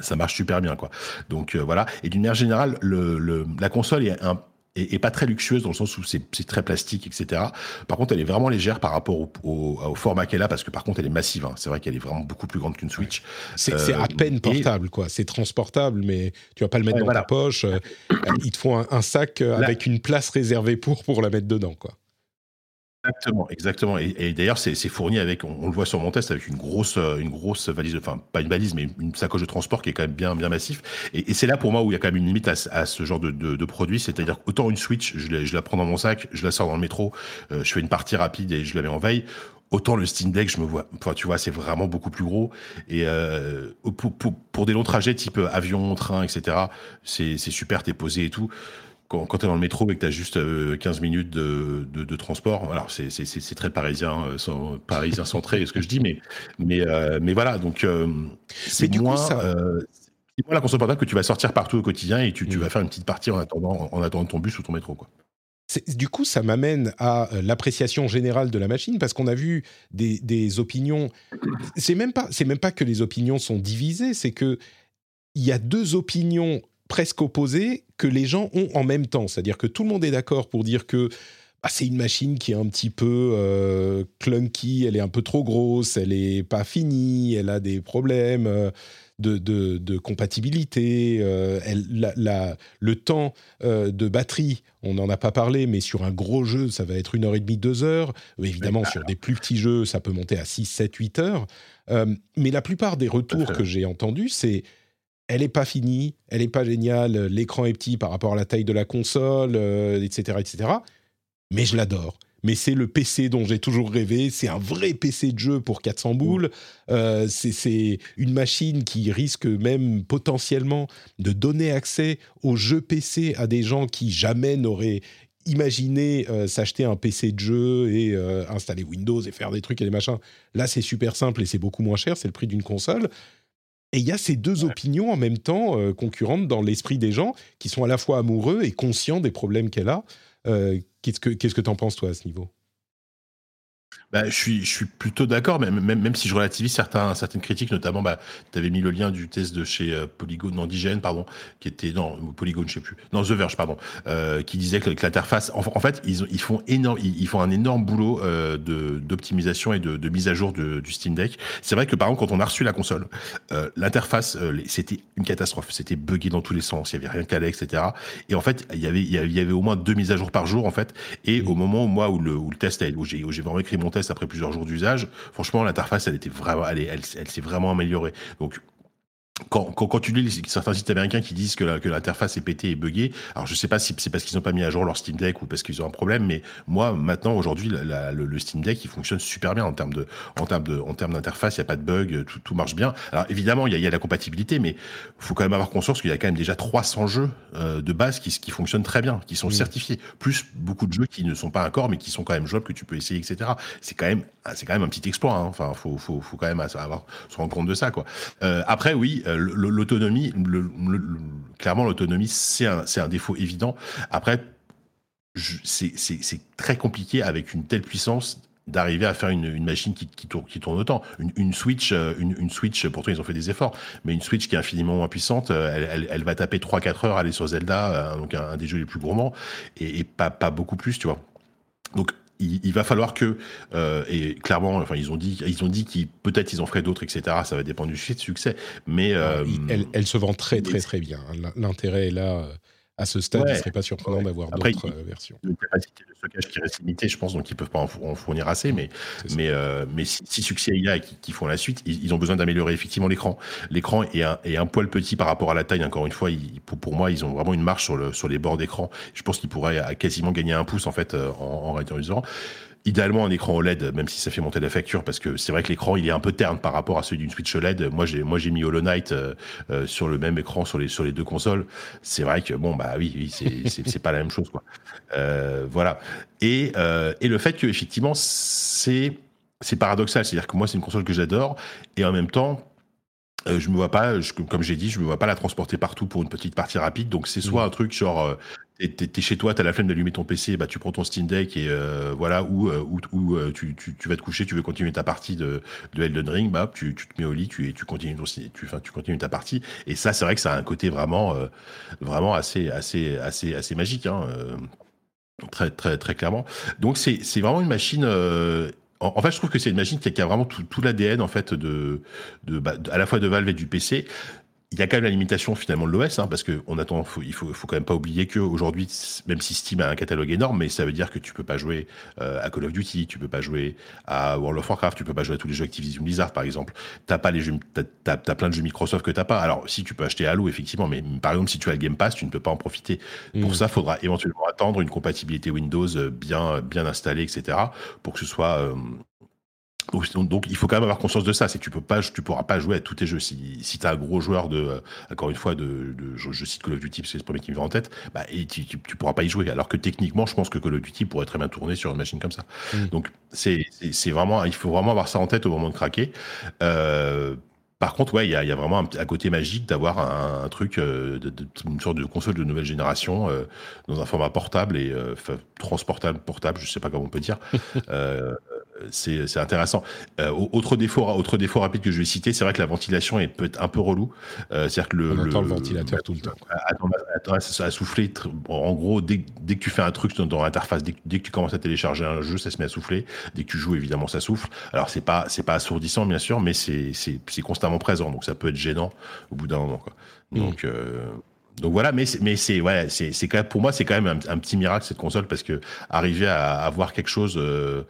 Speaker 3: ça marche super bien quoi. Donc euh, voilà. Et d'une manière générale, le, le, la console est un et, pas très luxueuse dans le sens où c'est très plastique, etc. Par contre, elle est vraiment légère par rapport au, au, format qu'elle a, parce que par contre, elle est massive. Hein. C'est vrai qu'elle est vraiment beaucoup plus grande qu'une Switch.
Speaker 1: C'est à euh, peine portable, quoi. C'est transportable, mais tu vas pas le mettre dans ta poche. Euh, il te faut un, sac euh, avec une place réservée pour pour la mettre dedans, quoi.
Speaker 3: Exactement, exactement. Et, d'ailleurs, c'est fourni avec, on, le voit sur mon test, avec une grosse, euh, une grosse valise, enfin pas une valise, mais une sacoche de transport qui est quand même bien, bien massif. Et, c'est là pour moi où il y a quand même une limite à, ce genre de, produit, c'est-à-dire autant une Switch, je la, prends dans mon sac, je la sors dans le métro, euh, je fais une partie rapide et je la mets en veille. Autant le Steam Deck, je me vois, enfin, tu vois, c'est vraiment beaucoup plus gros. Et euh, pour, pour, des longs trajets type avion, train, etc., c'est super, t'es posé et tout quand, quand tu es dans le métro et que tu as juste 15 euh, minutes de, de, de transport, alors c'est très parisien, euh, sans, parisien centré, ce que je dis, mais, mais, euh, mais voilà, donc c'est moins, ça... euh, moins la console portable que tu vas sortir partout au quotidien et tu, tu, mm. vas faire une petite partie en attendant, en attendant ton bus ou ton métro. Quoi.
Speaker 1: Du coup, ça m'amène à l'appréciation générale de la machine parce qu'on a vu des, des opinions. C'est même pas, c'est même pas que les opinions sont divisées, c'est que il y a deux opinions presque opposé que les gens ont en même temps. C'est-à-dire que tout le monde est d'accord pour dire que bah, c'est une machine qui est un petit peu euh, clunky, elle est un peu trop grosse, elle n'est pas finie, elle a des problèmes euh, de, compatibilité. Euh, le temps de batterie, on n'en a pas parlé, mais sur un gros jeu, ça va être une heure et demie, deux heures. Évidemment, sur des plus petits jeux, ça peut monter à 6, 7, 8 heures. mais la plupart des retours que j'ai entendus, c'est elle n'est pas finie, elle n'est pas géniale, l'écran est petit par rapport à la taille de la console, etc., euh, etc. Mais je l'adore. Mais c'est le PC dont j'ai toujours rêvé. C'est un vrai PC de jeu pour 400 boules. Euh, c'est une machine qui risque même potentiellement de donner accès aux jeux PC à des gens qui jamais n'auraient imaginé euh, s'acheter un PC de jeu et installer Windows et faire des trucs et des machins. Là, c'est super simple et c'est beaucoup moins cher. C'est le prix d'une console. Et il y a ces deux opinions en même temps euh, concurrentes dans l'esprit des gens qui sont à la fois amoureux et conscients des problèmes qu'elle a. Euh, qu'est-ce que tu en penses, toi, à ce niveau?
Speaker 3: Bah, je, suis, je suis plutôt d'accord, même, même, même si je relativise certains, certaines critiques, notamment, bah, tu avais mis le lien du test de chez euh, Polygon, non, d'IGN, pardon, qui était, non, Polygon, je sais plus, non, The Verge, pardon, euh, qui disait que, l'interface, en, en, fait, ils, ils font énorme, ils, font un énorme boulot euh, de, d'optimisation et de, de, mise à jour de, du Steam Deck. C'est vrai que, par exemple, quand on a reçu la console, euh, l'interface, c'était une catastrophe. C'était buggé dans tous les sens, il y avait rien qu'à etc. Et en fait, il y avait, il y avait au moins deux mises à jour par jour, en fait. Et au moment où moi, où le, où le test, où j'ai, où j'ai vraiment écrit mon test après plusieurs jours d'usage, franchement, l'interface, elle était vraiment, elle, s'est vraiment améliorée. Donc, quand, quand, quand, tu lis certains sites américains qui disent que, l'interface est pétée et buggée, alors je sais pas si c'est parce qu'ils n'ont pas mis à jour leur Steam Deck ou parce qu'ils ont un problème, mais moi maintenant aujourd'hui le, le, Steam Deck il fonctionne super bien en termes de en termes de en termes d'interface, il y a pas de bug, tout, tout marche bien. Alors évidemment il y a, y a, la compatibilité, mais faut quand même avoir conscience qu'il y a quand même déjà 300 jeux euh, de base qui, qui fonctionnent très bien, qui sont certifiés, plus beaucoup de jeux qui ne sont pas encore mais qui sont quand même jouables que tu peux essayer, etc. C'est quand même c'est quand même un petit exploit. Hein. Enfin faut, faut faut quand même avoir se rendre compte de ça quoi. Euh, après oui euh, l'autonomie, clairement, l'autonomie, c'est un, un, défaut évident. Après, c'est très compliqué avec une telle puissance d'arriver à faire une, machine qui, qui, tourne, qui, tourne, autant. Une, Switch, euh, une, Switch, pourtant ils ont fait des efforts, mais une Switch qui est infiniment moins puissante, elle, elle, va taper 3-4 heures, aller sur Zelda, donc un, un, des jeux les plus gourmands, et, et pas, pas beaucoup plus, tu vois. Donc il, va falloir que euh, et clairement, enfin ils ont dit, ils ont dit qu'ils peut-être ils en feraient d'autres, etc. Ça va dépendre du succès, mais euh,
Speaker 1: elle, elle, se vend très très très bien. L'intérêt est là euh, à ce stade, il ne serait pas surprenant d'avoir d'autres euh, versions.
Speaker 3: Une capacité de stockage qui reste limitée, je pense, donc ils ne peuvent pas en fournir assez. Mais, mais, euh, mais si, si, succès il y a et qui, font la suite, ils, ont besoin d'améliorer effectivement l'écran. L'écran est un, est un poil petit par rapport à la taille. Encore une fois, pour, pour, moi, ils ont vraiment une marche sur, le, sur les bords d'écran. Je pense qu'ils pourraient quasiment gagner un pouce en fait en, en réduisant idéalement un écran OLED, même si ça fait monter la facture, parce que c'est vrai que l'écran il est un peu terne par rapport à celui d'une Switch OLED. Moi j'ai moi j'ai mis Hollow Knight euh, euh, sur le même écran sur les sur les deux consoles. C'est vrai que bon bah oui, oui c'est c'est pas la même chose quoi. Euh, voilà. Et et le fait que effectivement c'est c'est paradoxal, c'est-à-dire que moi c'est une console que j'adore et en même temps je me vois pas, comme j'ai dit, je me vois pas la transporter partout pour une petite partie rapide. Donc c'est soit mmh. un truc genre t'es chez toi, t'as la flemme d'allumer ton PC, bah tu prends ton Steam Deck et euh, voilà, ou euh, euh, tu, tu, tu, vas te coucher, tu veux continuer ta partie de, de Elden Ring, bah tu, tu te mets au lit, tu, tu continues tu, tu continues ta partie. Et ça, c'est vrai que ça a un côté vraiment, vraiment assez, assez, assez, assez magique, hein, très, très, très clairement. Donc c'est, vraiment une machine. En, fait, je trouve que c'est une machine qui a, qui a vraiment tout, tout l'ADN en fait de, de, bah, à la fois de Valve et du PC il y a quand même la limitation finalement de l'OS, hein, parce que on attend, faut, il faut, faut quand même pas oublier que aujourd'hui, même si Steam a un catalogue énorme, mais ça veut dire que tu peux pas jouer euh, à Call of Duty, tu peux pas jouer à World of Warcraft, tu peux pas jouer à tous les jeux Activision Blizzard par exemple. T'as pas les jeux, t'as, as, plein de jeux Microsoft que t'as pas. Alors si tu peux acheter Halo effectivement, mais par exemple si tu as le Game Pass, tu ne peux pas en profiter. Pour mmh. ça, faudra éventuellement attendre une compatibilité Windows euh, bien bien installée, etc. pour que ce soit euh, donc, il faut quand même avoir conscience de ça, c'est que tu peux pas, tu pourras pas jouer à tous tes jeux. Si, si tu as un gros joueur de, euh, encore une fois, de, de je, cite Call of Duty, c'est le premier qui me vient en tête, bah, et tu, tu, pourras pas y jouer. Alors que techniquement, je pense que Call of Duty pourrait très bien tourner sur une machine comme ça. Mm. Donc c'est, vraiment, il faut vraiment avoir ça en tête au moment de craquer. Euh, par contre, ouais, il y a, y a, vraiment un, côté magique d'avoir un, truc, euh, de, de, une sorte de console de nouvelle génération euh, dans un format portable et euh, transportable, portable, je sais pas comment on peut dire. c'est intéressant. Euh, autre défaut, autre défaut rapide que je vais citer, c'est vrai que la ventilation est peut être un peu relou. Euh, C'est-à-dire que le,
Speaker 1: on entend le, ventilateur tout le temps.
Speaker 3: Attends, attends, à souffler. En gros, dès, dès, que tu fais un truc dans, l'interface, dès, dès, que tu commences à télécharger un jeu, ça se met à souffler. Dès que tu joues, évidemment, ça souffle. Alors c'est pas c'est pas assourdissant bien sûr, mais c'est constamment présent, donc ça peut être gênant au bout d'un moment. Quoi. Mmh. Donc euh, donc voilà, mais mais c'est ouais, c'est c'est quand même pour moi c'est quand même un, un, petit miracle cette console parce que arriver à avoir quelque chose euh,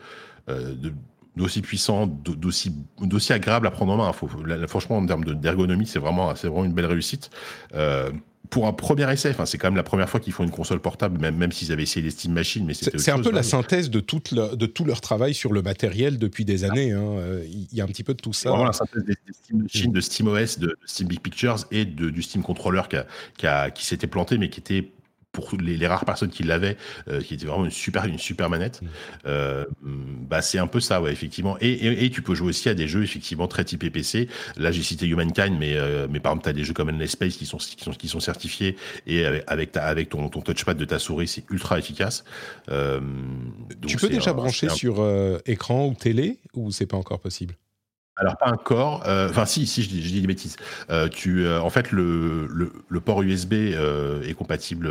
Speaker 3: d'aussi puissant, d'aussi d'aussi agréable à prendre en main. Faut, franchement, en termes d'ergonomie, c'est vraiment c'est vraiment une belle réussite. Euh, pour un premier essai, enfin, c'est quand même la première fois qu'ils font une console portable, même, même s'ils avaient essayé les Steam Machines. Mais
Speaker 1: c'est un peu la synthèse de, toute de tout leur travail sur le matériel depuis des années. Hein. Euh, il y a un petit peu de tout ça.
Speaker 3: Vraiment la synthèse des, Steam Machines, de SteamOS, de, de Steam Big Pictures et de, du Steam Controller qui, qui, qui s'était planté, mais qui était pour les, les, rares personnes qui l'avaient, euh, qui était vraiment une super, une super manette, mm. euh, bah c'est un peu ça, ouais, effectivement. Et, et, et, tu peux jouer aussi à des jeux effectivement très typés PC. Là, j'ai cité Humankind, mais euh, mais par exemple, tu as des jeux comme Endless Space qui sont qui sont qui sont certifiés et avec ta, avec ton ton touchpad de ta souris, c'est ultra efficace.
Speaker 1: Tu peux déjà brancher sur écran ou télé ou c'est pas encore possible?
Speaker 3: Alors pas encore. Euh, enfin si, si je dis, je dis des bêtises. Euh, tu, euh, en fait, le, le, le port USB est compatible.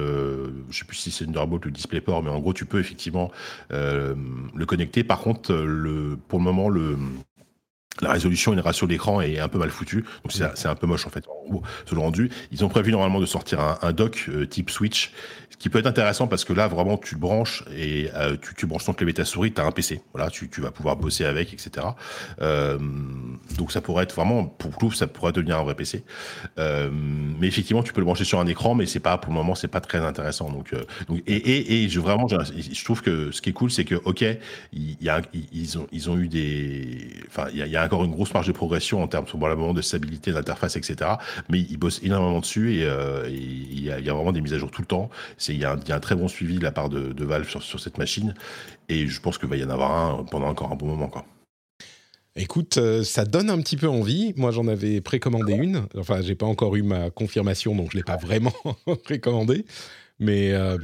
Speaker 3: Je sais plus si c'est Thunderbolt ou DisplayPort, mais en gros, tu peux effectivement le connecter. Par contre, le, pour le moment, le la résolution et le ratio d'écran est un peu mal foutu, donc c'est un peu moche en fait. Le rendu, ils ont prévu normalement de sortir un, un dock type Switch, qui peut être intéressant parce que là vraiment tu le branches et euh, tu, branches ton clavier ta souris, tu as un PC, voilà, tu, vas pouvoir bosser avec, etc. Euh, donc ça pourrait être vraiment pour Clouf, ça pourrait devenir un vrai PC. Euh, mais effectivement, tu peux le brancher sur un écran, mais c'est pas pour le moment, c'est pas très intéressant. Donc, et, et, je vraiment, je, trouve que ce qui est cool, c'est que ok, y a, ils ont ils ont eu des, enfin il y a, encore une grosse marge de progression en termes probablement de stabilité d'interface, etc. Mais ils bossent énormément dessus et, il, y a, vraiment des mises à jour tout le temps. Il y, a un, il y a un très bon suivi de la part de, de Valve sur, sur, cette machine et je pense qu'il va y en avoir un pendant encore un bon moment. Quoi.
Speaker 1: Écoute, euh, ça donne un petit peu envie. Moi, j'en avais précommandé une. Enfin, j'ai pas encore eu ma confirmation, donc je l'ai pas vraiment précommandé. Mais euh,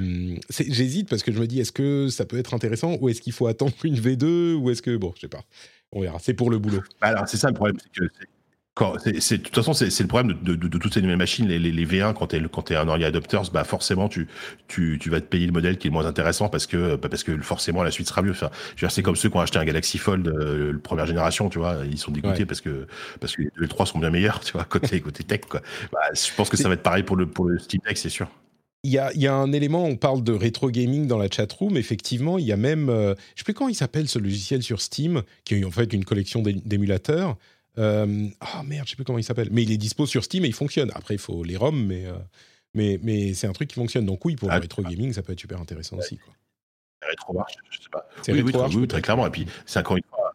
Speaker 1: j'hésite parce que je me dis, est-ce que ça peut être intéressant ou est-ce qu'il faut attendre une V2 ou est-ce que bon, je sais pas. On verra. C'est pour le boulot.
Speaker 3: Alors, c'est ça le problème, c'est que c'est, de toute façon, c'est, le problème de, de, de, toutes ces nouvelles machines, les, les, les V1, quand tu quand es un early adopter, bah forcément, tu, tu, tu vas te payer le modèle qui est le moins intéressant parce que, bah parce que forcément, la suite sera mieux. Enfin, c'est comme ceux qui ont acheté un Galaxy Fold, euh, première génération, tu vois, ils sont dégoûtés ouais. parce que, parce que les 2 et 3 sont bien meilleurs, tu vois, côté, côté tech, quoi. Bah, je pense que ça va être pareil pour le, pour le Steam Deck, c'est sûr.
Speaker 1: Il y, a, il y, a, un élément, on parle de rétro gaming dans la chatroom, effectivement, il y a même, euh, je sais plus comment il s'appelle ce logiciel sur Steam, qui est en fait une collection d'émulateurs. Euh, ah merde, je sais plus comment il s'appelle, mais il est dispo sur Steam et il fonctionne. Après, il faut les ROM, mais, euh, mais, mais c'est un truc qui fonctionne. Donc oui, pour ah, le rétro gaming, ça peut être super intéressant ouais. aussi. Quoi.
Speaker 3: Rétro marche, je sais pas. C'est oui, rétro oui, oui, très clairement. Et puis, c'est encore une fois,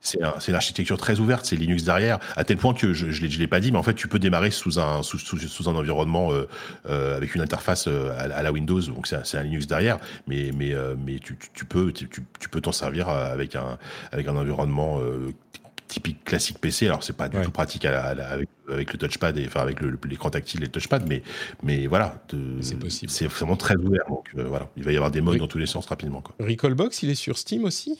Speaker 3: c'est un, une architecture très ouverte, c'est Linux derrière, à tel point que je, je l'ai pas dit, mais en fait, tu peux démarrer sous un sous, sous, sous un environnement euh, euh, avec une interface euh, à, à, la Windows, donc c'est un Linux derrière, mais mais mais tu, tu peux tu, tu peux t'en servir avec un avec un environnement typique classique PC. Alors c'est pas du ouais. tout pratique à la, à la, avec, avec, le touchpad et enfin avec l'écran tactile et le touchpad, mais mais voilà,
Speaker 1: c'est possible.
Speaker 3: C'est vraiment très ouvert. Donc euh, voilà, il va y avoir des modes Re dans tous les sens rapidement. Quoi.
Speaker 1: Recallbox, il est sur Steam aussi?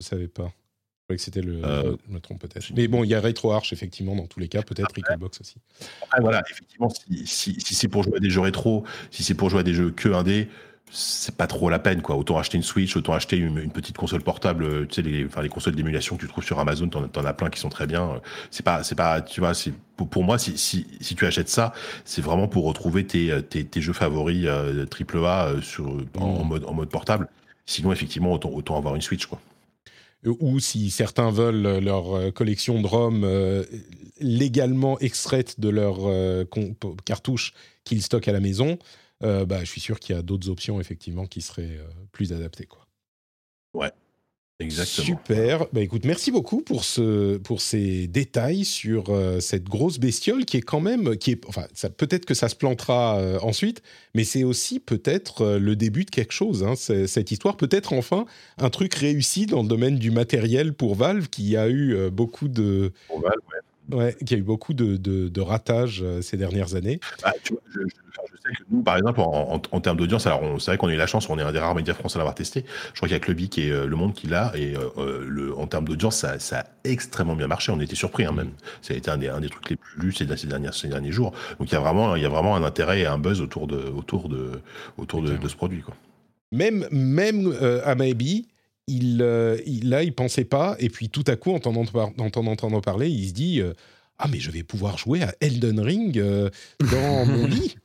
Speaker 1: Je savais pas. Je croyais que c'était le. Euh, je me trompe peut-être. Mais bon, il y a RetroArch effectivement dans tous les cas, peut-être Recallbox aussi.
Speaker 3: Après voilà, effectivement, si, si, si c'est pour jouer à des jeux rétro, si c'est pour jouer à des jeux que 1D c'est pas trop la peine quoi. Autant acheter une Switch, autant acheter une, une petite console portable. Tu sais les, enfin les consoles d'émulation que tu trouves sur Amazon, t'en, en as plein qui sont très bien. C'est pas, c'est pas, tu vois, c'est pour, pour moi si, si, si tu achètes ça, c'est vraiment pour retrouver tes, tes, tes jeux favoris euh, A euh, sur en, en, mode en mode portable. Sinon effectivement autant, autant avoir une Switch quoi
Speaker 1: ou si certains veulent leur collection de ROM euh, légalement extraite de leur euh, cartouche qu'ils stockent à la maison, euh, bah, je suis sûr qu'il y a d'autres options effectivement qui seraient euh, plus adaptées. Quoi.
Speaker 3: Ouais. Exactement.
Speaker 1: Super. Bah, écoute, merci beaucoup pour, ce, pour ces détails sur euh, cette grosse bestiole qui est quand même, qui est, enfin, ça, peut-être que ça se plantera euh, ensuite, mais c'est aussi peut-être euh, le début de quelque chose. Hein, cette histoire, peut-être enfin un truc réussi dans le domaine du matériel pour Valve, qui a eu beaucoup de.
Speaker 3: Pour Valve, ouais.
Speaker 1: Ouais, qui a eu beaucoup de, de, de ratages ces dernières années.
Speaker 3: Ah, tu vois, je, je, je, sais que nous, par exemple, en, en, en termes d'audience, alors c'est vrai qu'on a eu la chance, on est un des rares médias français à l'avoir testé. Je crois qu'il y a Cluby qui est euh, Le Monde qui l'a, et euh, le, en termes d'audience, ça, ça, a extrêmement bien marché. On était surpris, hein, même. Ça a été un des, un des trucs les plus lus ces, ces, dernières, ces derniers jours. Donc il y a vraiment, il y a vraiment un intérêt et un buzz autour de, autour de, autour de, de ce produit. Quoi.
Speaker 1: Même, même euh, à Maybe, il, euh, il, là, il pensait pas, et puis tout à coup, en t'en entendant parler, il se dit euh, Ah, mais je vais pouvoir jouer à Elden Ring euh, dans mon lit.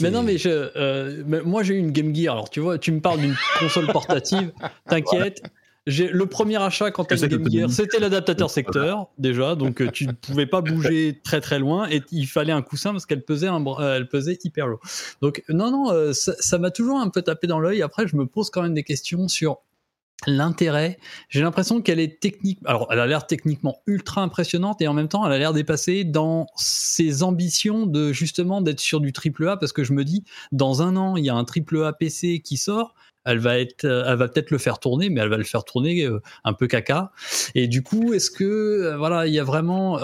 Speaker 2: Mais non, mais, je, euh, mais moi j'ai eu une Game Gear. Alors tu vois, tu me parles d'une console portative. T'inquiète. J'ai le premier achat quand t'as une Game Gear, c'était l'adaptateur secteur déjà, donc tu ne pouvais pas bouger très très loin et il fallait un coussin parce qu'elle pesait un, euh, elle pesait hyper lourd. Donc non non, euh, ça m'a toujours un peu tapé dans l'œil. Après, je me pose quand même des questions sur l'intérêt. J'ai l'impression qu'elle est technique. Alors, elle a l'air techniquement ultra impressionnante et en même temps, elle a l'air dépassée dans ses ambitions de justement d'être sur du triple A parce que je me dis, dans un an, il y a un triple A PC qui sort. Elle va être, elle va peut-être le faire tourner, mais elle va le faire tourner un peu caca. Et du coup, est-ce que, voilà, il y a vraiment.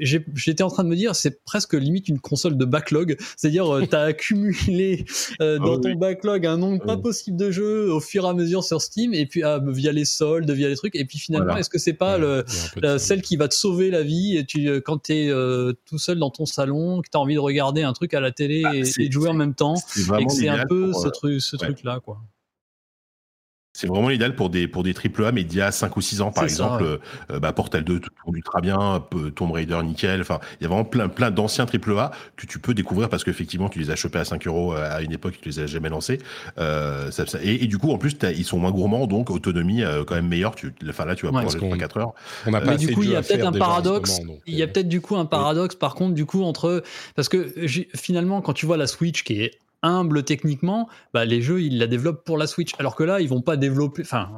Speaker 2: J'étais en train de me dire, c'est presque limite une console de backlog. C'est-à-dire, euh, tu as accumulé euh, dans oh, ton oui. backlog un nombre oh. pas possible de jeux au fur et à mesure sur Steam, et puis ah, via les soldes, via les trucs. Et puis finalement, voilà. est-ce que c'est pas ouais, le, la, celle qui va te sauver la vie et tu, quand tu es euh, tout seul dans ton salon, que tu as envie de regarder un truc à la télé ah, et, et, de jouer en même temps, et que c'est un peu pour, ce, truc, ce ouais. truc-là, quoi
Speaker 3: c'est vraiment l'idéal pour des pour des triple A mais d'il y a 5 ou 6 ans par exemple euh, bah, Portal 2 tourne ultra bien Tomb Raider nickel. Enfin il y a vraiment plein plein d'anciens triple A que tu peux découvrir parce qu'effectivement tu les as chopés à 5 euros à une époque tu les as jamais lancés. Euh, ça, et, du coup en plus ils sont moins gourmands donc autonomie euh, quand même meilleure. Tu enfin là tu vas pouvoir jouer 4 heures.
Speaker 2: on a pas du coup il y a peut-être un paradoxe. il y a peut-être du coup un paradoxe par contre du coup entre parce que finalement quand tu vois la Switch qui est humble techniquement, bah, les jeux ils la développent pour la Switch. Alors que là, ils vont pas développer, enfin,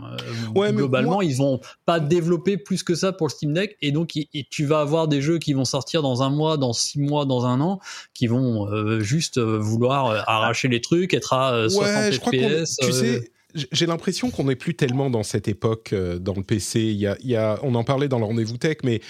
Speaker 2: euh, globalement, ils vont pas développer plus que ça pour le Steam Deck. Et donc, tu vas avoir des jeux qui vont sortir dans un mois, dans six mois, dans un an, qui vont euh, juste euh, vouloir arracher les trucs, être à 60 FPS.
Speaker 1: Tu sais, j'ai l'impression qu'on n'est plus tellement dans cette époque dans le PC. Il y a, il y a, on en parlait dans le rendez-vous tech, mais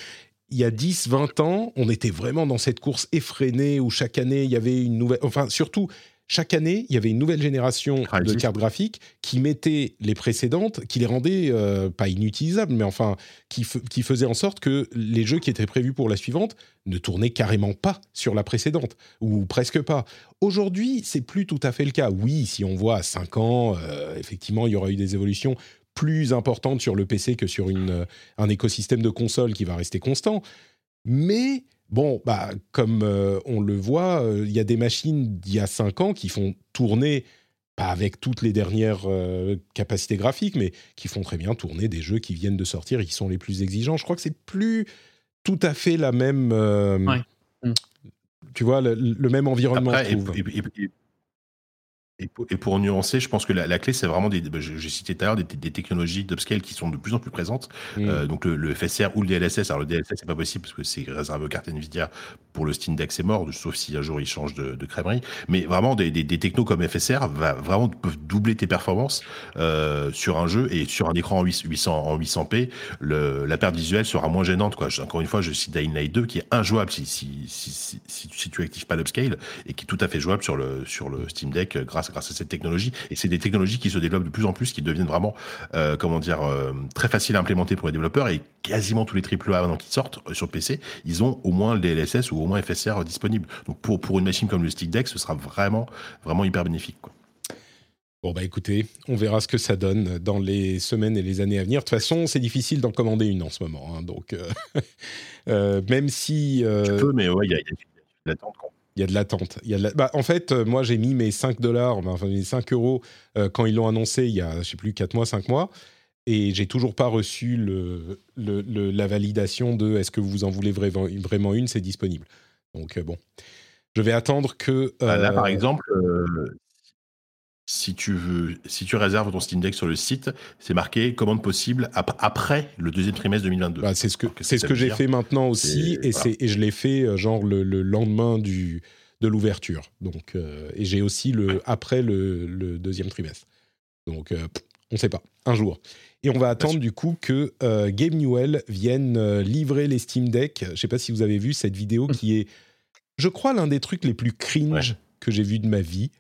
Speaker 1: il y a 10, 20 ans, on était vraiment dans cette course effrénée où chaque année il y avait une nouvelle. Enfin, surtout, chaque année, il y avait une nouvelle génération de cartes graphiques qui mettait les précédentes, qui les rendait euh, pas inutilisables, mais enfin qui, qui faisait en sorte que les jeux qui étaient prévus pour la suivante ne tournaient carrément pas sur la précédente ou presque pas. Aujourd'hui, c'est plus tout à fait le cas. Oui, si on voit à 5 ans, euh, effectivement, il y aura eu des évolutions plus importantes sur le PC que sur une, euh, un écosystème de consoles qui va rester constant. Mais Bon, bah, comme euh, on le voit, euh, il y a des machines d'il y a 5 ans qui font tourner, pas avec toutes les dernières euh, capacités graphiques, mais qui font très bien tourner des jeux qui viennent de sortir et qui sont les plus exigeants. Je crois que c'est plus tout à fait la même. Tu vois, le, même environnement.
Speaker 3: Et pour, nuancer, je pense que la, clé, c'est vraiment des. Bah, j'ai cité tout à l'heure des, technologies d'upscale qui sont de plus en plus présentes. Euh, donc le, FSR ou le DLSS. Alors le DLSS, c'est pas possible parce que c'est réservé aux cartes Nvidia. Pour le Steam Deck, c'est mort, sauf si un jour il change de, de crèmerie. Mais vraiment, des, des, technos comme FSR va vraiment peuvent doubler tes performances euh, sur un jeu et sur un écran en 800 en 800p. Le, la perte visuelle sera moins gênante. Quoi. Encore une fois, je cite Dying Light 2 qui est injouable si si, si, si, si tu actives pas l'upscale et qui est tout à fait jouable sur le sur le Steam Deck grâce grâce, à cette technologie. Et c'est des technologies qui se développent de plus en plus, qui deviennent vraiment, euh, comment dire, euh, très faciles à implémenter pour les développeurs. Et quasiment tous les AAA maintenant qui sortent euh, sur PC, ils ont au moins le DLSS ou au moins FSR disponible. Donc pour, pour une machine comme le Stick Deck, ce sera vraiment, vraiment hyper bénéfique. Quoi.
Speaker 1: Bon, bah écoutez, on verra ce que ça donne dans les semaines et les années à venir. De toute façon, c'est difficile d'en commander une en ce moment. Hein, donc, même si.
Speaker 3: Tu peux, mais ouais, il y a, a l'attente.
Speaker 1: Il y a de l'attente. Il y a bah, en fait, euh, moi, j'ai mis mes 5 dollars, enfin mes 5 euros euh, quand ils l'ont annoncé il y a, je sais plus, 4 mois, 5 mois. Et j'ai toujours pas reçu le, le, la validation de est-ce que vous en voulez vraiment une, c'est disponible. Donc, euh, bon. Je vais attendre que.
Speaker 3: Bah, là, par exemple, si tu veux, si tu réserves ton Steam Deck sur le site, c'est marqué commande possible après le deuxième trimestre 2022.
Speaker 1: Bah, c'est ce que c'est ce que j'ai fait maintenant aussi, et je l'ai fait euh, genre le, lendemain du de l'ouverture. Donc euh, et j'ai aussi le après le, deuxième trimestre. Donc euh, on ne sait pas, un jour. Et on va attendre du coup que Game Newell vienne livrer les Steam Deck. Je ne sais pas si vous avez vu cette vidéo qui est, je crois, l'un des trucs les plus cringe que j'ai vu de ma vie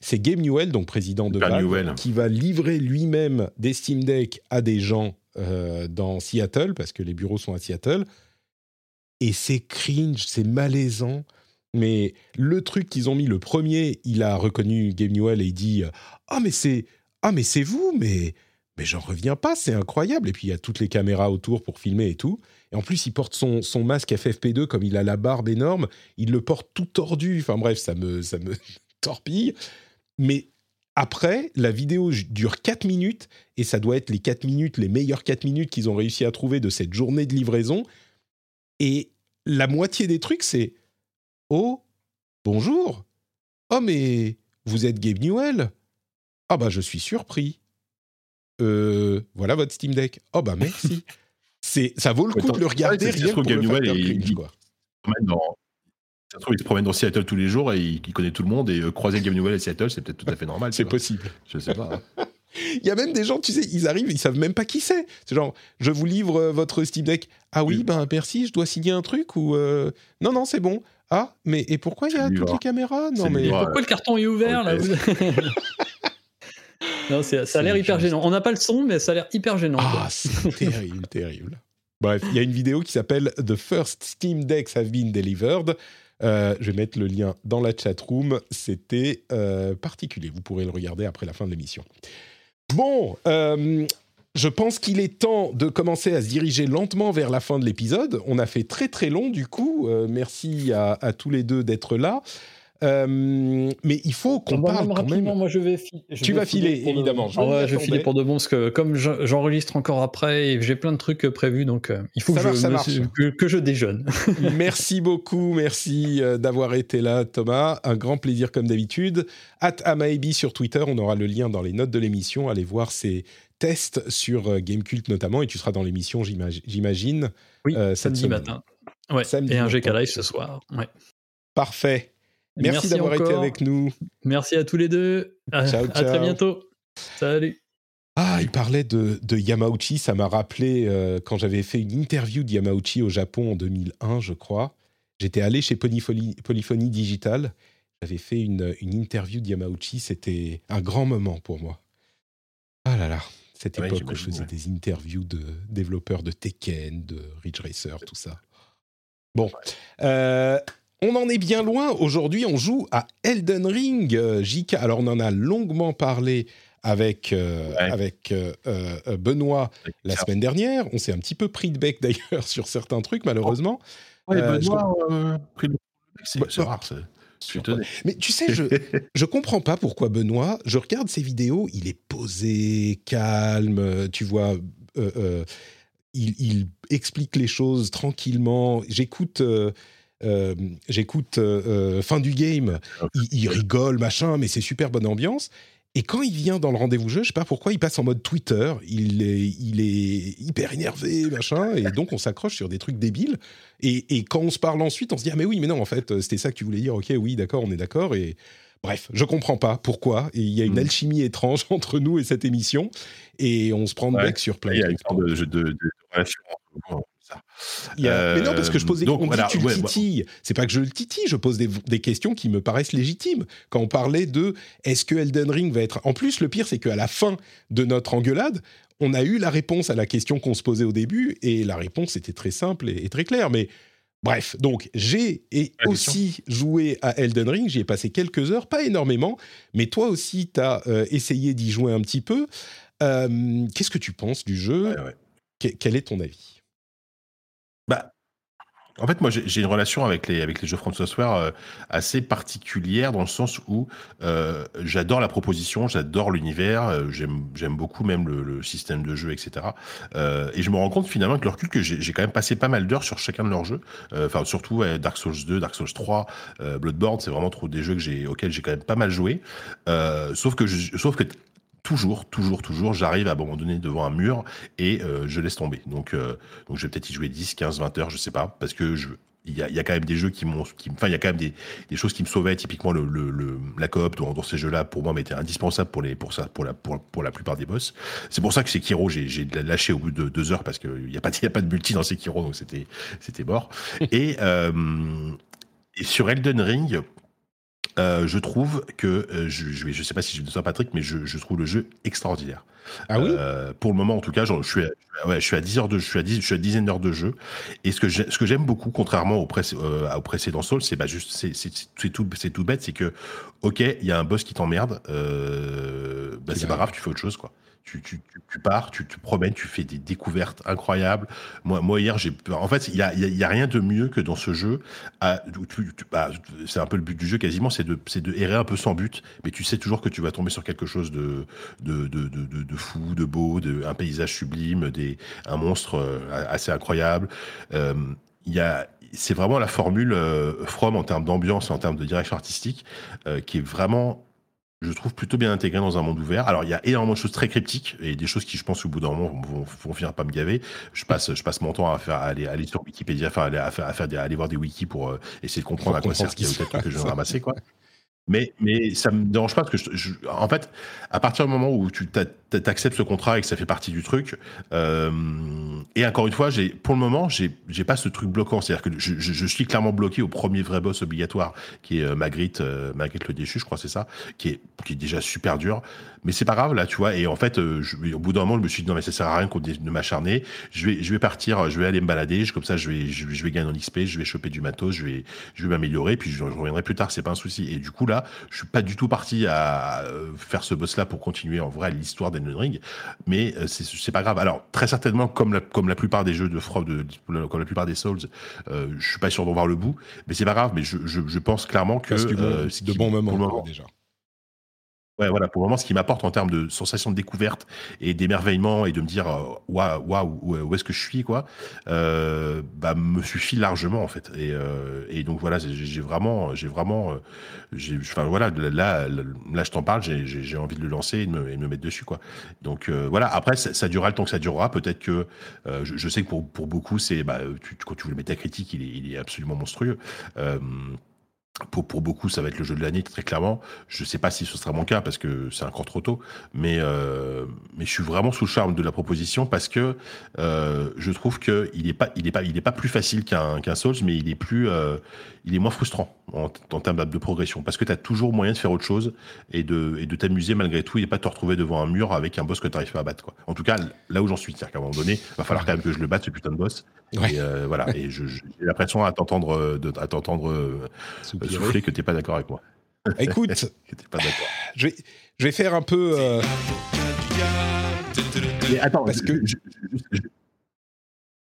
Speaker 1: c'est Game Newell, donc président de Valve, qui va livrer lui-même des Steam Deck à des gens euh, dans Seattle, parce que les bureaux sont à Seattle. Et c'est cringe, c'est malaisant. Mais le truc qu'ils ont mis, le premier, il a reconnu Game Newell et il dit Ah, mais c'est ah mais c'est vous, mais, mais j'en reviens pas, c'est incroyable. Et puis il y a toutes les caméras autour pour filmer et tout. Et en plus, il porte son, son masque FFP2 comme il a la barbe énorme, il le porte tout tordu. Enfin bref, ça me, ça me torpille. Mais après, la vidéo dure 4 minutes, et ça doit être les 4 minutes, les meilleures 4 minutes qu'ils ont réussi à trouver de cette journée de livraison. Et la moitié des trucs, c'est Oh, bonjour. Oh, mais vous êtes Gabe Newell Ah, bah, je suis surpris. Euh, voilà votre Steam Deck. Oh, bah, merci. c'est, ça vaut le coup de le regarder rien pour le Newell et, quoi.
Speaker 3: Ça se trouve, il se promène dans Seattle tous les jours et il, connaît tout le monde. Et euh, croiser Game Newell à Seattle, c'est peut-être tout à fait normal.
Speaker 1: c'est possible.
Speaker 3: Je sais pas. Hein.
Speaker 1: il y a même des gens, tu sais, ils arrivent, ils savent même pas qui c'est. C'est genre, je vous livre euh, votre Steam Deck. Ah oui, ben merci, je dois signer un truc ou euh, non non c'est bon. Ah mais et pourquoi il y a toutes les caméras? Non mais
Speaker 2: pourquoi le carton est ouvert là Non, ça a l'air hyper gênant. On n'a pas le son, mais ça a l'air hyper gênant.
Speaker 1: Ah, c'est terrible, terrible. Bref, il y a une vidéo qui s'appelle The First Steam Decks Have Been Delivered. Euh, je vais mettre le lien dans la chat room. C'était euh, particulier. Vous pourrez le regarder après la fin de l'émission. Bon, euh, je pense qu'il est temps de commencer à se diriger lentement vers la fin de l'épisode. On a fait très très long du coup. Merci à tous les deux d'être là. Euh, mais il faut qu'on parle
Speaker 2: même
Speaker 1: quand
Speaker 2: rapidement,
Speaker 1: même.
Speaker 2: moi je vais fi- je
Speaker 1: Tu
Speaker 2: vais
Speaker 1: vas filer,
Speaker 2: de-
Speaker 1: évidemment. Je
Speaker 2: Ah
Speaker 1: m'y
Speaker 2: ouais, je vais filer pour de bon parce que comme je- j'enregistre encore après et j'ai plein de trucs euh, prévus donc euh, il faut que,
Speaker 1: marche,
Speaker 2: je me- que, que je déjeune.
Speaker 1: Merci beaucoup, merci d'avoir été là, Thomas. Un grand plaisir comme d'habitude. At Amaebi sur Twitter, on aura le lien dans les notes de l'émission. Allez voir ses tests sur Gamecult notamment, et tu seras dans l'émission, j'imag- j'imagine.
Speaker 2: Oui,
Speaker 1: Euh, cette
Speaker 2: samedi
Speaker 1: semaine.
Speaker 2: matin. Ouais,
Speaker 1: Samedi
Speaker 2: et un. GK Live ce soir. Ouais.
Speaker 1: Parfait. Merci, d'avoir été avec nous.
Speaker 2: Merci à tous les deux. À,
Speaker 1: Ciao,
Speaker 2: à très
Speaker 1: ciao.
Speaker 2: bientôt. Salut.
Speaker 1: Ah, il parlait de, de Yamauchi, ça m'a rappelé euh, quand j'avais fait une interview de Yamauchi au Japon en 2001, je crois. J'étais allé chez Polyphonie, Polyphonie Digital, j'avais fait une, une interview de Yamauchi, c'était un grand moment pour moi. Ah là là, cette
Speaker 3: Ouais,
Speaker 1: époque où je faisais
Speaker 3: ouais.
Speaker 1: des interviews de développeurs de Tekken, de Ridge Racer, tout ça. Bon, euh, on en est bien loin. Aujourd'hui, on joue à Elden Ring, euh, JK. Alors, on en a longuement parlé avec, euh,
Speaker 3: Ouais.
Speaker 1: avec euh, euh, Benoît la semaine dernière. On s'est un petit peu pris de bec d'ailleurs sur certains trucs, malheureusement. Euh,
Speaker 3: Benoît, euh, pris le- c'est
Speaker 1: Bah,
Speaker 3: c'est
Speaker 1: bah,
Speaker 3: rare, c'est- je suis étonné.
Speaker 1: Mais tu sais, je je comprends pas pourquoi Benoît. Je regarde ses vidéos, il est posé, calme. Tu vois, euh, euh, il, il explique les choses tranquillement. J'écoute. euh, euh, J'écoute euh, euh, fin du game, il, il rigole, machin, mais c'est super bonne ambiance. Et quand il vient dans le rendez-vous jeu, je sais pas pourquoi, il passe en mode Twitter, il est, il est hyper énervé, machin, et donc on s'accroche sur des trucs débiles. Et, et quand on se parle ensuite, on se dit ah mais oui, mais non, en fait, c'était ça que tu voulais dire. Ok, oui, d'accord, on est d'accord. Et bref, je comprends pas pourquoi. Et il y a une
Speaker 3: Mm.
Speaker 1: alchimie étrange entre nous et cette émission, et on se prend de
Speaker 3: Ouais.
Speaker 1: bec sur plein
Speaker 3: Il y a une sorte de, de, de, de relation ça.
Speaker 1: Il y a- mais non, parce que je pose des
Speaker 3: Euh,
Speaker 1: dit
Speaker 3: voilà,
Speaker 1: tu le
Speaker 3: bah-
Speaker 1: titilles. C'est pas que je le titille, je pose des, des questions qui me paraissent légitimes. Quand on parlait de est-ce que Elden Ring va être. En plus, le pire, c'est qu'à la fin de notre engueulade, on a eu la réponse à la question qu'on se posait au début, et la réponse était très simple et, et très claire. Mais bref, donc j'ai aussi joué à Elden Ring, j'y ai passé quelques heures, pas énormément, mais toi aussi, tu as essayé d'y jouer un petit peu. Euh, Qu'est-ce que tu penses du jeu?
Speaker 3: Ouais, ouais.
Speaker 1: Que- Quel est ton avis?
Speaker 3: Bah, en fait, moi, j'ai une relation avec les, jeux From Software euh, assez particulière dans le sens où euh, j'adore la proposition, j'adore l'univers, euh, j'aime beaucoup même le, système de jeu, etc. Et je me rends compte finalement avec le recul que j'ai quand même passé pas mal d'heures sur chacun de leurs jeux. Enfin, surtout Dark Souls 2, Dark Souls 3, euh, Bloodborne, c'est vraiment trop des jeux que auxquels j'ai quand même pas mal joué. Sauf que sauf que toujours, toujours, toujours, j'arrive à un moment donné devant un mur et euh, je laisse tomber. Donc, euh, donc je vais peut-être y jouer 10, 15, 20 heures, je sais pas, parce que je, il y a, il y a quand même des jeux qui m'ont, enfin, il y a quand même des, des choses qui me sauvaient. Typiquement, le, le, la coop dans, dans ces jeux-là, pour moi, m'était indispensable pour les, pour ça, pour la, pour, pour la plupart des boss. C'est pour ça que Sekiro, j'ai, j'ai lâché au bout de deux heures parce qu'il n'y a pas, il y a pas de multi dans Sekiro, donc c'était, c'était mort. et, euh, et sur Elden Ring, euh, je trouve que euh, je, je sais pas si je dis ça Patrick, mais je, je trouve le jeu extraordinaire.
Speaker 1: Ah oui
Speaker 3: Euh, Pour le moment, en tout cas, je suis, à, ouais, je suis à 10 heures de, je suis à 10, je suis à dizaine d'heures de jeu. Et ce que j'ai- ce que j'aime beaucoup, contrairement au, pré, au précédent Soul, c'est bah juste, c'est tout, c'est tout bête, c'est que, ok, il y a un boss qui t'emmerde, bah, c'est pas grave, tu fais autre chose, quoi. Tu, pars, tu te promènes, tu fais des découvertes incroyables. Moi, moi hier, j'ai. En fait, il y a, y a- rien de mieux que dans ce jeu. bah, c'est un peu le but du jeu quasiment, c'est de, errer un peu sans but, mais tu sais toujours que tu vas tomber sur quelque chose de, fou, de beau, de, un paysage sublime, des, un monstre euh, assez incroyable. Euh, c'est vraiment la formule euh, From en termes d'ambiance, en termes de direction artistique, euh, qui est vraiment je trouve plutôt bien intégré dans un monde ouvert. Alors, il y a énormément de choses très cryptiques et des choses qui, je pense, au bout d'un moment, vont, vont finir par me gaver. Je passe, je passe mon temps à faire, à aller, à aller sur Wikipédia, enfin, à aller, à faire, à faire des- à aller voir des wikis pour euh, essayer de comprendre à quoi sert
Speaker 1: ce qui
Speaker 3: ce
Speaker 1: se
Speaker 3: truc que je viens ramasser, quoi. Mais, mais ça me dérange pas parce que, je- je- en fait, à partir du moment où tu t'a- t'a- t'acceptes ce contrat et que ça fait partie du truc, euh, et encore une fois, j'ai, pour le moment, j'ai, j'ai pas ce truc bloquant. C'est-à-dire que je, je- suis clairement bloqué au premier vrai boss obligatoire, qui est euh, Magritte, euh, Magritte le déchu, je crois, c'est ça, qui est, qui est déjà super dur. Mais c'est pas grave, là, tu vois. Et en fait, au bout d'un moment, je me suis dit, non, mais ça sert à rien de m'acharner. Je vais, je vais partir, je vais aller me balader. Comme ça, je vais, je, vais gagner en XP, je vais choper du matos, je vais, je vais m'améliorer, puis je, reviendrai plus tard, c'est pas un souci. Et du coup, là, je suis pas du tout parti à faire ce boss-là pour continuer en vrai l'histoire d'Elden d'Elden Ring, mais euh, c'est pas grave. Alors très certainement, comme la, comme la plupart des jeux de From, de, comme la plupart des Souls, euh, je suis pas sûr d'en voir le bout, mais c'est pas grave. Mais je, je, je, pense clairement que
Speaker 1: c'est euh, de bons moments déjà.
Speaker 3: Ouais, voilà, pour le moment, ce qui m'apporte en termes de sensation de découverte et d'émerveillement et de me dire euh, waouh, où est-ce que je suis, quoi, euh, bah, me suffit largement en fait. Et, euh, donc voilà, j'ai vraiment, j'ai vraiment, enfin voilà, là, là, je t'en parle, j'ai envie de le lancer et de me, me mettre dessus, quoi. Donc voilà. Après, ça, durera le temps que ça durera. Peut-être que je, sais que pour, pour beaucoup, c'est, bah, quand tu veux mettre ta critique, il est, il est absolument monstrueux. Pour, beaucoup, ça va être le jeu de l'année, très clairement. Je ne sais pas si ce sera mon cas parce que c'est encore trop tôt, mais, euh, je suis vraiment sous le charme de la proposition parce que euh, je trouve qu'il n'est pas, pas plus facile qu'un qu'un Souls, mais il est, plus, euh, il est moins frustrant en, en termes de progression parce que tu as toujours moyen de faire autre chose et de, et de t'amuser malgré tout et pas te retrouver devant un mur avec un boss que tu n'arrives pas à battre. Quoi. En tout cas, là où j'en suis, c'est-à-dire qu'à un moment donné, il va falloir quand même que je le batte, ce putain de boss. Et euh, voilà, et j'ai l'impression à t'entendre à t'entendre souffler que tu n'es pas d'accord avec moi.
Speaker 1: Écoute,
Speaker 3: pas
Speaker 1: je, vais, je vais faire un peu. Euh...
Speaker 3: attends, parce que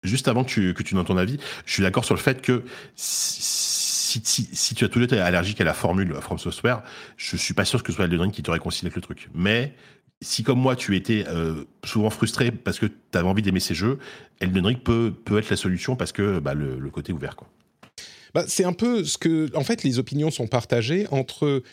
Speaker 3: juste avant que tu, que tu donnes ton avis, je suis d'accord sur le fait que si, si, tu as tout été allergique à la formule From Software, je suis pas sûr que ce soit Elden Ring qui te réconcilie avec le truc. Mais si comme moi tu étais euh, souvent frustré parce que tu avais envie d'aimer ces jeux, Elden Ring peut, peut être la solution parce que bah, le, le, côté ouvert.
Speaker 1: Bah, c'est un peu ce que. En fait, les opinions sont partagées entre.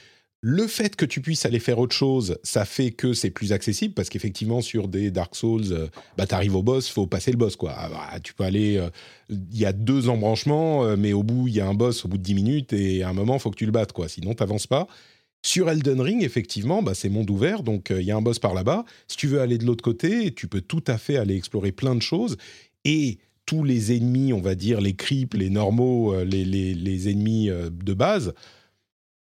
Speaker 1: Le fait que tu puisses aller faire autre chose, ça fait que c'est plus accessible parce qu'effectivement sur des Dark Souls, euh, bah t'arrives au boss, faut passer le boss quoi. Ah, bah, tu peux aller, euh, il y a deux embranchements, mais au bout il y a un boss au bout de 10 minutes et à un moment faut que tu le battes quoi, sinon t'avances pas. Sur Elden Ring, effectivement, bah, c'est monde ouvert, donc il y a un boss par là-bas. Si tu veux aller de l'autre côté, tu peux tout à fait aller explorer plein de choses. Et tous les ennemis, on va dire, les creeps, les normaux, euh, les, ennemis euh, de base,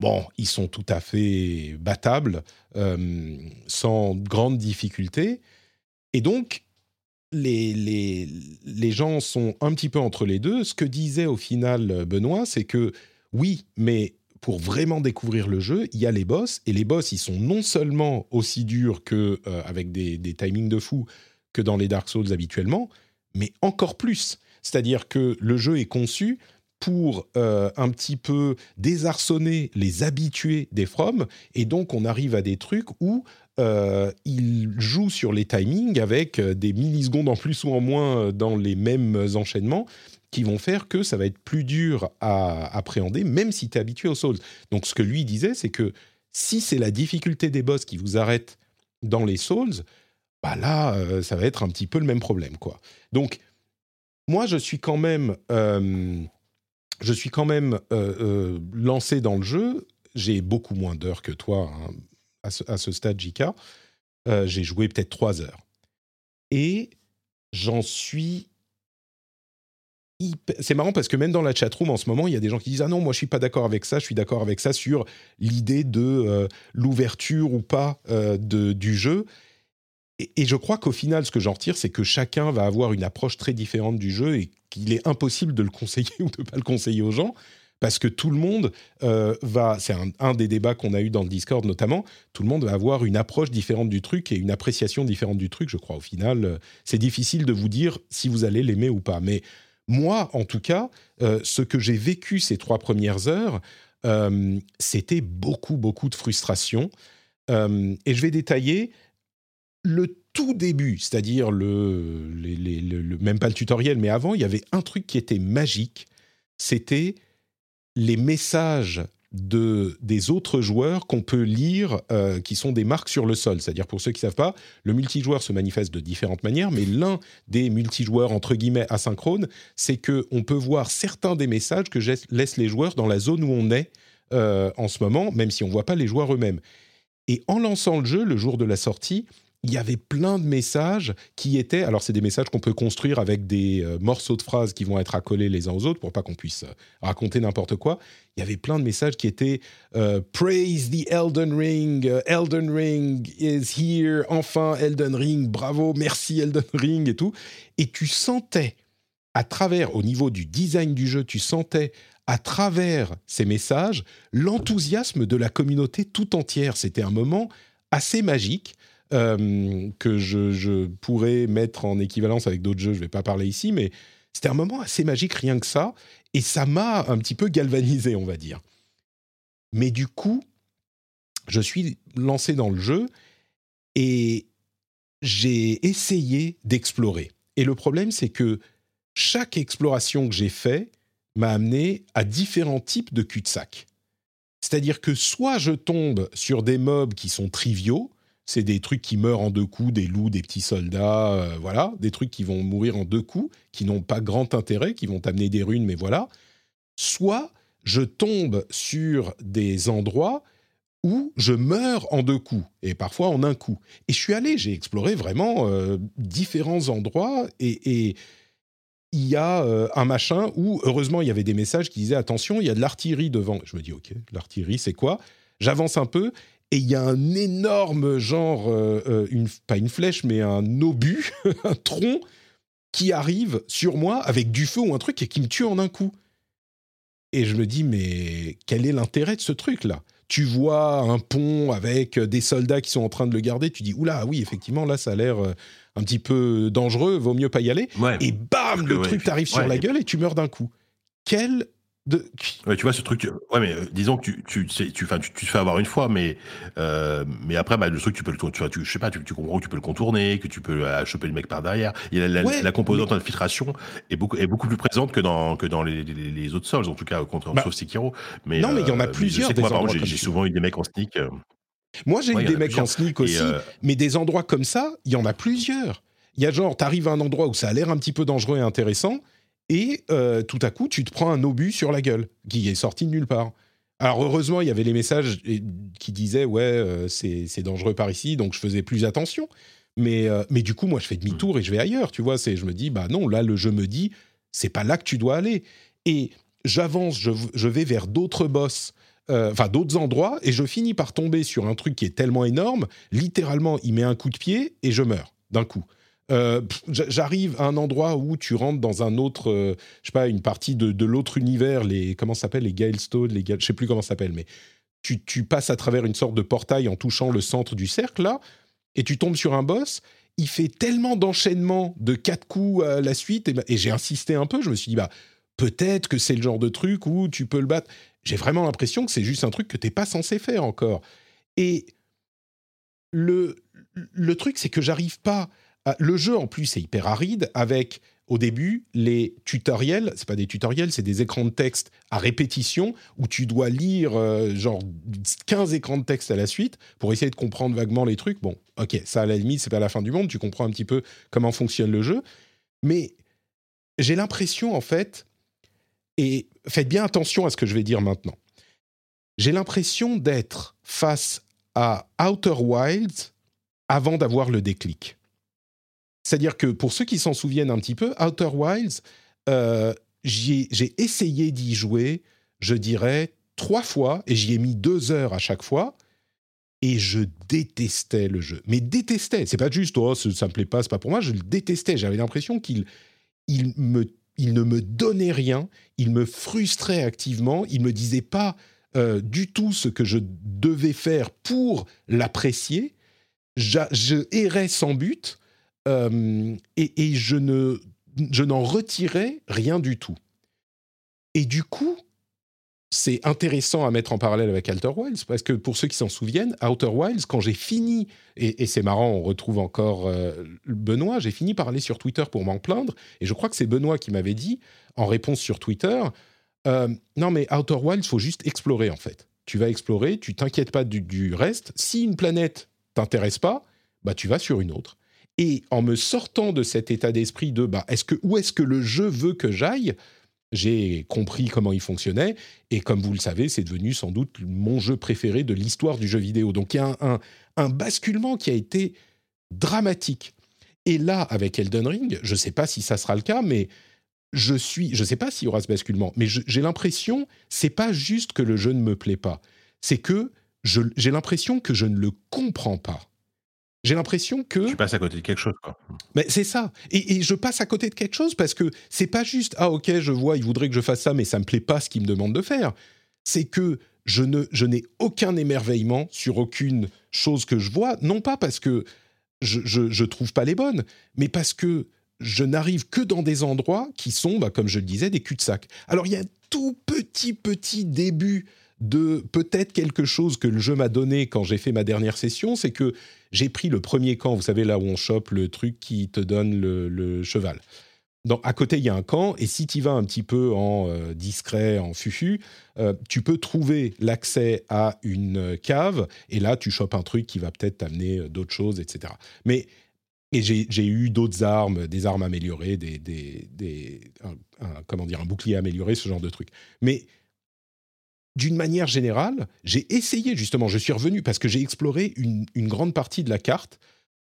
Speaker 1: bon, ils sont tout à fait battables, euh, sans grande difficulté. Et donc, les, les, les, gens sont un petit peu entre les deux. Ce que disait au final Benoît, c'est que oui, mais pour vraiment découvrir le jeu, il y a les boss, et les boss, ils sont non seulement aussi durs que avec des, des timings de fou que dans les Dark Souls habituellement, mais encore plus. C'est-à-dire que le jeu est conçu pour euh, un petit peu désarçonner les habitués des From, et donc on arrive à des trucs où euh, il joue sur les timings avec euh, des millisecondes en plus ou en moins dans les mêmes enchaînements qui vont faire que ça va être plus dur à appréhender, même si tu es habitué aux Souls. Donc ce que lui disait, c'est que si c'est la difficulté des boss qui vous arrête dans les Souls, bah là, euh, ça va être un petit peu le même problème, quoi. Donc, moi, je suis quand même, euh, je suis quand même euh, lancé dans le jeu. J'ai beaucoup moins d'heures que toi hein, à, ce, stade, JK. J'ai joué peut-être trois heures. Et j'en suis c'est marrant parce que même dans la chatroom en ce moment, il y a des gens qui disent ah non moi je suis pas d'accord avec ça, je suis d'accord avec ça sur l'idée de l'ouverture ou pas de, du jeu. Et, je crois qu'au final, ce que j'en retire, c'est que chacun va avoir une approche très différente du jeu et qu'il est impossible de le conseiller ou de ne pas le conseiller aux gens. Parce que tout le monde euh, va, c'est un, des débats qu'on a eu dans le Discord notamment, tout le monde va avoir une approche différente du truc et une appréciation différente du truc. Je crois au final, euh, c'est difficile de vous dire si vous allez l'aimer ou pas. Mais moi, en tout cas, euh, ce que j'ai vécu ces trois premières heures, c'était beaucoup, beaucoup de frustration. et je vais détailler le tout début, c'est-à-dire le, même pas le tutoriel, mais avant, il y avait un truc qui était magique. C'était les messages de, des autres joueurs qu'on peut lire, euh, qui sont des marques sur le sol. C'est-à-dire, pour ceux qui ne savent pas, le multijoueur se manifeste de différentes manières, mais l'un des multijoueurs, entre guillemets, asynchrones, c'est qu'on peut voir certains des messages que laissent les joueurs dans la zone où on est euh, en ce moment, même si on ne voit pas les joueurs eux-mêmes. Et en lançant le jeu, le jour de la sortie, il y avait plein de messages qui étaient, alors c'est des messages qu'on peut construire avec des euh, morceaux de phrases qui vont être accolés les uns aux autres pour pas qu'on puisse euh, raconter n'importe quoi. Il y avait plein de messages qui étaient euh, Praise the Elden Ring, Elden Ring is here, enfin Elden Ring, bravo, merci Elden Ring et tout. Et tu sentais à travers, au niveau du design du jeu, tu sentais à travers ces messages l'enthousiasme de la communauté tout entière. C'était un moment assez magique euh, que je, je, pourrais mettre en équivalence avec d'autres jeux. Je ne vais pas parler ici, mais c'était un moment assez magique, rien que ça. Et ça m'a un petit peu galvanisé, on va dire. Mais du coup, je suis lancé dans le jeu et j'ai essayé d'explorer. Et le problème, c'est que chaque exploration que j'ai fait m'a amené à différents types de cul-de-sac. C'est-à-dire que soit je tombe sur des mobs qui sont triviaux, c'est des trucs qui meurent en deux coups, des loups, des petits soldats, euh, voilà, des trucs qui vont mourir en deux coups, qui n'ont pas grand intérêt, qui vont amener des runes, mais voilà. Soit je tombe sur des endroits où je meurs en deux coups, et parfois en un coup. Et je suis allé, j'ai exploré vraiment euh, différents endroits, et, il y a euh, un machin où, heureusement, il y avait des messages qui disaient attention, il y a de l'artillerie devant. Je me dis ok, l'artillerie, c'est quoi? J'avance un peu et il y a un énorme genre, euh, euh, une, pas une flèche, mais un obus, un tronc qui arrive sur moi avec du feu ou un truc et qui me tue en un coup. Et je me dis mais quel est l'intérêt de ce truc là tu vois un pont avec des soldats qui sont en train de le garder, tu dis oula oui effectivement là ça a l'air un petit peu dangereux, vaut mieux pas y aller. Et bam, le truc t'arrive sur la gueule et tu meurs d'un coup. Quel de...
Speaker 3: Ouais, tu vois ce truc. Ouais, mais euh, disons que tu tu tu, tu, tu, te fais avoir une fois, mais euh, mais après bah, le truc tu peux le tu, tu je sais pas tu, tu comprends que tu peux le contourner, que tu peux euh, choper le mec par derrière. La, la, composante d'infiltration est beaucoup est beaucoup plus présente que dans que dans les, les, autres sols en tout cas contre bah, sauf Sekiro. Mais
Speaker 1: non, mais il y en a plusieurs.
Speaker 3: j'ai souvent eu des mecs en sneak.
Speaker 1: Moi, j'ai eu des mecs en sneak aussi, euh, mais des endroits comme ça, il y en a plusieurs. Il y a genre, t'arrives à un endroit où ça a l'air un petit peu dangereux et intéressant, et euh, tout à coup, tu te prends un obus sur la gueule, qui est sorti de nulle part. Alors heureusement, il y avait les messages qui disaient ouais, euh, c'est dangereux par ici, donc je faisais plus attention. Mais, mais du coup, moi, je fais demi-tour et je vais ailleurs, tu vois. C'est, je me dis bah non, là, le jeu me dit c'est pas là que tu dois aller. Et j'avance, je, je, vais vers d'autres boss euh, enfin d'autres endroits, et je finis par tomber sur un truc qui est tellement énorme, littéralement, il met un coup de pied et je meurs d'un coup. Euh, j'arrive à un endroit où tu rentres dans un autre, euh, je sais pas, une partie de, l'autre univers, les comment s'appelle les Galestone, les Gal, je sais plus comment ça s'appelle, mais tu, passes à travers une sorte de portail en touchant le centre du cercle là, et tu tombes sur un boss. Il fait tellement d'enchaînements de quatre coups à la suite, et, et j'ai insisté un peu. Je me suis dit bah peut-être que c'est le genre de truc où tu peux le battre j'ai vraiment l'impression que c'est juste un truc que t'es pas censé faire encore. Et le, le truc, c'est que j'arrive pas. À... Le jeu, en plus, est hyper aride avec. Au début, les tutoriels, c'est pas des tutoriels, c'est des écrans de texte à répétition où tu dois lire euh, genre 15 écrans de texte à la suite pour essayer de comprendre vaguement les trucs. Bon, ok, ça à la limite, c'est pas la fin du monde, tu comprends un petit peu comment fonctionne le jeu. Mais j'ai l'impression, en fait, et faites bien attention à ce que je vais dire maintenant. J'ai l'impression d'être face à Outer Wilds avant d'avoir le déclic. C'est-à-dire que pour ceux qui s'en souviennent un petit peu, Outer Wilds, euh, j'ai essayé d'y jouer, je dirais, trois fois, et j'y ai mis deux heures à chaque fois, et je détestais le jeu. Mais détestais, c'est pas juste, oh, ça, me plaît pas, c'est pas pour moi, je le détestais. J'avais l'impression qu'il ne me donnait rien, il me frustrait activement, il me disait pas euh, du tout ce que je devais faire pour l'apprécier. Je, errais sans but euh, et, je ne je n'en retirais rien du tout. Et du coup, c'est intéressant à mettre en parallèle avec Outer Wilds, parce que pour ceux qui s'en souviennent, Outer Wilds, quand j'ai fini, et, c'est marrant, on retrouve encore euh, Benoît, j'ai fini par aller sur Twitter pour m'en plaindre, et je crois que c'est Benoît qui m'avait dit, en réponse sur Twitter, euh, non mais Outer Wilds, faut juste explorer en fait. Tu vas explorer, tu t'inquiètes pas du, reste. Si une planète t'intéresse pas, bah tu vas sur une autre. Et en me sortant de cet état d'esprit de bah, est-ce que, où est-ce que le jeu veut que j'aille j'ai compris comment il fonctionnait, et comme vous le savez, c'est devenu sans doute mon jeu préféré de l'histoire du jeu vidéo. Donc il y a un, basculement qui a été dramatique. Et là, avec Elden Ring, je ne sais pas si ça sera le cas, mais je suis, je sais pas s'il y aura ce basculement, mais j'ai l'impression, c'est pas juste que le jeu ne me plaît pas, c'est que j'ai l'impression que je ne le comprends pas. J'ai l'impression que.
Speaker 3: Tu passes à côté de quelque chose, quoi.
Speaker 1: Mais c'est ça. Et, je passe à côté de quelque chose parce que c'est pas juste, ah ok, je vois, il voudrait que je fasse ça, mais ça me plaît pas ce qu'il me demande de faire. C'est que je ne, je n'ai aucun émerveillement sur aucune chose que je vois, non pas parce que je, je, trouve pas les bonnes, mais parce que je n'arrive que dans des endroits qui sont, bah, comme je le disais, des cul-de-sac. Alors il y a un tout petit petit début de peut-être quelque chose que le jeu m'a donné quand j'ai fait ma dernière session, c'est que j'ai pris le premier camp, vous savez là où on chope le truc qui te donne le, cheval. Donc, à côté, il y a un camp, et si tu vas un petit peu en euh, discret, en fufu, euh, tu peux trouver l'accès à une cave, et là, tu chopes un truc qui va peut-être t'amener euh, d'autres choses, etc. Mais et j'ai eu d'autres armes, des armes améliorées, des, des, comment dire, un bouclier amélioré, ce genre de trucs. Mais d'une manière générale, j'ai essayé justement, je suis revenu parce que j'ai exploré une, grande partie de la carte.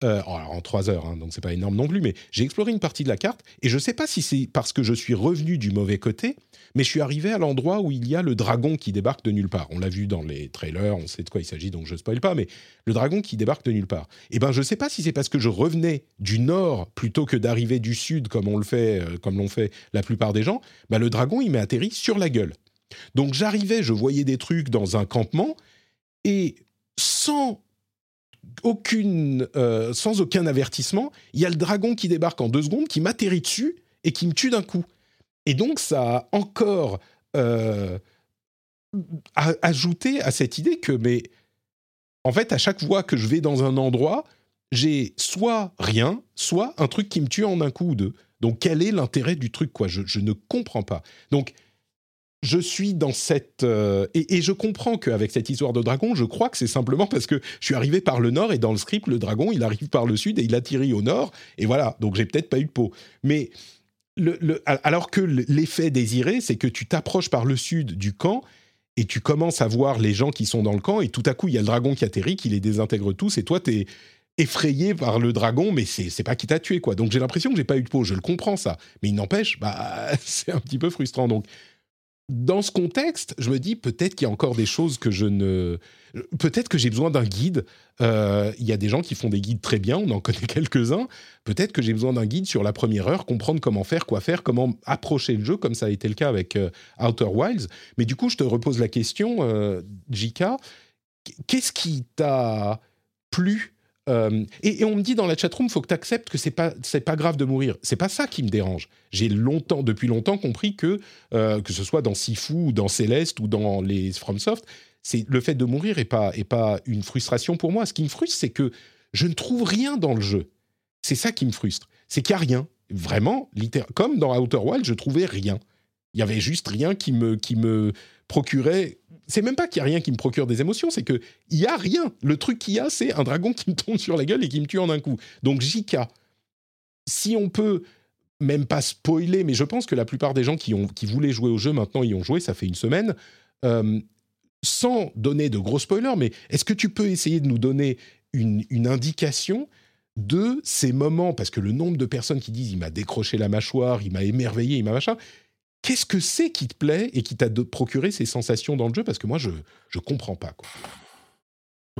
Speaker 1: Euh, en trois heures, hein, donc c'est pas énorme non plus, mais j'ai exploré une partie de la carte et je sais pas si c'est parce que je suis revenu du mauvais côté, mais je suis arrivé à l'endroit où il y a le dragon qui débarque de nulle part. On l'a vu dans les trailers, on sait de quoi il s'agit, donc je spoil pas, mais le dragon qui débarque de nulle part. Et eh ben je sais pas si c'est parce que je revenais du nord plutôt que d'arriver du sud comme on le fait, euh, comme l'ont fait la plupart des gens. Bah, le dragon il m'est atterri sur la gueule. Donc j'arrivais, je voyais des trucs dans un campement et sans aucune, euh, sans aucun avertissement, il y a le dragon qui débarque en deux secondes, qui m'atterrit dessus et qui me tue d'un coup. Et donc ça a encore euh, ajouté à cette idée que, mais en fait, à chaque fois que je vais dans un endroit, j'ai soit rien, soit un truc qui me tue en un coup ou deux. Donc quel est l'intérêt du truc quoi? Je, je ne comprends pas. Donc je suis dans cette euh, et, je comprends qu'avec cette histoire de dragon, je crois que c'est simplement parce que je suis arrivé par le nord et dans le script, le dragon il arrive par le sud et il atterrit au nord et voilà. Donc j'ai peut-être pas eu de peau, mais alors que l'effet désiré, c'est que tu t'approches par le sud du camp et tu commences à voir les gens qui sont dans le camp et tout à coup il y a le dragon qui atterrit, qui les désintègre tous et toi tu es effrayé par le dragon, mais c'est pas qui t'a tué quoi. Donc j'ai l'impression que j'ai pas eu de peau, je le comprends ça, mais il n'empêche, bah c'est un petit peu frustrant. Donc dans ce contexte, je me dis peut-être qu'il y a encore des choses que je ne. Peut-être que j'ai besoin d'un guide. Euh, il y a des gens qui font des guides très bien, on en connaît quelques-uns. Peut-être que j'ai besoin d'un guide sur la première heure, comprendre comment faire, quoi faire, comment approcher le jeu, comme ça a été le cas avec euh, Outer Wilds. Mais du coup, je te repose la question, euh, Jika. Qu'est-ce qui t'a plu euh, et, on me dit dans la chatroom, faut que tu acceptes que c'est pas c'est pas grave de mourir. C'est pas ça qui me dérange. J'ai longtemps, depuis longtemps, compris que euh, que ce soit dans Sifu ou dans Céleste ou dans les FromSoft, c'est le fait de mourir est pas pas une frustration pour moi. Ce qui me frustre, c'est que je ne trouve rien dans le jeu. C'est ça qui me frustre. C'est qu'il n'y a rien. Vraiment, comme dans Outer Wild, je trouvais rien. Il y avait juste rien qui me qui me procurait c'est même pas qu'il y a rien qui me procure des émotions, c'est que il y a rien. Le truc qu'il y a, c'est un dragon qui me tombe sur la gueule et qui me tue en un coup. Donc JK, si on peut même pas spoiler, mais je pense que la plupart des gens qui, ont, qui voulaient jouer au jeu maintenant y ont joué, ça fait une semaine. Euh, sans donner de gros spoilers, mais est-ce que tu peux essayer de nous donner une, une indication de ces moments, parce que le nombre de personnes qui disent il m'a décroché la mâchoire, il m'a émerveillé, il m'a machin, Qu'est-ce que c'est qui te plaît et qui t'a procuré ces sensations dans le jeu? Parce que moi, je ne comprends pas.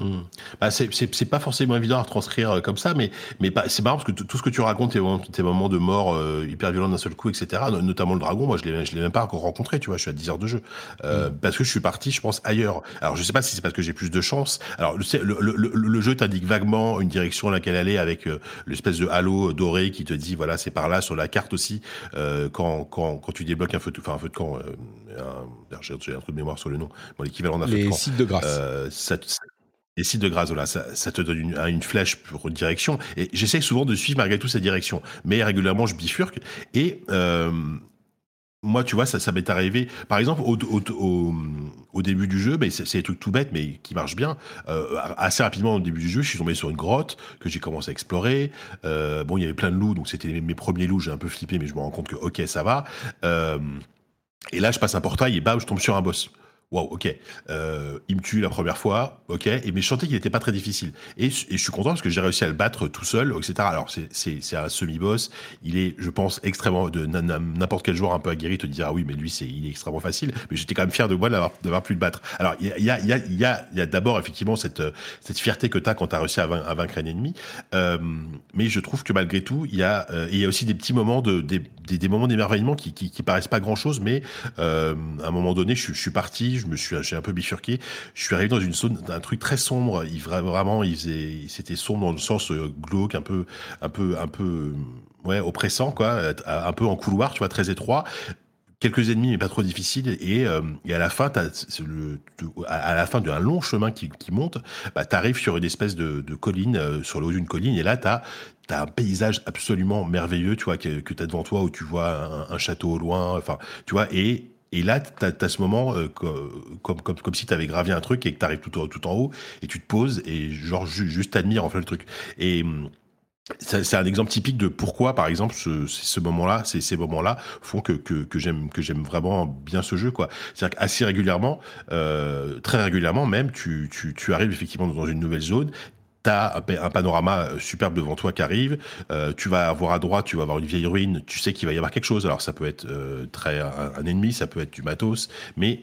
Speaker 3: Mmh. Bah c'est pas forcément évident à retranscrire euh, comme ça, mais, mais c'est marrant parce que tout ce que tu racontes, tes, moments de mort euh, hyper violents d'un seul coup, etc., notamment le dragon, moi je l'ai même pas encore rencontré, tu vois, je suis à 10 heures de jeu. Euh, mmh. Parce que je suis parti, je pense, ailleurs. Alors je sais pas si c'est parce que j'ai plus de chance. Alors le, le, le, le jeu t'indique vaguement une direction à laquelle aller avec l'espèce de halo doré qui te dit, voilà, c'est par là, sur la carte aussi, quand, quand, quand tu débloques un feu de, enfin, un feu de camp, j'ai un truc de mémoire sur le nom, bon, l'équivalent d'un feu de camp.
Speaker 1: Les sites de grâce.
Speaker 3: Ça, les sites de grâce, voilà, ça, te donne une, flèche pour une direction. Et j'essaie souvent de suivre malgré tout cette direction. Mais régulièrement, je bifurque. Et euh, moi, tu vois, ça, m'est arrivé. Par exemple, au, début du jeu, ben, c'est des trucs tout bêtes, mais qui marchent bien. Euh, assez rapidement, au début du jeu, je suis tombé sur une grotte que j'ai commencé à explorer. Euh, bon, il y avait plein de loups, donc c'était mes, premiers loups. J'ai un peu flippé, mais je me rends compte que, ok, ça va. et là, je passe un portail et bam, je tombe sur un boss. Waouh, ok. Euh, il me tue la première fois, ok. Et mais je sentais qu'il n'était pas très difficile. Et, je suis content parce que j'ai réussi à le battre tout seul, etc. Alors c'est un semi-boss. Il est, je pense, extrêmement n'importe quel joueur un peu aguerri te dira ah oui, mais lui c'est il est extrêmement facile. Mais j'étais quand même fier de moi d'avoir pu le battre. Alors il y a y a y a, y a d'abord effectivement cette cette fierté que tu as quand tu as réussi à, vaincre un ennemi. Euh, mais je trouve que malgré tout, il y a euh, y a aussi des petits moments de des, des, moments d'émerveillement qui, qui, paraissent pas grand chose, mais à un moment donné, je, je suis parti je me suis, j'ai un peu bifurqué. Je suis arrivé dans une zone, un truc très sombre. Il vraiment, il faisait, c'était sombre dans le sens euh, glauque, un peu, un peu, un peu, ouais, oppressant, quoi, un peu en couloir, tu vois, très étroit quelques ennemis mais pas trop difficiles et, euh, à la fin le, à la fin d'un long chemin qui, monte bah, tu arrives sur une espèce de, colline euh, sur le haut d'une colline et là tu as un paysage absolument merveilleux tu vois que, tu as devant toi où tu vois un, château au loin enfin tu vois et et là, tu as, ce moment euh, comme, comme, comme si tu avais gravé un truc et que tu arrives tout, tout en haut et tu te poses et genre juste t'admires en fait le truc. Et, c'est un exemple typique de pourquoi, par exemple, ce, ce moment-là, ces, ces moments-là font que, que, que j'aime vraiment bien ce jeu. C'est-à-dire qu'assez régulièrement, euh, très régulièrement même, tu, tu, tu arrives effectivement dans une nouvelle zone, T'as un, panorama euh, superbe devant toi qui arrive. Euh, tu vas avoir à droite, tu vas avoir une vieille ruine. Tu sais qu'il va y avoir quelque chose. Alors ça peut être euh, très un, ennemi, ça peut être du matos, mais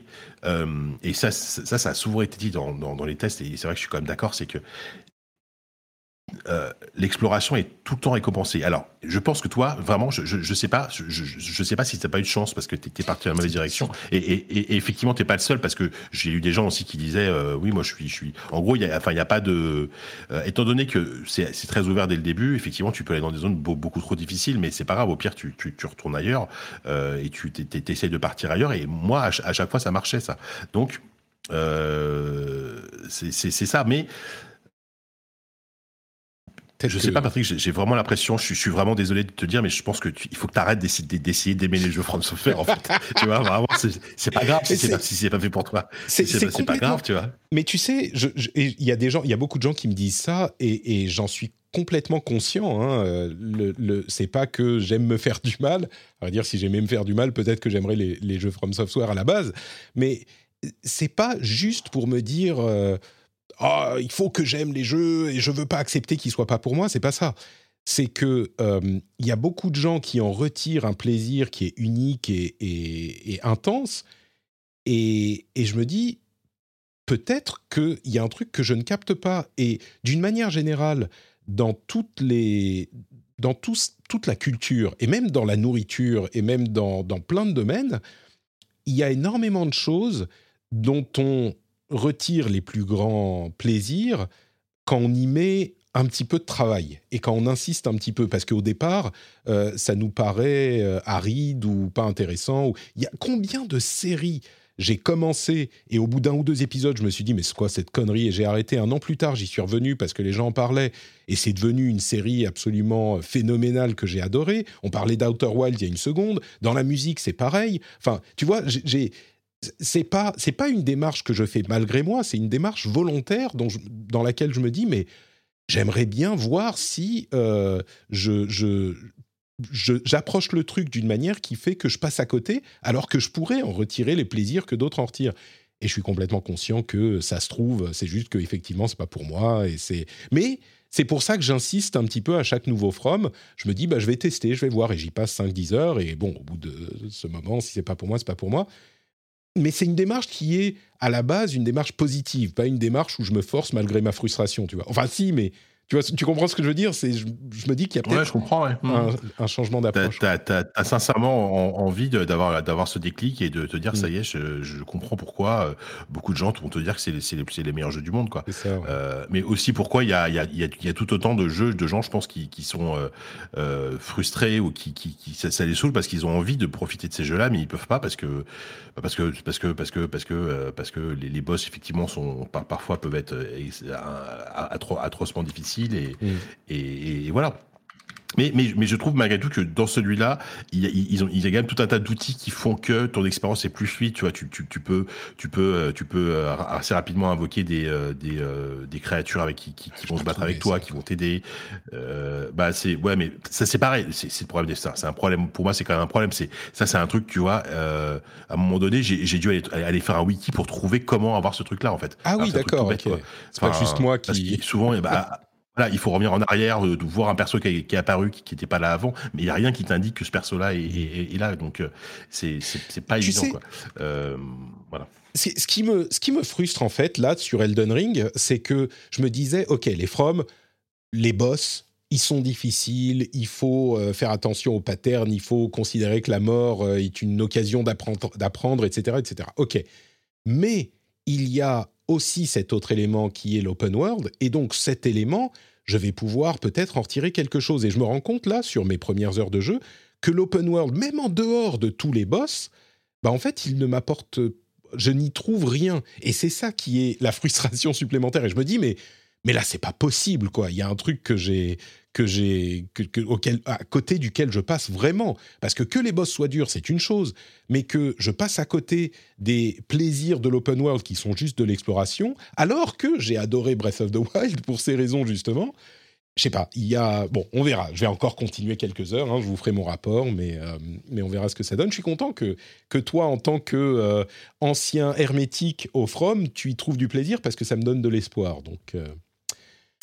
Speaker 3: et ça, ça, a souvent été dit dans les tests. Et c'est vrai que je suis quand même d'accord, c'est que euh, l'exploration est tout le temps récompensée. Alors, je pense que toi, vraiment, je, je, sais pas, je, je, sais pas si t'as pas eu de chance parce que t'es parti dans la mauvaise direction. Et, et, et, effectivement, t'es pas le seul parce que j'ai eu des gens aussi qui disaient, euh, oui, moi, je suis, je. En gros, il y a, enfin, il y a pas de. Euh, étant donné que c'est très ouvert dès le début, effectivement, tu peux aller dans des zones beaucoup trop difficiles, mais c'est pas grave. Au pire, tu, tu, tu retournes ailleurs et tu t'essayes de partir ailleurs. Et moi, à, à, chaque fois, ça marchait ça. Donc, c'est ça. Mais je sais pas, Patrick, j'ai vraiment l'impression, je, suis vraiment désolé de te dire, mais je pense que il faut que tu arrêtes d'essayer d'aimer les jeux From Software, en fait. tu vois, vraiment, c'est pas grave si c'est pas, si pas fait pour toi. C'est pas grave, tu vois.
Speaker 1: Mais tu sais, il y a des gens, il y a beaucoup de gens qui me disent ça, et, et j'en suis complètement conscient. Hein. Le, le c'est pas que j'aime me faire du mal. À dire, si j'aimais me faire du mal, peut-être que j'aimerais les, les, jeux From Software à la base. Mais c'est pas juste pour me dire. Euh, oh, il faut que j'aime les jeux et je veux pas accepter qu'ils soient pas pour moi. C'est pas ça. C'est que il euh, y a beaucoup de gens qui en retirent un plaisir qui est unique et, intense. Et, je me dis, peut-être qu'il y a un truc que je ne capte pas. Et d'une manière générale, dans toute la culture, et même dans la nourriture, et même dans, dans plein de domaines, il y a énormément de choses dont on retire les plus grands plaisirs quand on y met un petit peu de travail et quand on insiste un petit peu, parce qu'au départ, euh, ça nous paraît euh, aride ou pas intéressant. Il y a combien de séries j'ai commencé et au bout d'un ou deux épisodes, je me suis dit mais c'est quoi cette connerie? Et j'ai arrêté. Un an plus tard, j'y suis revenu parce que les gens en parlaient et c'est devenu une série absolument phénoménale que j'ai adorée. On parlait d'Outer Wild il y a une seconde. Dans la musique, c'est pareil. Enfin, tu vois, j'ai c'est pas c'est pas une démarche que je fais malgré moi, c'est une démarche volontaire dans laquelle je me dis mais j'aimerais bien voir si euh, je j'approche le truc d'une manière qui fait que je passe à côté, alors que je pourrais en retirer les plaisirs que d'autres en retirent. Et je suis complètement conscient que ça se trouve, c'est juste que effectivement c'est pas pour moi. Et c'est, mais c'est pour ça que j'insiste un petit peu à chaque nouveau From. Je me dis bah je vais tester, je vais voir, et j'y passe 5-10 heures. Et bon, au bout de ce moment, si c'est pas pour moi, c'est pas pour moi mais c'est une démarche qui est à la base une démarche positive, pas une démarche où je me force malgré ma frustration, tu. Enfin, si, mais tu, vois, tu comprends ce que je veux dire? C'est, je, me dis qu'il y a peut-être
Speaker 3: un,
Speaker 1: un, changement d'approche.
Speaker 3: Tu as, sincèrement envie d'avoir, d'avoir ce déclic et de te dire, ça mm. y est, je, comprends pourquoi euh, beaucoup de gens vont te dire que c'est les, les, meilleurs jeux du monde. Quoi. Euh, mais aussi pourquoi il y a, y, a, y a, tout autant de jeux, de gens, je pense, qui, qui sont euh, frustrés ou qui, qui, qui ça, les saoule parce qu'ils ont envie de profiter de ces jeux-là, mais ils peuvent pas parce que parce que parce que parce que parce que parce que les, les boss effectivement sont parfois peuvent être atrocement difficiles Mm. et, et, voilà. Mais, mais, mais, je trouve malgré tout que dans celui-là, il, ils ont, il y a quand même tout un tas d'outils qui font que ton expérience est plus fluide. Tu vois, tu, tu, tu peux, tu peux, euh, tu peux euh, assez rapidement invoquer des, euh, des, des créatures avec qui, qui, vont se battre avec toi, qui vont t'aider. Euh, bah c'est, ouais, mais ça c'est pareil. C'est, c'est le problème des stars. C'est un problème pour moi. C'est quand même un problème. C'est ça, c'est un truc. Tu vois, euh, à un moment donné, j'ai, j'ai dû aller, aller, faire un wiki pour trouver comment avoir ce truc-là en fait.
Speaker 1: Ah oui, d'accord. C'est pas juste moi qui.
Speaker 3: souvent, bah, Voilà, il faut revenir en arrière, de, voir un perso qui, est apparu, qui n'était pas là avant, mais il n'y a rien qui t'indique que ce perso-là est, là, donc euh, c'est pas évident. quoi. Euh, voilà.
Speaker 1: Ce qui, me, ce qui me frustre en fait là sur Elden Ring, c'est que je me disais, ok, les From, les boss, ils sont difficiles, il faut euh, faire attention aux patterns, il faut considérer que la mort est une occasion d'apprendre, etc., etc. Ok. Mais il y a aussi cet autre élément qui est l'open world, et donc cet élément, je vais pouvoir peut-être en retirer quelque chose. Et je me rends compte là, sur mes premières heures de jeu, que l'open world, même en dehors de tous les boss, bah en fait, il ne m'apporte, je n'y trouve rien. Et c'est ça qui est la frustration supplémentaire. Et je me dis, mais mais là c'est pas possible quoi. Il y a un truc que j'ai que j'ai auquel à côté duquel je passe vraiment parce que que les boss soient durs c'est une chose, mais que je passe à côté des plaisirs de l'open world qui sont juste de l'exploration, alors que j'ai adoré Breath of the Wild pour ces raisons justement. Je sais pas, il y a bon, on verra. Je vais encore continuer quelques heures. Hein, je vous ferai mon rapport, mais euh, mais on verra ce que ça donne. Je suis content que que toi, en tant que euh, ancien hermétique au From, tu y trouves du plaisir parce que ça me donne de l'espoir. Donc euh,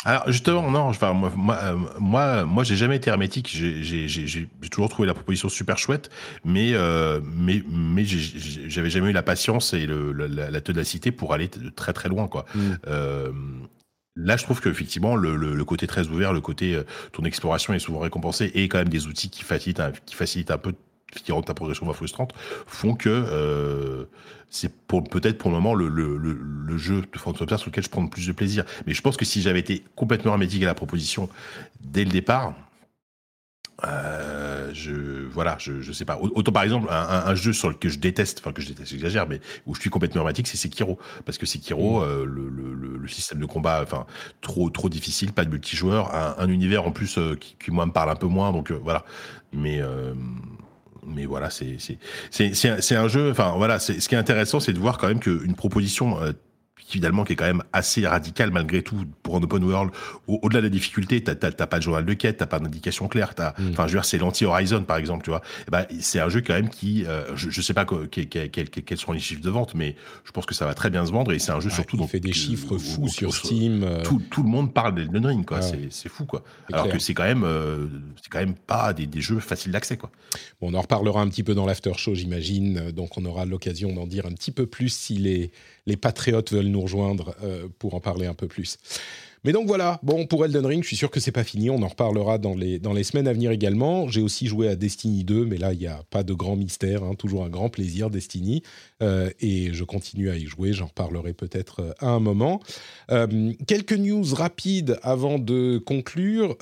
Speaker 3: alors justement, non, enfin, moi, moi, euh, moi, moi j'ai jamais été hermétique. J'ai toujours trouvé la proposition super chouette, mais euh, mais mais j'avais jamais eu la patience et le, la, la, ténacité pour aller très très loin, quoi. Mm. Euh, là, je trouve qu'effectivement, le, le, le, côté très ouvert, le côté euh, ton exploration est souvent récompensé et quand même des outils qui facilitent, un, qui facilitent un peu qui rendent ta progression moins frustrante, font que euh, c'est peut-être pour le moment le, le, le, jeu de Phantom sur lequel je prends le plus de plaisir. Mais je pense que si j'avais été complètement hermétique à la proposition dès le départ, euh, je voilà, je, je sais pas. Autant par exemple un, un, jeu sur lequel je déteste, enfin que je déteste, j'exagère, mais où je suis complètement hermétique, c'est Sekiro, parce que Sekiro, mmh. euh, le, le, le, système de combat, enfin trop trop difficile, pas de multijoueur, un, un univers en plus euh, qui, qui, moi me parle un peu moins, donc euh, voilà. Mais mais voilà, c'est un jeu. Enfin voilà, ce qui est intéressant, c'est de voir quand même qu'une proposition euh, finalement qui est quand même assez radical malgré tout pour un open world. Au-delà de la difficulté, t'as pas de journal de quête, t'as pas d'indication claire. Mm. Enfin, je veux dire, c'est l'anti-Horizon par exemple, tu vois. Ben, c'est un jeu quand même qui, euh, je, je, sais pas quels sont les chiffres de vente, mais je pense que ça va très bien se vendre et c'est un jeu surtout.
Speaker 1: Il fait des chiffres fous sur Steam. Euh.
Speaker 3: Tout, tout, le monde parle d'Elden Ring, quoi. C'est fou, quoi. Alors que c'est quand même, euh, c'est quand même pas des, des jeux faciles d'accès, quoi.
Speaker 1: Bon, on en reparlera un petit peu dans l'after show, j'imagine. Donc, on aura l'occasion d'en dire un petit peu plus si les les patriotes veulent nous rejoindre euh, pour en parler un peu plus. Mais donc voilà, bon, pour Elden Ring, je suis sûr que c'est pas fini, on en reparlera dans les, dans les semaines à venir également. J'ai aussi joué à Destiny 2, mais là, il n'y a pas de grand mystère, hein, toujours un grand plaisir, Destiny. Euh, et je continue à y jouer, j'en reparlerai peut-être euh, à un moment. quelques news rapides avant de conclure.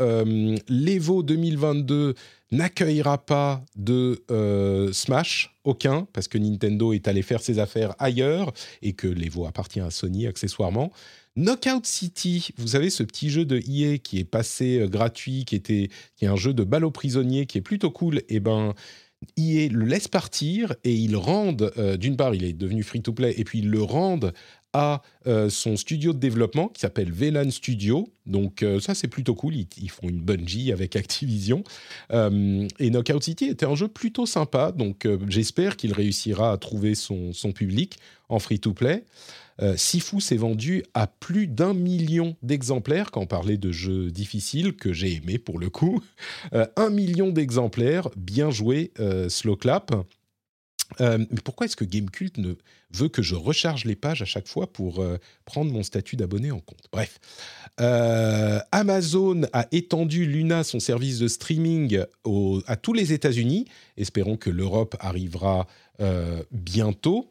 Speaker 1: L'Evo 2022 n'accueillera pas de euh, Smash, aucun, parce que Nintendo est allé faire ses affaires ailleurs et que l'Evo appartient à Sony accessoirement. Knockout City, vous savez ce petit jeu de EA qui est passé euh, gratuit, qui était qui est un jeu de balle aux prisonniers qui est plutôt cool. Et eh ben EA le laisse partir et ils rendent, euh, d'une part, il est devenu free to play, et puis ils le rendent à euh, son studio de développement qui s'appelle VLAN Studio. Donc euh, ça c'est plutôt cool, ils, font une Bungie avec Activision. Euh, et Knockout City était un jeu plutôt sympa, donc j'espère qu'il réussira à trouver son, son public en free-to-play. Sifu s'est vendu à plus d'un million d'exemplaires, quand on parlait de jeux difficiles, que j'ai aimé pour le coup. un million d'exemplaires, bien joué, Slow Clap. Euh, mais pourquoi est-ce que Gamecult ne veut que je recharge les pages à chaque fois pour euh, prendre mon statut d'abonné en compte? Bref, euh, Amazon a étendu Luna, son service de streaming, à tous les États-Unis. Espérons que l'Europe arrivera bientôt.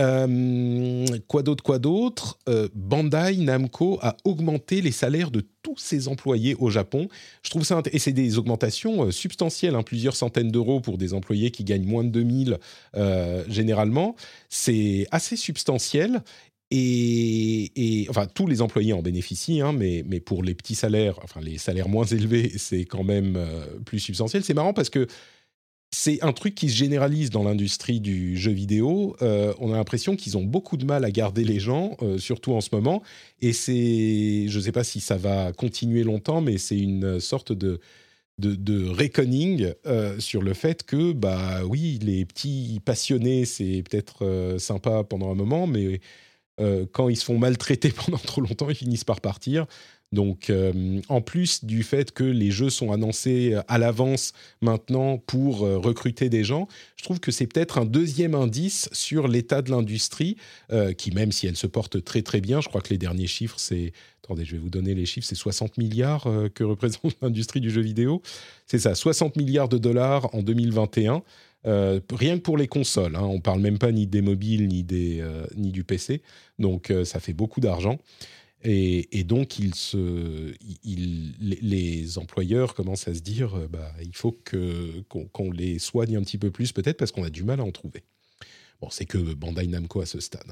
Speaker 1: Euh, quoi d'autre, quoi d'autre? Euh, Bandai Namco a augmenté les salaires de tous ses employés au Japon. Je trouve ça et c'est des augmentations euh, substantielles, hein, plusieurs centaines d'euros pour des employés qui gagnent moins de 2000 généralement. C'est assez substantiel. Et, enfin, tous les employés en bénéficient, hein, mais, mais pour les petits salaires, enfin les salaires moins élevés, c'est quand même plus substantiel. C'est marrant parce que c'est un truc qui se généralise dans l'industrie du jeu vidéo. Euh, on a l'impression qu'ils ont beaucoup de mal à garder les gens, euh, surtout en ce moment. Et c'est, je ne sais pas si ça va continuer longtemps, mais c'est une sorte de de, reckoning euh, sur le fait que, bah oui, les petits passionnés, c'est peut-être sympa pendant un moment, mais quand ils se font maltraiter pendant trop longtemps, ils finissent par partir. Donc, euh, en plus du fait que les jeux sont annoncés euh, à l'avance maintenant pour euh, recruter des gens, je trouve que c'est peut-être un deuxième indice sur l'état de l'industrie, qui même si elle se porte très très bien, je crois que les derniers chiffres, c'est... Attendez, je vais vous donner les chiffres, c'est 60 milliards que représente l'industrie du jeu vidéo. C'est ça, 60 milliards de dollars en 2021. Euh, rien que pour les consoles, hein, on parle même pas ni des mobiles ni, des, ni du PC, donc ça fait beaucoup d'argent. Et, donc, les employeurs commencent à se dire, bah, il faut qu'on, les soigne un petit peu plus, peut-être parce qu'on a du mal à en trouver. Bon, c'est que Bandai Namco à ce stade.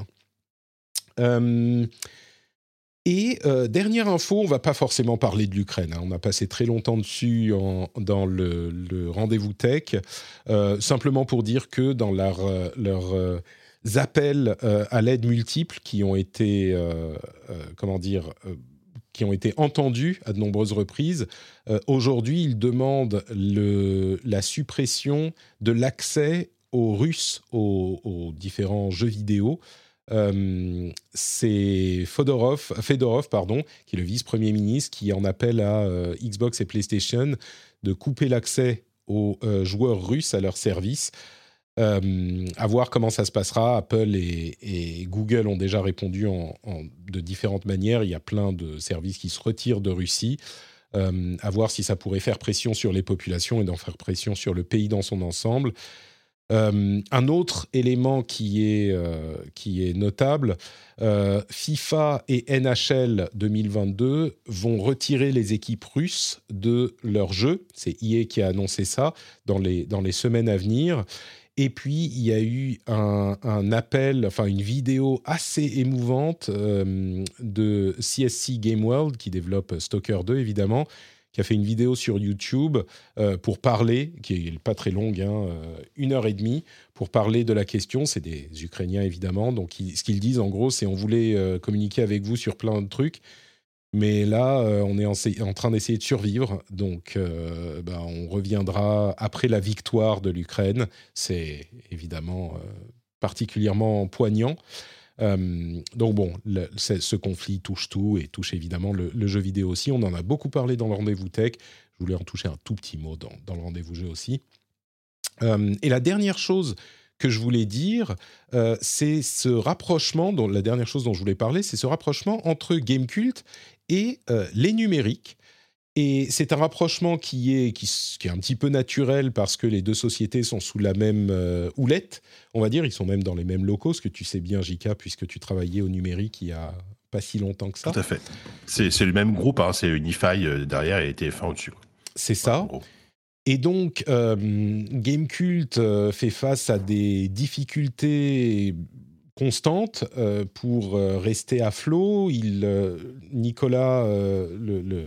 Speaker 1: Hein. Et euh, dernière info, on va pas forcément parler de l'Ukraine. Hein. On a passé très longtemps dessus dans le, rendez-vous tech, euh, simplement pour dire que dans leur, euh, appels à l'aide multiples qui ont été, comment dire, qui ont été entendus à de nombreuses reprises, aujourd'hui ils demandent la suppression de l'accès aux Russes aux, différents jeux vidéo. Euh, c'est Fedorov, pardon, qui est le vice-premier ministre, qui en appelle à euh, Xbox et PlayStation de couper l'accès aux euh, joueurs russes à leur service. à voir comment ça se passera. Apple et, Google ont déjà répondu de différentes manières. Il y a plein de services qui se retirent de Russie. à voir si ça pourrait faire pression sur les populations et d'en faire pression sur le pays dans son ensemble. Euh, un autre élément qui est, euh, qui est notable, euh, FIFA et NHL 2022 vont retirer les équipes russes de leur jeu. C'est EA qui a annoncé ça dans les, dans les semaines à venir. Et puis, il y a eu un, appel, enfin une vidéo assez émouvante de CSC Game World, qui développe Stalker 2, évidemment, qui a fait une vidéo sur YouTube euh, pour parler, qui n'est pas très longue, hein, euh, une heure et demie, pour parler de la question. C'est des Ukrainiens évidemment, donc ce qu'ils disent en gros, c'est on voulait euh, communiquer avec vous sur plein de trucs, mais là on est en, train d'essayer de survivre, donc bah, on reviendra après la victoire de l'Ukraine. C'est évidemment particulièrement poignant. Euh, donc bon, ce conflit touche tout et touche évidemment le, jeu vidéo aussi. On en a beaucoup parlé dans le rendez-vous tech. Je voulais en toucher un tout petit mot dans, le rendez-vous jeu aussi. Euh, et la dernière chose que je voulais dire, euh, c'est ce rapprochement, dont, la dernière chose dont je voulais parler, c'est ce rapprochement entre Gamecult et les numériques. Et c'est un rapprochement qui est, qui, est un petit peu naturel parce que les deux sociétés sont sous la même euh, houlette, on va dire. Ils sont même dans les mêmes locaux, ce que tu sais bien, Jika, puisque tu travaillais au numérique il y a pas si longtemps que ça.
Speaker 3: Tout à fait. C'est le même groupe, hein, c'est Unify euh, derrière et TF1 au-dessus.
Speaker 1: C'est ça. Et donc, euh, Gamecult euh, fait face à des difficultés constantes pour rester à flot. Il, Nicolas, le,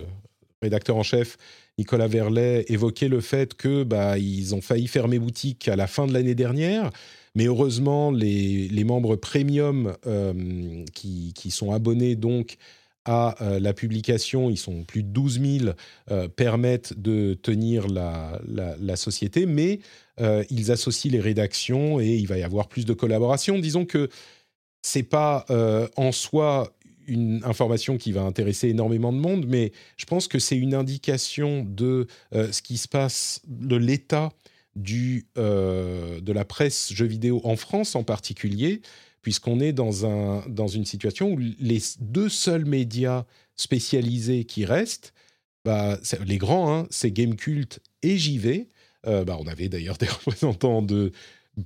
Speaker 1: rédacteur en chef Nicolas Verlet évoquait le fait que bah, ils ont failli fermer boutique à la fin de l'année dernière, mais heureusement les, membres premium euh, qui, sont abonnés donc à euh, la publication, ils sont plus de 12 000, euh, permettent de tenir la, la, la société, mais ils associent les rédactions et il va y avoir plus de collaboration. Disons que c'est pas en soi une information qui va intéresser énormément de monde, mais je pense que c'est une indication de euh, ce qui se passe, de l'état euh, de la presse jeux vidéo en France en particulier, puisqu'on est dans, un, dans une situation où les deux seuls médias spécialisés qui restent, bah, les grands, hein, c'est Gamecult et JV. Euh, bah, on avait d'ailleurs des représentants de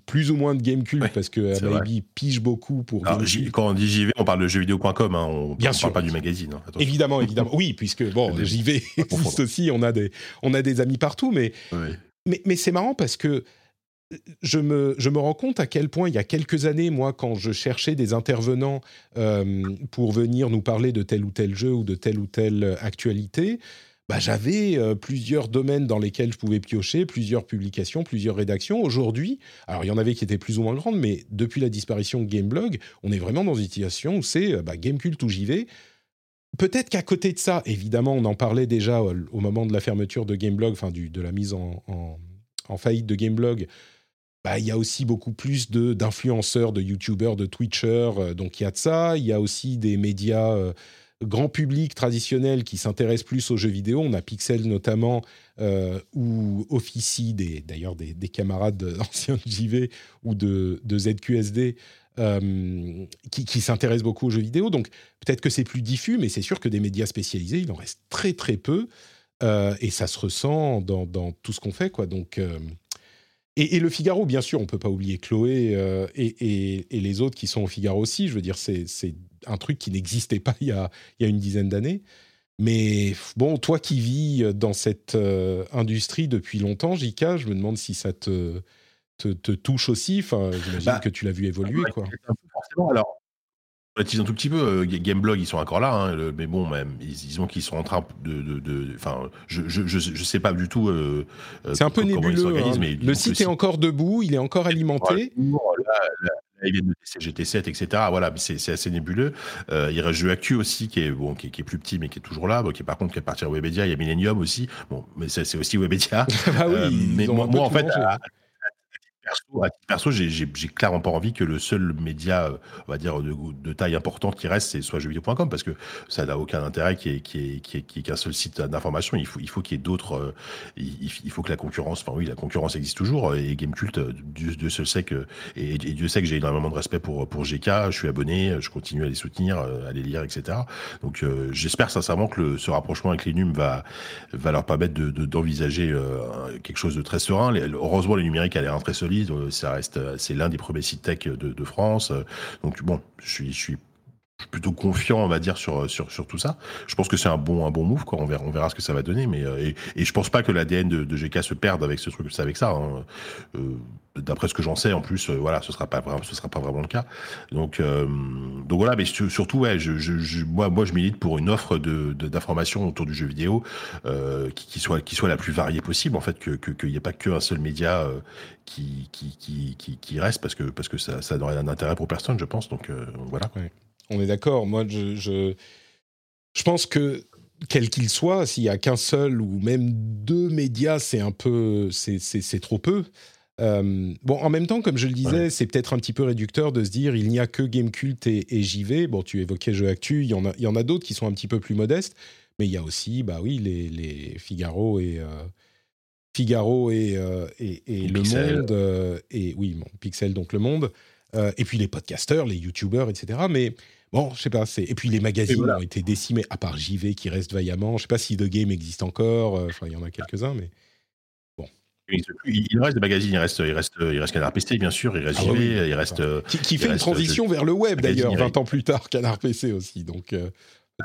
Speaker 1: plus ou moins de game cult parce que Maybe pige beaucoup pour.
Speaker 3: quand on dit JV, on parle de jeuxvideo.com, hein, on ne parle pas du magazine. Hein,
Speaker 1: évidemment, évidemment. Oui, puisque bon, JV existe aussi, on a, des, on a des amis partout, mais, mais, mais c'est marrant parce que je me, je me rends compte à quel point, il y a quelques années, moi, quand je cherchais des intervenants euh, pour venir nous parler de tel ou tel jeu ou de telle ou telle actualité, bah, j'avais euh, plusieurs domaines dans lesquels je pouvais piocher, plusieurs publications, plusieurs rédactions. Aujourd'hui, alors il y en avait qui étaient plus ou moins grandes, mais depuis la disparition de Gameblog, on est vraiment dans une situation où c'est euh, bah, Gamecult où j'y vais. Peut-être qu'à côté de ça, évidemment, on en parlait déjà euh, au moment de la fermeture de Gameblog, enfin de la mise en, faillite de Gameblog. Bah, il y a aussi beaucoup plus d'influenceurs, de, youtubeurs, de twitchers, donc il y a de ça. Il y a aussi des médias grand public traditionnel qui s'intéresse plus aux jeux vidéo. On a Pixel notamment, euh, ou Officie, d'ailleurs des, camarades anciens de JV ou de, ZQSD, euh, qui, s'intéressent beaucoup aux jeux vidéo. Donc peut-être que c'est plus diffus, mais c'est sûr que des médias spécialisés, il en reste très très peu. Euh, et ça se ressent dans, tout ce qu'on fait. Quoi. Donc Et, le Figaro, bien sûr, on peut pas oublier Chloé euh, et, les autres qui sont au Figaro aussi. Je veux dire, c'est un truc qui n'existait pas il y, a, il y a une dizaine d'années. Mais bon, toi qui vis dans cette euh, industrie depuis longtemps, Jika, je me demande si ça te, te, touche aussi. Enfin, j'imagine bah, que tu l'as vu évoluer, quoi.
Speaker 3: Forcément, alors. un tout petit peu. Euh, Gameblog, ils sont encore là, hein, mais bon, même, ils, ont qu'ils sont en train de. Enfin, je, je, je, sais pas du tout. Euh,
Speaker 1: c'est un peu nébuleux. Hein. le site est encore debout, il est encore alimenté
Speaker 3: ils viennent de GT7, etc. Voilà, c'est assez nébuleux. Euh, il reste Actu aussi, qui est, bon, qui, est plus petit, mais qui est toujours là. Bon, qui, par contre, qui appartient à Webedia. Il y a Millennium aussi. Bon, mais c'est aussi Webedia.
Speaker 1: ah oui, euh, mais moi, en fait,
Speaker 3: perso, j'ai clairement pas envie que le seul média, euh, on va dire, de, taille importante qui reste, c'est soit jeuxvideo.com, parce que ça n'a aucun intérêt qu'il y ait, qu'un seul site d'information. Il faut, il faut qu'il y ait d'autres. Euh, il, faut que la concurrence, enfin oui, la concurrence existe toujours. Euh, et Gamecult, Dieu, sait que, et, Dieu sait que j'ai énormément de respect pour, GK. Je suis abonné, je continue à les soutenir, à les lire, etc. Donc j'espère sincèrement que ce rapprochement avec les NUM va, va leur permettre d'envisager de, quelque chose de très serein. heureusement, les numériques a l'air très solide euh, ça reste, euh, c'est l'un des premiers sites tech de, France. Euh, donc bon, je suis, je suis plutôt confiant, on va dire, sur, sur, sur tout ça. Je pense que c'est un bon, un bon move, quoi. On verra, on verra ce que ça va donner, mais et, je pense pas que l'ADN de, de, GK se perde avec ce truc, avec ça. Hein. D'après ce que j'en sais, en plus, voilà, ce sera pas, ce sera pas vraiment le cas. Donc, donc voilà, mais surtout, ouais, moi, moi, je milite pour une offre de d'information autour du jeu vidéo qui, qui, soit, qui soit la plus variée possible, en fait, que qu'il n'y ait pas qu'un seul média qui, qui, qui, qui, reste parce que, parce que ça, n'aurait un intérêt pour personne, je pense. Donc euh, voilà.
Speaker 1: On est d'accord. Moi, je, je, je, pense que quel qu'il soit, s'il y a qu'un seul ou même deux médias, c'est un peu, c'est trop peu. Euh, bon, en même temps, comme je le disais, c'est peut-être un petit peu réducteur de se dire il n'y a que Gamecult et, et JV. Bon, tu évoquais Jeux Actu, il y en a, il y en a d'autres qui sont un petit peu plus modestes, mais il y a aussi, bah oui, les, les Figaro et, euh, Figaro et, euh, et, Le Monde, et oui, Pixel, donc Le Monde, et puis les podcasteurs, les youtubeurs, etc. Mais bon, je sais pas, et puis les magazines ont été décimés, à part JV qui reste vaillamment. Je sais pas si The Game existe encore, enfin, il y en a quelques-uns, mais
Speaker 3: Il reste des magazines, il reste, il reste, il reste Canard PC, bien sûr, il reste ah JV, il reste.
Speaker 1: Qui, fait une transition vers le web, d'ailleurs, 20 ans plus tard, Canard PC aussi, donc.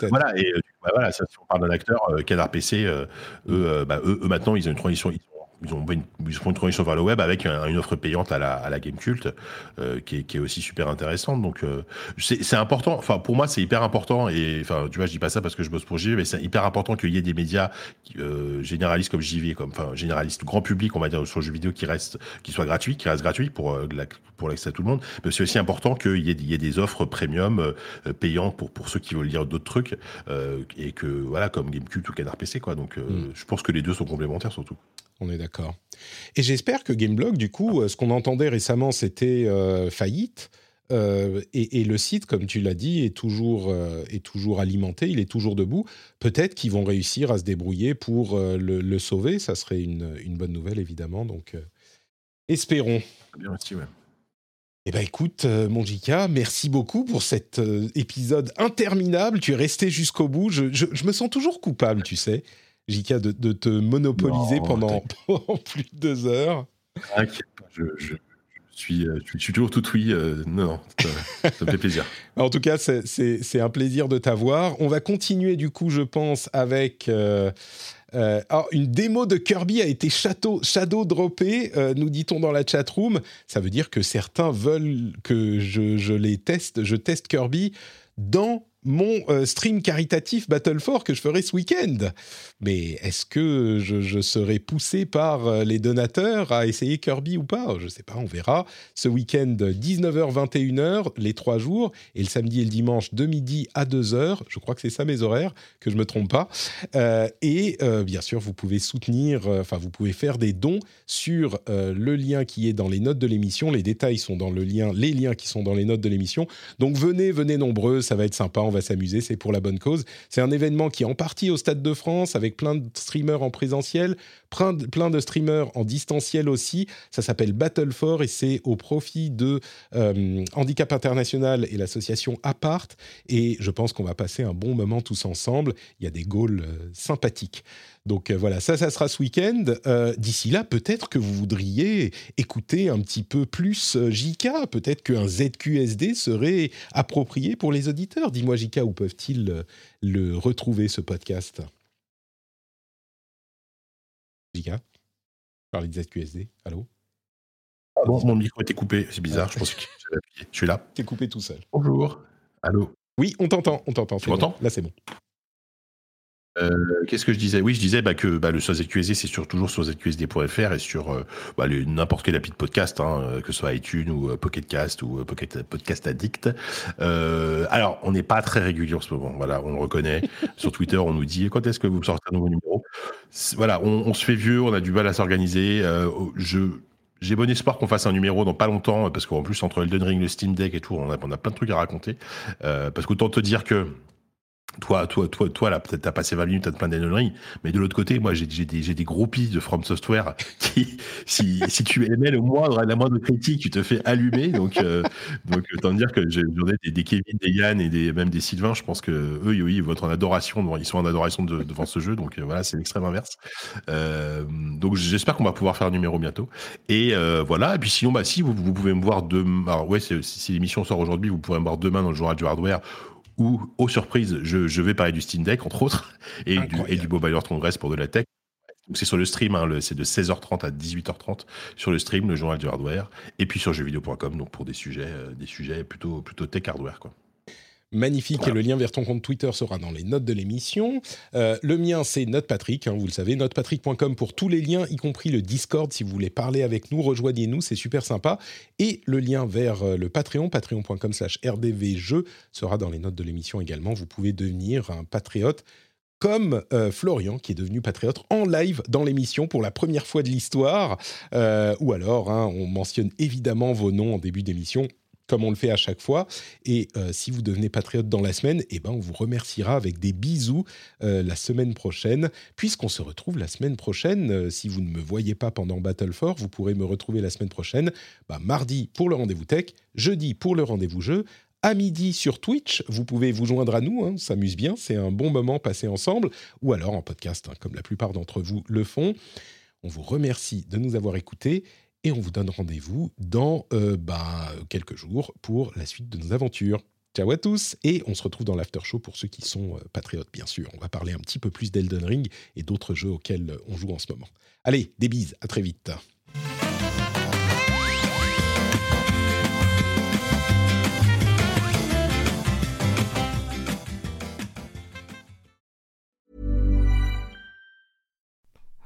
Speaker 3: Voilà, et euh, bah, voilà, ça, si on parle d'un acteur, euh, Canard PC, euh, eux, bah, eux, eux, maintenant, ils ont une transition, ils ont une, ils font une transition vers le web avec une offre payante à la, à la Game Cult euh, qui, est, qui, est, aussi super intéressante. Donc euh, c'est important. Enfin pour moi c'est hyper important et enfin tu vois je dis pas ça parce que je bosse pour JV mais c'est hyper important qu'il y ait des médias euh, généralistes comme JV comme enfin généralistes grand public on va dire sur le jeu vidéo qui reste qui soit gratuit qui reste gratuit pour pour l'accès à tout le monde. Mais c'est aussi important qu'il y, y, ait des offres premium payantes pour pour ceux qui veulent lire d'autres trucs et que voilà comme Gamecult ou Canard PC quoi. Donc mm. je pense que les deux sont complémentaires surtout.
Speaker 1: On est d'accord. Et j'espère que Gameblog, du coup, euh, ce qu'on entendait récemment, c'était euh, faillite. Euh, et, le site, comme tu l'as dit, est toujours, est toujours alimenté, il est toujours debout. Peut-être qu'ils vont réussir à se débrouiller pour le, sauver. Ça serait une, bonne nouvelle, évidemment. Donc, espérons.
Speaker 3: Bien aussi, ouais.
Speaker 1: Eh bien, écoute, mon Jika, merci beaucoup pour cet épisode interminable. Tu es resté jusqu'au bout. je, me sens toujours coupable, tu sais. JK, de, te monopoliser pendant, plus de deux heures.
Speaker 3: Je, je, suis, euh, je, suis, toujours tout oui. Euh, non, ça, me fait plaisir.
Speaker 1: en tout cas, c'est un plaisir de t'avoir. On va continuer du coup, je pense, avec... Euh, une démo de Kirby a été shadow, shadow droppée, nous dit-on dans la chat room. Ça veut dire que certains veulent que je, je les teste, je teste Kirby dans mon euh, stream caritatif Battle 4 que je ferai ce week-end. Mais est-ce que je, serai poussé par euh, les donateurs à essayer Kirby ou pas? Je ne sais pas, on verra. Ce week-end, 19h, 21h, les trois jours, et le samedi et le dimanche, de midi à 2h. Je crois que c'est ça mes horaires, que je ne me trompe pas. Euh, et bien sûr, vous pouvez soutenir, enfin, vous pouvez faire des dons sur le lien qui est dans les notes de l'émission. Les détails sont dans le lien, les liens qui sont dans les notes de l'émission. Donc venez, venez nombreux, ça va être sympa on va s'amuser, c'est pour la bonne cause. C'est un événement qui est en partie au Stade de France, avec plein de streamers en présentiel, plein de, streamers en distanciel aussi. Ça s'appelle Battle for et c'est au profit de euh, Handicap International et l'association Apart. Et je pense qu'on va passer un bon moment tous ensemble. Il y a des goals euh, sympathiques. Donc euh, voilà, ça, ça sera ce week-end. Euh, D'ici là, peut-être que vous voudriez écouter un petit peu plus euh, JK. Peut-être qu'un ZQSD serait approprié pour les auditeurs. Dis-moi, JK, où peuvent-ils le retrouver, ce podcast? JK Parler de ZQSD Allô?
Speaker 3: Bon, mon micro était coupé, c'est bizarre, je pense que. Je suis là.
Speaker 1: T'es coupé tout seul.
Speaker 3: Bonjour. Allô?
Speaker 1: Oui, on t'entend, on t'entend.
Speaker 3: Tu
Speaker 1: c'est bon.
Speaker 3: m'entends?
Speaker 1: Là, c'est bon.
Speaker 3: Euh, Qu'est-ce que je disais? Oui, je disais bah, que bah, le sur c'est sur, toujours sur zqsd.fr et sur euh, bah, n'importe quel appli de podcast, hein, euh, que ce soit iTunes ou euh, Pocket Cast ou Pocket Podcast Addict. Alors, on n'est pas très régulier en ce moment, voilà, on le reconnaît. sur Twitter, on nous dit quand est-ce que vous sortez un nouveau numéro? Voilà, on, se fait vieux, on a du mal à s'organiser. Je j'ai bon espoir qu'on fasse un numéro dans pas longtemps, parce qu'en plus, entre Elden Ring, le Steam Deck et tout, on a, on a plein de trucs à raconter. Euh, parce qu'autant te dire que toi, toi, toi, toi, là, peut-être t'as passé 20 minutes à te plaindre Ring, mais de l'autre côté, moi, j'ai des, des groupies de From Software qui, si, tu émets le moindre, la moindre critique, tu te fais allumer. Donc, euh, autant dire que j'en ai des, Kevin, des Yann et même des Sylvain. Je pense que eux, ils en adoration, ils sont en adoration de- devant ce jeu. Donc, euh, voilà, c'est l'extrême inverse. Euh, donc, j'espère qu'on va pouvoir faire un numéro bientôt. Et euh, voilà. Et puis, sinon, bah, si vous, pouvez me voir demain. Alors, ouais, si l'émission sort aujourd'hui, vous pourrez me voir demain dans le journal du hardware où, aux surprises, je, je vais parler du Steam Deck, entre autres, et, du, et du Mobile Congress pour de la tech. C'est sur le stream, hein, c'est de 16h30 à 18h30 sur le stream, le journal du hardware, et puis sur jeuxvideo.com, donc pour des sujets, euh, des sujets plutôt, plutôt tech hardware. Quoi.
Speaker 1: Magnifique,
Speaker 3: Voilà.
Speaker 1: et le lien vers ton compte Twitter sera dans les notes de l'émission. Euh, le mien, c'est NotePatrick, hein, vous le savez, notepatrick.com pour tous les liens, y compris le Discord, si vous voulez parler avec nous, rejoignez-nous, c'est super sympa. Et le lien vers euh, le Patreon, patreon.com slash rdvjeux, sera dans les notes de l'émission également. Vous pouvez devenir un patriote comme euh, Florian, qui est devenu patriote en live dans l'émission pour la première fois de l'histoire. Euh, ou alors, hein, on mentionne évidemment vos noms en début d'émission, comme on le fait à chaque fois. Et euh, si vous devenez patriote dans la semaine, eh ben, on vous remerciera avec des bisous euh, la semaine prochaine, puisqu'on se retrouve la semaine prochaine. Euh, si vous ne me voyez pas pendant Battle for, vous pourrez me retrouver la semaine prochaine, bah, mardi pour le rendez-vous tech, jeudi pour le rendez-vous jeu. À midi sur Twitch, vous pouvez vous joindre à nous, hein, on s'amuse bien, c'est un bon moment passé ensemble, ou alors en podcast, hein, comme la plupart d'entre vous le font. On vous remercie de nous avoir écoutés et on vous donne rendez-vous dans euh, bah, quelques jours pour la suite de nos aventures. Ciao à tous et on se retrouve dans l'after show pour ceux qui sont euh, patriotes bien sûr. On va parler un petit peu plus d'Elden Ring et d'autres jeux auxquels on joue en ce moment. Allez, des bises, à très vite.